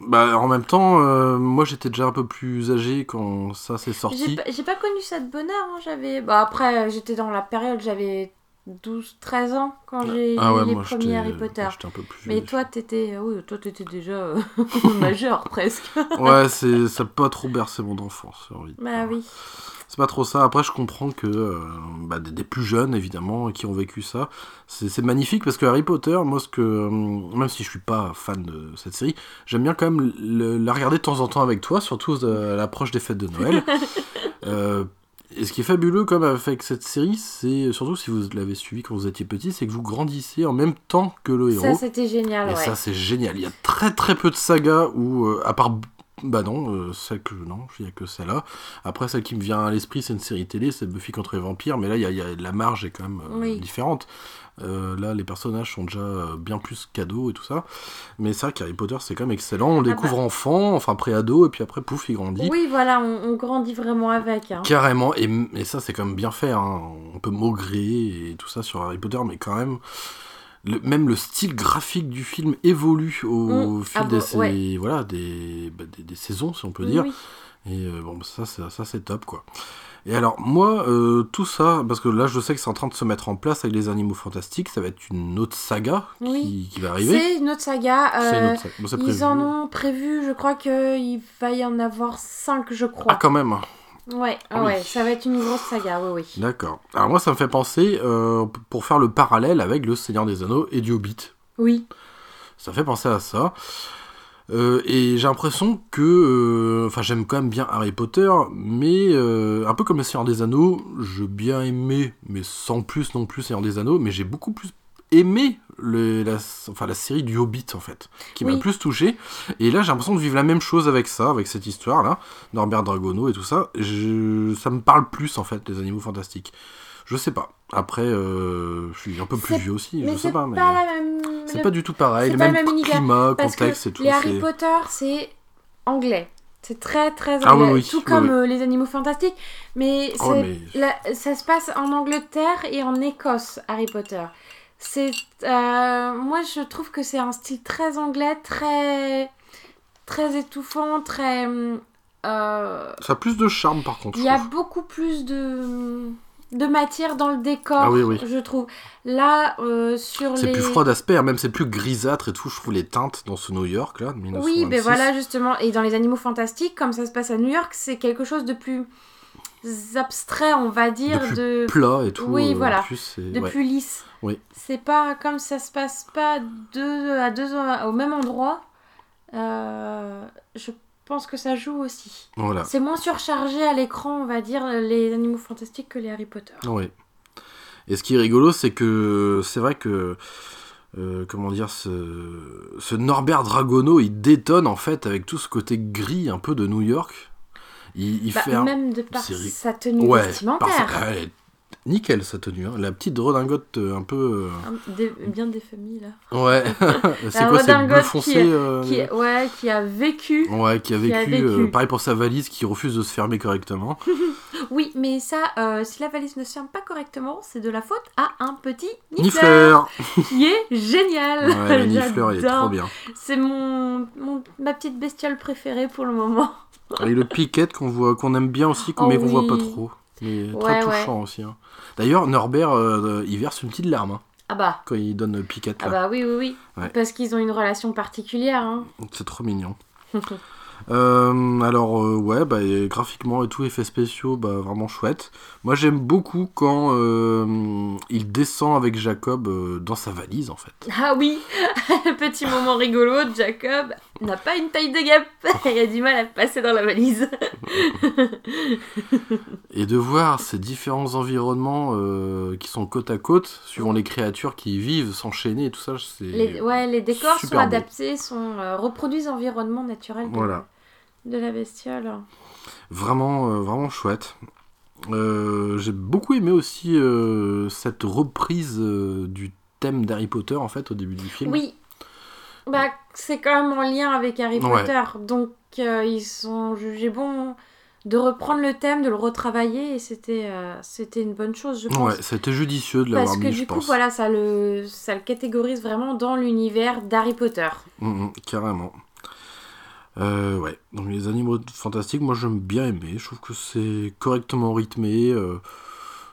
Bah, en même temps, euh, moi j'étais déjà un peu plus âgé quand ça s'est sorti. j'ai pas connu ça de bonheur, hein, j'avais... Bah après, j'étais dans la période, j'avais 12-13 ans quand j'ai Ah ouais, lu les moi premiers Harry Potter. un peu plus Mais toi, t'étais... euh, Oui, toi, t'étais déjà euh, [laughs] majeur, presque. [laughs] Ouais, c'est, ça pas trop bercé mon enfance, bah oui. C'est pas trop ça. Après, je comprends que euh, bah, des, des plus jeunes, évidemment, qui ont vécu ça, c'est, magnifique parce que Harry Potter, moi, ce que, même si je suis pas fan de cette série, j'aime bien quand même le- la regarder de temps en temps avec toi, surtout à l'approche des fêtes de Noël. [laughs] Euh, et ce qui est fabuleux comme avec cette série, c'est surtout si vous l'avez suivi quand vous étiez petit, c'est que vous grandissez en même temps que le héros. Ça, c'était génial, Et ouais. ça, c'est génial. Il y a très très peu de sagas où, euh, à part. Bah non, euh, celle que. Non, il n'y a que celle-là. Après, celle qui me vient à l'esprit, c'est une série télé, c'est Buffy contre les vampires, mais là, il y a, il y a- la marge est quand même euh, Oui. différente. Euh, là, les personnages sont déjà euh, bien plus cadeaux et tout ça. Mais c'est vrai qu'Harry Potter, c'est quand même excellent. On le Ah découvre enfant, enfin pré-ado, et puis après, pouf, il grandit. Oui, voilà, on, on grandit vraiment avec. hein. Carrément, et, et ça c'est quand même bien fait, hein. on peut maugrer et tout ça sur Harry Potter, mais quand même, le- même le style graphique du film évolue au Mm. fil Ah des, bon, sais- ouais. voilà, des, bah, des, des saisons, si on peut dire. Oui. Et euh, bon, ça, c'est- ça c'est top quoi. Et alors, moi, euh, tout ça, parce que là je sais que c'est en train de se mettre en place avec les animaux fantastiques, ça va être une autre saga qui, Oui. qui va arriver. C'est une autre saga. Une euh, autre saga. Bon, c'est ils en ont prévu, je crois qu'il va y en avoir 5, je crois. Ah, quand même Ouais, Ah oui. ouais, ça va être une grosse saga, oui, oui. D'accord. Alors, moi, ça me fait penser, euh, pour faire le parallèle avec Le Seigneur des Anneaux et du Hobbit. Oui, Ça fait penser à ça. Euh, et j'ai l'impression que. euh, Enfin, j'aime quand même bien Harry Potter, mais euh, un peu comme Le Seigneur des Anneaux, j'ai bien aimé, mais sans plus non plus Seigneur des Anneaux, mais j'ai beaucoup plus aimé le, la, enfin, la série du Hobbit, en fait, qui m'a Oui. le plus touché. Et là, j'ai l'impression de vivre la même chose avec ça, avec cette histoire-là, Norbert Dragono et tout ça. Je, ça me parle plus, en fait, les animaux fantastiques. Je sais pas. Après, euh, je suis un peu plus vieux aussi, mais je sais c'est pas. Mais... la même. C'est le- pas du tout pareil, c'est le pas même, climat, Parce contexte que et tout. les Harry Potter, c'est anglais. C'est très très anglais. Ah oui, oui, tout oui, comme euh, les animaux fantastiques. Mais, Oh, c'est- mais- la- ça se passe en Angleterre et en Écosse, Harry Potter. C'est, euh, moi, je trouve que c'est un style très anglais, très, très étouffant, très. euh, Ça a plus de charme par contre. il y a beaucoup plus de, de matière dans le décor, Ah oui, oui. je trouve. Là, euh, sur C'est les. plus froid d'aspect, hein, même c'est plus grisâtre et tout. Je trouve les teintes dans ce New York là, de 1926. Oui, ben voilà, justement. Et dans les animaux fantastiques, comme ça se passe à New York, c'est quelque chose de plus abstrait, on va dire, plus de, plat et tout. Oui, euh, voilà. plus, c'est- de ouais. plus lisse. Oui. C'est pas comme ça se passe pas deux, à deux au même endroit. euh, je pense que ça joue aussi. Voilà. C'est moins surchargé à l'écran, on va dire, les animaux fantastiques que les Harry Potter. Oui. Et ce qui est rigolo, c'est que c'est vrai que. euh, comment dire, ce, ce Norbert Dragono, il détonne en fait avec tout ce côté gris un peu de New York. Il, il Bah, fait un. même de par sa tenue Ouais, par vestimentaire. sa- elle est nickel sa tenue. hein. La petite redingote euh, un peu. Des- bien des familles là. euh, Ouais. [laughs] [laughs] c'est quoi, c'est bleu foncé qui euh, Qui, ouais, qui a vécu. Ouais, qui a qui a vécu, euh, pareil pour sa valise qui refuse de se fermer correctement. [laughs] Oui, mais ça, euh, si la valise ne se ferme pas correctement, c'est de la faute à un petit nifleur, Nifleur qui est génial. Ouais, le Nifleur, il est trop bien. C'est mon, mon- ma petite bestiole préférée pour le moment. Et le piquette qu'on voit, qu'on aime bien aussi, Oh mais qu'on voit pas oui. trop. Mais très ouais. touchant aussi. hein. D'ailleurs, Norbert, euh, il verse une petite larme hein, Ah bah, quand il donne piquette. ah bah oui, oui, oui. Ouais. Parce qu'ils ont une relation particulière. Hein. C'est trop mignon. [laughs] Euh, alors, euh, ouais, bah, graphiquement et tout, effets spéciaux, bah, vraiment chouette. Moi, j'aime beaucoup quand euh, il descend avec Jacob euh, dans sa valise, en fait. Ah oui, [laughs] petit moment rigolo, Jacob n'a pas une taille de gap. [laughs] Il a du mal à passer dans la valise. [laughs] Et de voir ces différents environnements euh, qui sont côte à côte, suivant les créatures qui y vivent, s'enchaîner et tout ça, c'est. Les, ouais, les décors sont beau. adaptés, sont, reproduisent l'environnement naturel de, Voilà. de la bestiole. Vraiment, vraiment chouette. Euh, J'ai beaucoup aimé aussi euh, cette reprise euh, du thème d'Harry Potter en fait au début du film. Oui. Bah, c'est quand même en lien avec Harry Ouais. Potter. Donc, ils sont jugés bon de reprendre le thème, de le retravailler. Et c'était c'était une bonne chose, je pense. Ouais, c'était judicieux de l'avoir Parce que mis, du coup, pense. voilà, ça le, ça le catégorise vraiment dans l'univers d'Harry Potter. Mm, mm, carrément. Euh, ouais, donc les animaux fantastiques, moi j'aime bien aimer. Je trouve que c'est correctement rythmé. euh,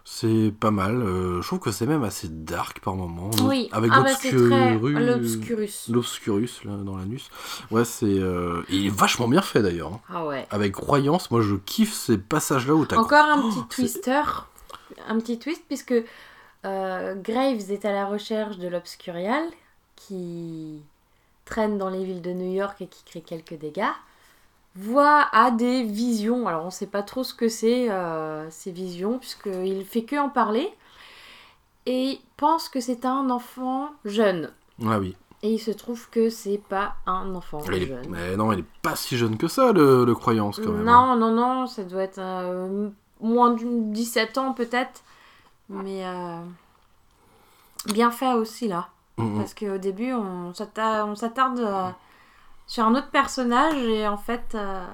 c'est pas mal. euh, je trouve que c'est même assez dark par moment. Oui, Avec ah bah, l'obscurus. l'obscurus. L'obscurus, dans l'anus. Ouais, c'est. euh, Il est vachement bien fait d'ailleurs. hein. Ah ouais. Avec croyance, moi je kiffe ces passages-là où t'as. Encore un Oh, petit c'est- twister, un petit twist, puisque euh, Graves est à la recherche de l'Obscurial, qui traîne dans les villes de New York et qui crée quelques dégâts, voit a des visions. Alors on sait pas trop ce que c'est euh, ces visions, puisqu'il fait que en parler, et pense que c'est un enfant jeune. Ah oui. Et il se trouve que c'est pas un enfant Il est- jeune. Mais non, il est pas si jeune que ça, le, le croyance quand même. hein. Non, non, non, ça doit être euh, moins de 17 ans peut-être. Mais euh, bien fait aussi là. Mm, mm. Parce qu'au début, on s'atta- on s'attarde euh, sur un autre personnage et en fait, euh,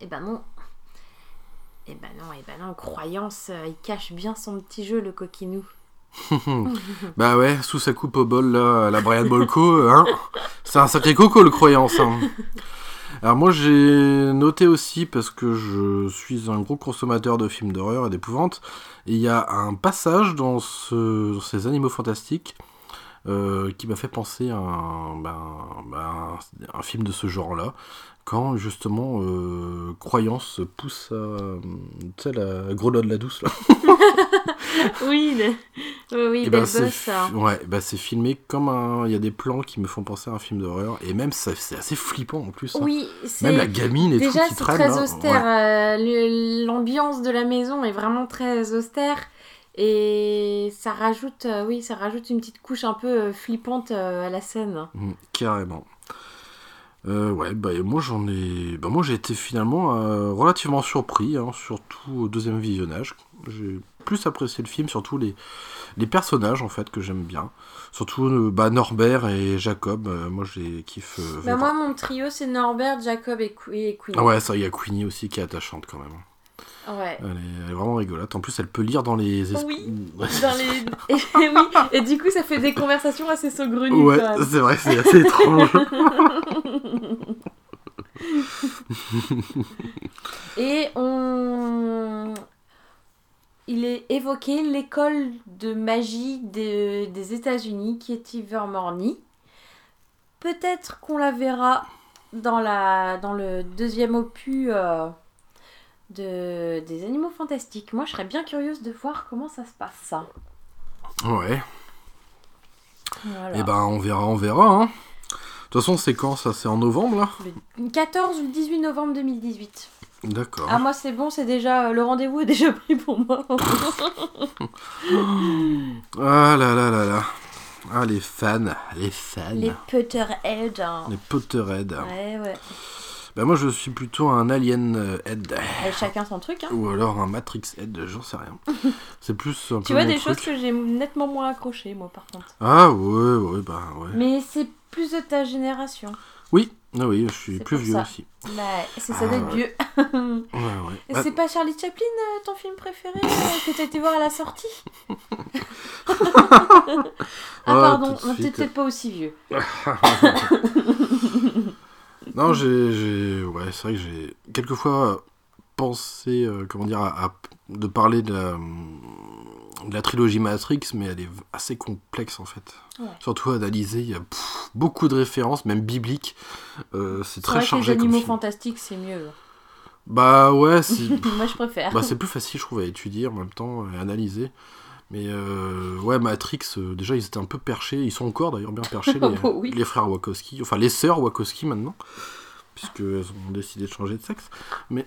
eh ben non. Eh ben non, eh ben non, croyance, euh, il cache bien son petit jeu, le coquinou. [laughs] Bah ouais, sous sa coupe au bol, là, la Brian Bolko, hein, c'est un sacré coco le croyance. hein. Alors moi j'ai noté aussi, parce que je suis un gros consommateur de films d'horreur et d'épouvante, il y a un passage dans, ce, dans ces animaux fantastiques euh, qui m'a fait penser à un, ben, ben, un film de ce genre-là, quand justement euh, Croyance pousse à, tu sais, la grelotte la douce là. [laughs] Oui, oui, oui, Et ben, Boss, hein. ouais, bah c'est filmé comme un. Il y a des plans qui me font penser à un film d'horreur et même ça- c'est assez flippant en plus. hein. Oui, c'est. Même la gamine et Déjà, tout qui c'est très là, austère. ouais. euh, L'ambiance de la maison est vraiment très austère. Et ça rajoute, euh, oui, ça rajoute une petite couche un peu euh, flippante euh, à la scène. Mm, carrément. Euh, ouais, bah moi j'en ai. Bah moi j'ai été finalement euh, relativement surpris, hein, surtout au deuxième visionnage. J'ai plus apprécié le film, surtout les, les personnages en fait que j'aime bien. Surtout euh, bah, Norbert et Jacob, moi j'ai kiffe. Bah, moi, mon trio, c'est Norbert, Jacob et, Qu- et Queen. Ah ouais, ça, il y a Queenie aussi qui est attachante quand même. Ouais. Elle est, elle est vraiment rigolote. En plus, elle peut lire dans les esprits. Oui. [laughs] Dans les... [laughs] et, oui, et du coup, ça fait des conversations assez saugrenues. Ouais, c'est vrai, c'est assez étrange. [laughs] Et on... Il est évoqué l'école de magie de- des États-Unis qui est Ivermorny. Peut-être qu'on la verra dans, la... dans le deuxième opus euh, de... des Animaux Fantastiques. Moi, je serais bien curieuse de voir comment ça se passe, ça. Ouais. Voilà. Et ben, on verra, on verra. Hein. De toute façon, c'est quand ça? C'est en novembre, là? Le 14 ou le 18 novembre 2018. D'accord. Ah, moi, c'est bon, c'est déjà... Le rendez-vous est déjà pris pour moi. [laughs] Ah là là là là. Ah, les fans. Les fans. Les Les, Potterheads. hein. Potterheads. Ouais, ouais. Ben, moi, je suis plutôt un Alien euh, Head. Et chacun son truc. Hein. Ou alors un Matrix Head, j'en sais rien. [laughs] C'est plus un peu Tu vois mon des truc. choses que j'ai nettement moins accrochées, moi, par contre. Ah ouais, ouais, bah ouais. Mais c'est plus de ta génération. Oui, ah oui, je suis plus vieux ça. aussi. Bah, c'est ça Ah, d'être ouais. vieux. Ouais, ouais. Et Bah, c'est pas Charlie Chaplin, euh, ton film préféré, euh, que t'as été voir à la sortie? [laughs] Ah, pardon, t'es peut-être pas aussi vieux. [laughs] Non, j'ai, j'ai- ouais, c'est vrai que j'ai quelquefois pensé, euh, comment dire, à, à- de parler de la, de la trilogie Matrix, mais elle est assez complexe en fait. Ouais. Surtout à analyser, il y a pff, beaucoup de références, même bibliques. Euh, c'est très vrai que les chargé comme animaux fantastiques, c'est mieux. Bah ouais, c'est, [laughs] moi, je préfère. bah, c'est plus facile, je trouve, à étudier en même temps et analyser. Mais euh, ouais, Matrix, euh, déjà, ils étaient un peu perchés. Ils sont encore d'ailleurs bien perchés, [laughs] les, Oh oui. les frères Wachowski. Enfin, les sœurs Wachowski maintenant. Puisqu'elles ont décidé de changer de sexe. Mais.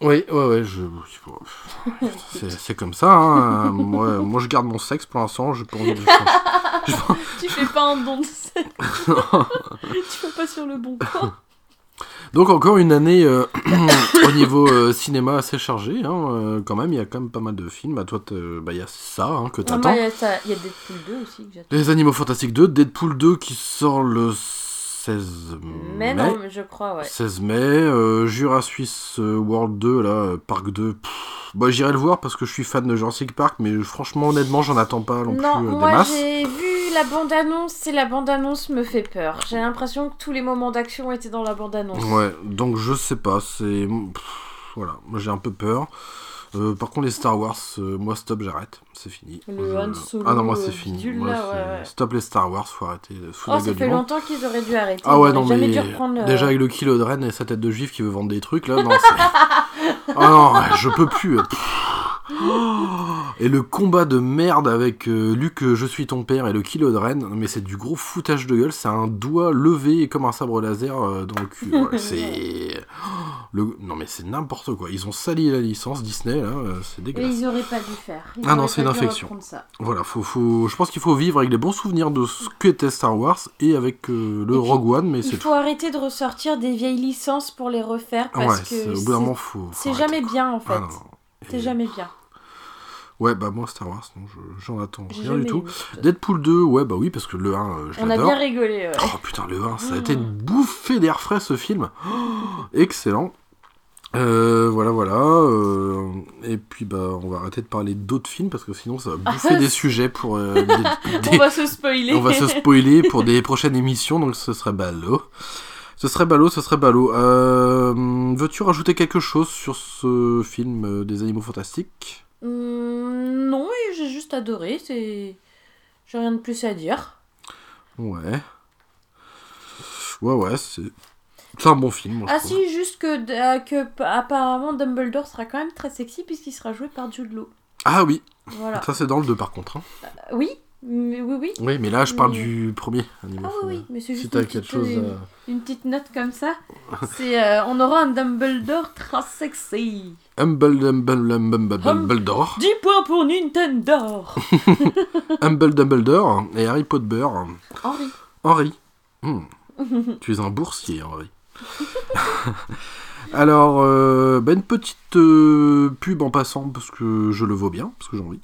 Oui, ouais, ouais, je. [laughs] C'est comme ça, hein. moi, moi, je garde mon sexe pour l'instant, j'ai pas envie de changer. [laughs] Tu fais pas un don de sexe. tu vas pas sur le bon point. Donc encore une année euh, [coughs] au niveau euh, cinéma assez chargée, hein, euh, quand même, il y a quand même pas mal de films. Bah toi, bah, il y a ça hein, que Moi, t'attends. il y, a Deadpool 2 aussi que j'attends. Les Animaux Fantastiques 2, Deadpool 2 qui sort le 16 Mais mai. non, mais je crois, ouais. 16 mai, euh, Jurassic World 2, là, euh, Parc 2. pff, bah, j'irai le voir parce que je suis fan de Jurassic Park, mais franchement, honnêtement, j'en attends pas non, Non, plus euh, des moi masses. j'ai vu la bande-annonce et la bande-annonce me fait peur. J'ai l'impression que tous les moments d'action étaient dans la bande-annonce. Ouais, donc je sais pas, c'est. Voilà, moi j'ai un peu peur. Euh, par contre, les Star Wars, euh, moi stop, j'arrête, c'est fini. Le Je- Han Solo, Ah non, moi euh, c'est fini. bidule, Moi, là, c'est- ouais, ouais. Stop les Star Wars, faut arrêter Oh, ça fait longtemps qu'ils auraient dû arrêter. Ah ouais, non, mais reprendre. euh, déjà avec le kilo de Rennes et sa tête de juif qui veut vendre des trucs, là, non, c'est... [laughs] ah non, je peux plus. [gasps] Et le combat de merde avec euh, Luc, euh, je suis ton père et le kilo de non, mais c'est du gros foutage de gueule, c'est un doigt levé comme un sabre laser euh, dans le cul. Ouais, c'est... [gasps] Le... Non mais c'est n'importe quoi, ils ont sali la licence Disney, là, euh, c'est Mais dégueulasse. ils auraient pas dû faire. Ils Ah non, c'est une infection. ça. Voilà, faut, faut... je pense qu'il faut vivre avec les bons souvenirs de ce qu'était Star Wars et avec le Et puis, Rogue One, mais Il c'est faut arrêter de ressortir des vieilles licences pour les refaire parce que c'est- faut. arrêter, jamais bien en fait. Ah, non, non. Et- jamais bien. Ouais, bah moi, Star Wars, non, je- j'en attends rien du tout. Deadpool 2, ouais, bah oui, parce que le 1, euh, je On a bien rigolé. ouais. Oh putain, le 1, ça a été une bouffée d'air frais ce film. Oh, [gasps] excellent. Euh, voilà, voilà. euh, et puis, bah, on va arrêter de parler d'autres films parce que sinon, ça va bouffer [laughs] des sujets pour. euh, des- [laughs] On va se spoiler. on va se spoiler pour [laughs] des prochaines émissions, donc ce serait ballot. Ce serait ballot, ce serait ballot. Euh, Veux-tu rajouter quelque chose sur ce film euh, des animaux fantastiques? Hum, non, j'ai juste adoré. C'est. J'ai rien de plus à dire. Ouais. Ouais, ouais, c'est. C'est un bon film, moi, Ah si, juste que, euh, que apparemment Dumbledore sera quand même très sexy puisqu'il sera joué par Jude Law. Ah oui, Voilà. ça c'est dans le 2 par contre. hein. Euh, Oui, mais oui, oui. Oui, mais là je parle Mais- du premier animal. Ah oui, oui, mais c'est Si juste t'as une quelque petite, chose. euh, une petite note comme ça. [laughs] C'est, euh, on aura un Dumbledore très sexy. Humble Dumble Dumble Dumbledore. 10 points pour Nintendo. Humble Dumbledore et Harry Potter. Henri. Henri. Hmm. tu es un boursier, Henri. Alors, euh, bah, une petite pub en passant, parce que je le vaux bien, parce que j'ai envie.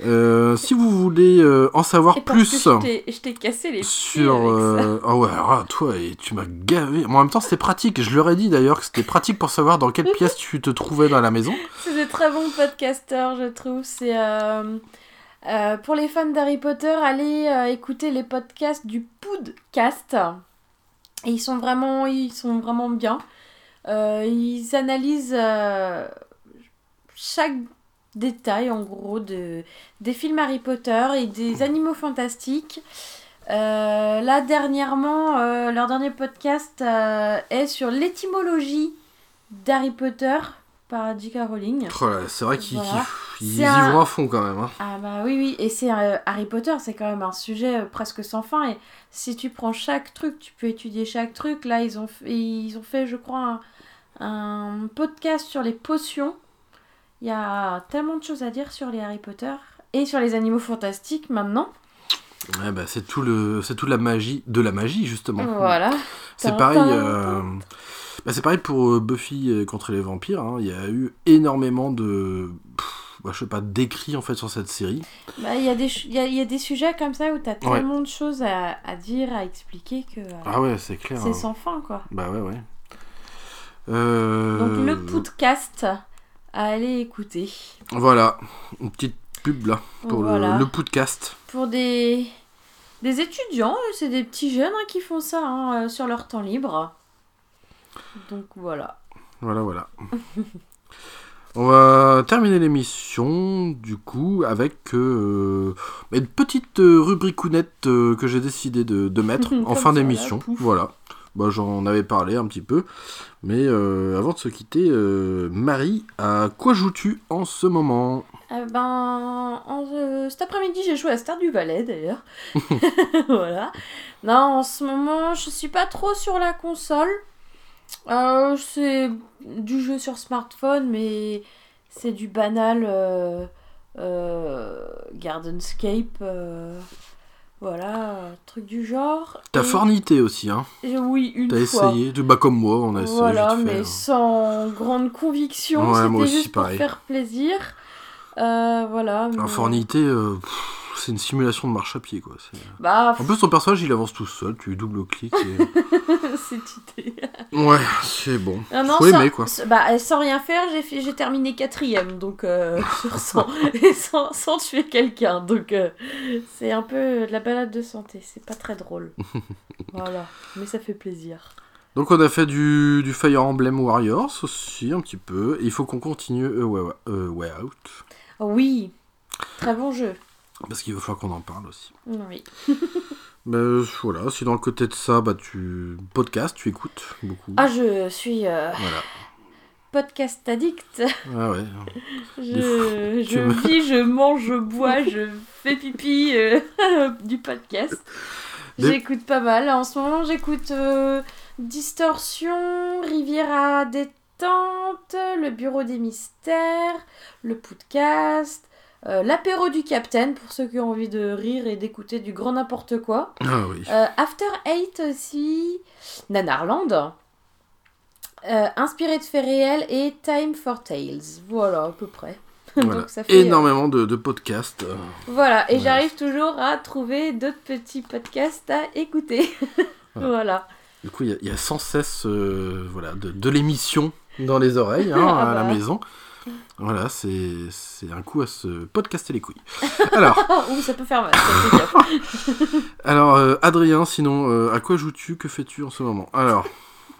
Euh, si vous voulez euh, en savoir Et parce plus que je t'ai- cassé les sur... euh, Ah ouais, alors là, toi, et tu m'as gavé. Moi, en même temps, c'était pratique. Je leur ai dit d'ailleurs que c'était pratique pour savoir dans quelle pièce tu te trouvais dans la maison. [laughs] C'est des très bons podcasteurs, je trouve. C'est euh, pour les fans d'Harry Potter, allez écouter les podcasts du Podcast. Et ils sont vraiment, ils sont vraiment bien. Ils analysent chaque détail, en gros, de, des films Harry Potter et des animaux fantastiques. Euh, là, dernièrement, euh, leur dernier podcast euh, est sur l'étymologie d'Harry Potter par J.K. Rowling. Oh c'est vrai qu'ils Voilà. y un- vont à fond quand même. hein. Ah bah oui, oui, et c'est Harry Potter, c'est quand même un sujet presque sans fin. Et si tu prends chaque truc, tu peux étudier chaque truc. Là, ils ont, f- ils ont fait, je crois, un, un podcast sur les potions. Il y a tellement de choses à dire sur les Harry Potter et sur les animaux fantastiques maintenant. Ouais, bah, c'est tout le, c'est toute la magie de la magie justement. Voilà. C'est pareil. euh, bah, c'est pareil pour euh, Buffy contre les vampires. hein. Il y a eu énormément de, pff, bah, je sais pas, d'écrits en fait sur cette série. Bah, Il y, a des il y, a, il y a des sujets comme ça où tu as Ouais. tellement de choses à, à dire, à expliquer que euh, Ah ouais, c'est clair. c'est hein. sans fin quoi. Bah ouais, ouais. Euh, Donc le podcast à aller écouter. Voilà, une petite pub là pour le- Voilà. le, podcast. Pour des, des étudiants, euh, c'est des petits jeunes hein, qui font ça hein, euh, sur leur temps libre. Donc voilà. Voilà, voilà. [laughs] On va terminer l'émission, du coup, avec euh, une petite euh, rubricounette euh, que j'ai décidé de, de mettre [laughs] en fin d'émission. Voilà. Bah, J'en avais parlé un petit peu. Mais euh, avant de se quitter, euh, Marie, à quoi joues-tu en ce moment? Eh ben, en, cet après-midi, j'ai joué à Star du Valais d'ailleurs. [laughs] [laughs] voilà. Non, en ce moment, je suis pas trop sur la console. Euh, c'est du jeu sur smartphone, mais c'est du banal Gardenscape. Voilà, truc du genre. T'as Et- fornité aussi, hein. et Oui, une T'as fois. essayé. Tu- Bah, comme moi, on a essayé. Voilà, fait, mais hein. sans grande conviction. Ouais, moi C'était aussi, juste pour pareil. faire plaisir. Euh, voilà. mais- En fornité, euh, pff, c'est une simulation de marche à pied, quoi. c'est- Bah, En plus, ton personnage, il avance tout seul. Tu double-cliques. Et... [laughs] c'est idée. ouais, c'est bon. Non, non, Faut sans, aimer, quoi. Bah, sans rien faire, j'ai fait- j'ai terminé quatrième, donc euh, [laughs] 100, et [laughs] sans, sans tuer quelqu'un. Donc euh, c'est un peu de la balade de santé, c'est pas très drôle. voilà, mais ça fait plaisir. Donc, on a fait du, du Fire Emblem Warriors aussi, un petit peu. Et il faut qu'on continue euh, ouais, ouais, euh, Way Out. Oui, très bon jeu. Parce qu'il va falloir qu'on en parle aussi. Oui. [laughs] Bah, voilà, si dans le côté de ça, bah, tu. Podcast, tu écoutes beaucoup. Ah, je suis euh, Voilà. podcast addict. Ah ouais. Je, je vis, je mange, je bois, je fais pipi euh, [laughs] du podcast. Des- J'écoute pas mal. En ce moment, j'écoute euh, Distorsion, Rivière à détente, Le Bureau des mystères, le podcast, euh, l'apéro du Capitaine pour ceux qui ont envie de rire et d'écouter du grand n'importe quoi. Ah oui. Euh, After Eight aussi, Nanarland, euh, inspiré de faits réels et Time for Tales. Voilà, à peu près. [laughs] Voilà. Donc ça fait, euh, Énormément de, de podcasts. Voilà, et Ouais. j'arrive toujours à trouver d'autres petits podcasts à écouter. [laughs] Voilà. voilà. Du coup, il y a- il y, a sans cesse voilà, de, de l'émission dans les oreilles hein, [laughs] Ah à la bah. maison. Voilà, c'est un coup à se podcaster les couilles. Alors, [laughs] Ouh, ça peut faire mal. [laughs] alors euh, Adrien, sinon, euh, à quoi joues-tu? Que fais-tu en ce moment? Alors,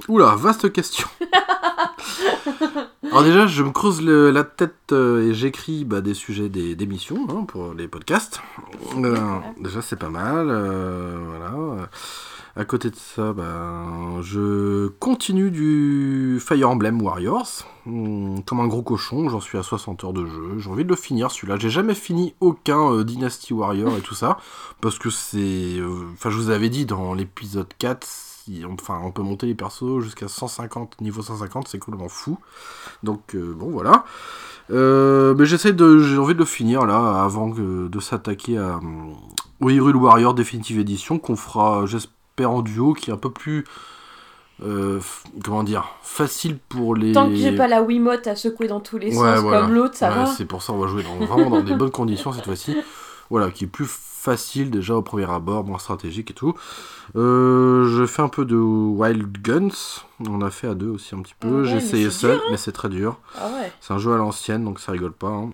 oula, vaste question. Alors déjà, je me creuse le- la tête euh, et j'écris bah, des sujets des- d'émissions hein, pour les podcasts. Euh, déjà, c'est pas mal. euh, voilà. À côté de ça, ben, je continue du Fire Emblem Warriors. Hum, Comme un gros cochon, j'en suis à 60 heures de jeu. J'ai envie de le finir celui-là. J'ai jamais fini aucun euh, Dynasty Warrior et tout ça. Parce que c'est. euh, Enfin, je vous avais dit dans l'épisode 4, si- enfin, on peut monter les persos jusqu'à 150, niveau 150, c'est complètement fou. Donc, euh, bon, voilà. Mais j'essaie de. J'ai envie de le finir là, avant de s'attaquer à. au Warrior Definitive Edition, qu'on fera, j'espère, en duo, qui est un peu plus. euh, comment dire Facile pour les. Tant que j'ai pas la Wiimote à secouer dans tous les Ouais, sens voilà. comme l'autre, ça Ouais, va. C'est pour ça on va jouer dans- vraiment dans des bonnes conditions cette fois-ci. Voilà, qui est plus facile déjà au premier abord, moins stratégique et tout. Euh, je fais un peu de Wild Guns. On a fait à deux aussi un petit peu. Ouais, J'ai essayé seul, dur, hein. mais c'est très dur. Ah ouais. C'est un jeu à l'ancienne, donc ça rigole pas. hein.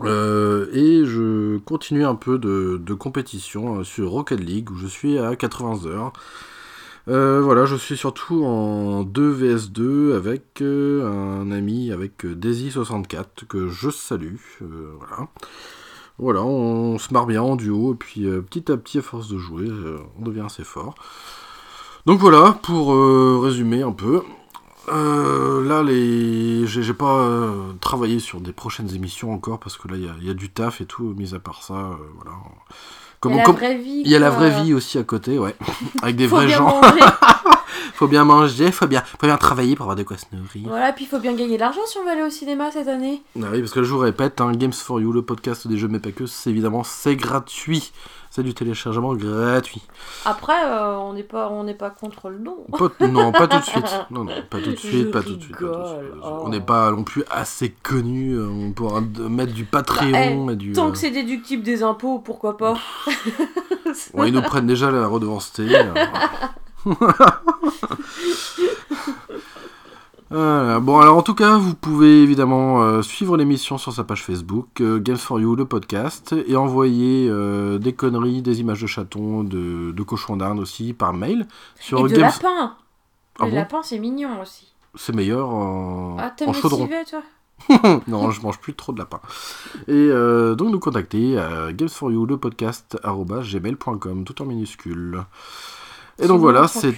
Euh, et je continue un peu de, compétition euh, sur Rocket League où je suis à 80 heures. Euh, voilà, je suis surtout en 2 vs 2 avec un ami avec euh, Daisy64 que je salue. voilà. On se marre bien en duo et puis petit à petit à force de jouer, on devient assez fort. Donc voilà, pour résumer un peu. Euh, là, les... j'ai pas euh, travaillé sur des prochaines émissions encore parce que là, il y a- il y, a du taf et tout, mis à part ça, euh, voilà. Il y Comme, a la comme- vraie vie. il y a la vraie vie aussi à côté, ouais, [laughs] avec des vrais gens. [laughs] faut bien manger, faut bien, faut bien travailler pour avoir de quoi se nourrir. voilà, puis il faut bien gagner de l'argent si on veut aller au cinéma cette année. Ah oui, parce que je vous répète, hein, Games for You, le podcast des jeux mais pas que, c'est évidemment c'est gratuit. C'est du téléchargement gratuit. Après, euh, on n'est pas, on n'est pas contre le don. Pas- non, pas tout de suite. [laughs] Non, non, pas tout de suite, pas tout de suite. pas tout de suite. rigole, oh. On n'est pas non plus assez connu. On pourra d- mettre du Patreon et du. Tant euh, que c'est déductible des impôts, pourquoi pas ouais, ils nous prennent déjà la redevance T. [laughs] [laughs] Voilà. Bon, alors en tout cas, vous pouvez évidemment euh, suivre l'émission sur sa page Facebook, euh, Games for You, le podcast, et envoyer euh, des conneries, des images de chatons, de, de cochons d'Inde aussi par mail. Sur Et de Games... lapin. Ah le bon lapin, c'est mignon aussi. C'est meilleur en, Ah, en chaudron. civet, toi [laughs] non, je mange plus trop de lapin. Et euh, donc nous contacter à games for you le podcast gmail.com tout en minuscule. Et donc voilà, c'est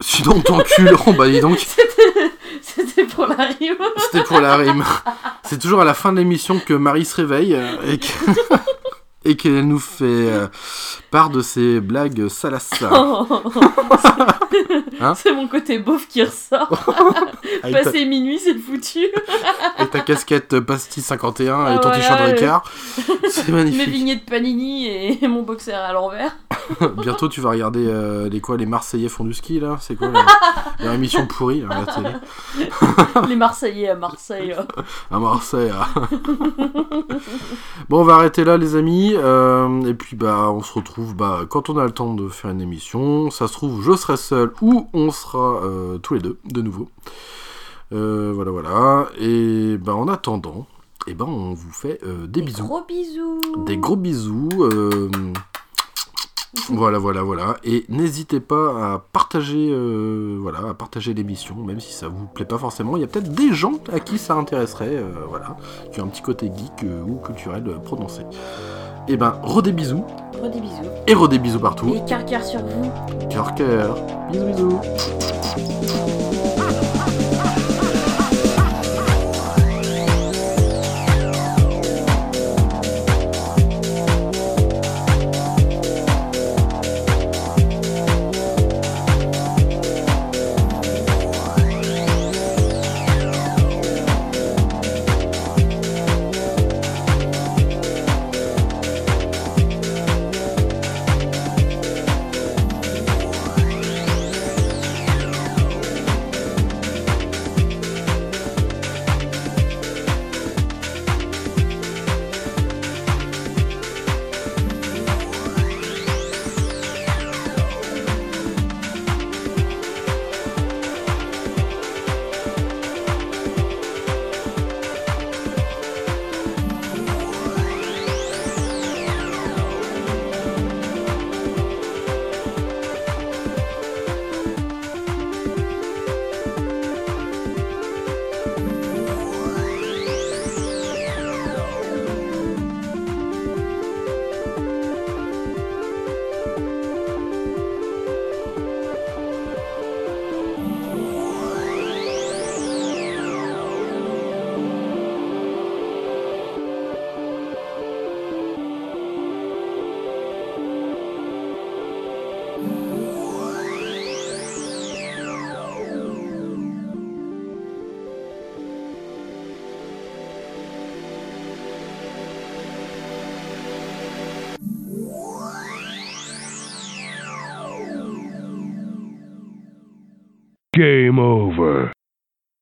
sinon on t'encule. [laughs] oh bah dis donc. [laughs] C'était pour la rime. C'était pour la rime. C'est toujours à la fin de l'émission que Marie se réveille euh, et que- [laughs] et qu'elle nous fait euh, part de ses blagues salaces. [laughs] Hein c'est mon côté beauf qui ressort. [laughs] Passé minuit, c'est foutu. [laughs] avec ta casquette Pastille 51 et Ah, ton voilà, t-shirt. Ricard. C'est Mes magnifique. vignettes Panini et mon boxer à l'envers. Bientôt, tu vas regarder euh, les quoi, les Marseillais font du ski là? C'est quoi la- émission pourrie là, à la télé? Les Marseillais à Marseille. à Marseille. ah. bon, on va arrêter là, les amis. Euh, et puis, bah, on se retrouve bah, quand on a le temps de faire une émission. Ça se trouve, je serai seul ou on sera euh, tous les deux de nouveau. Euh, voilà, voilà. Et bah, en attendant, et ben, on vous fait euh, des bisous. Gros bisous. Des gros bisous. voilà, voilà, voilà. Et n'hésitez pas à partager, voilà, à partager l'émission, même si ça vous plaît pas forcément. Il y a peut-être des gens à qui ça intéresserait, voilà, qui ont un petit côté geek ou culturel prononcé. Et ben, redis bisous des bisous. et redis bisous partout. Et cœur cœur sur vous. Cœur, cœur. Bisous, bisous.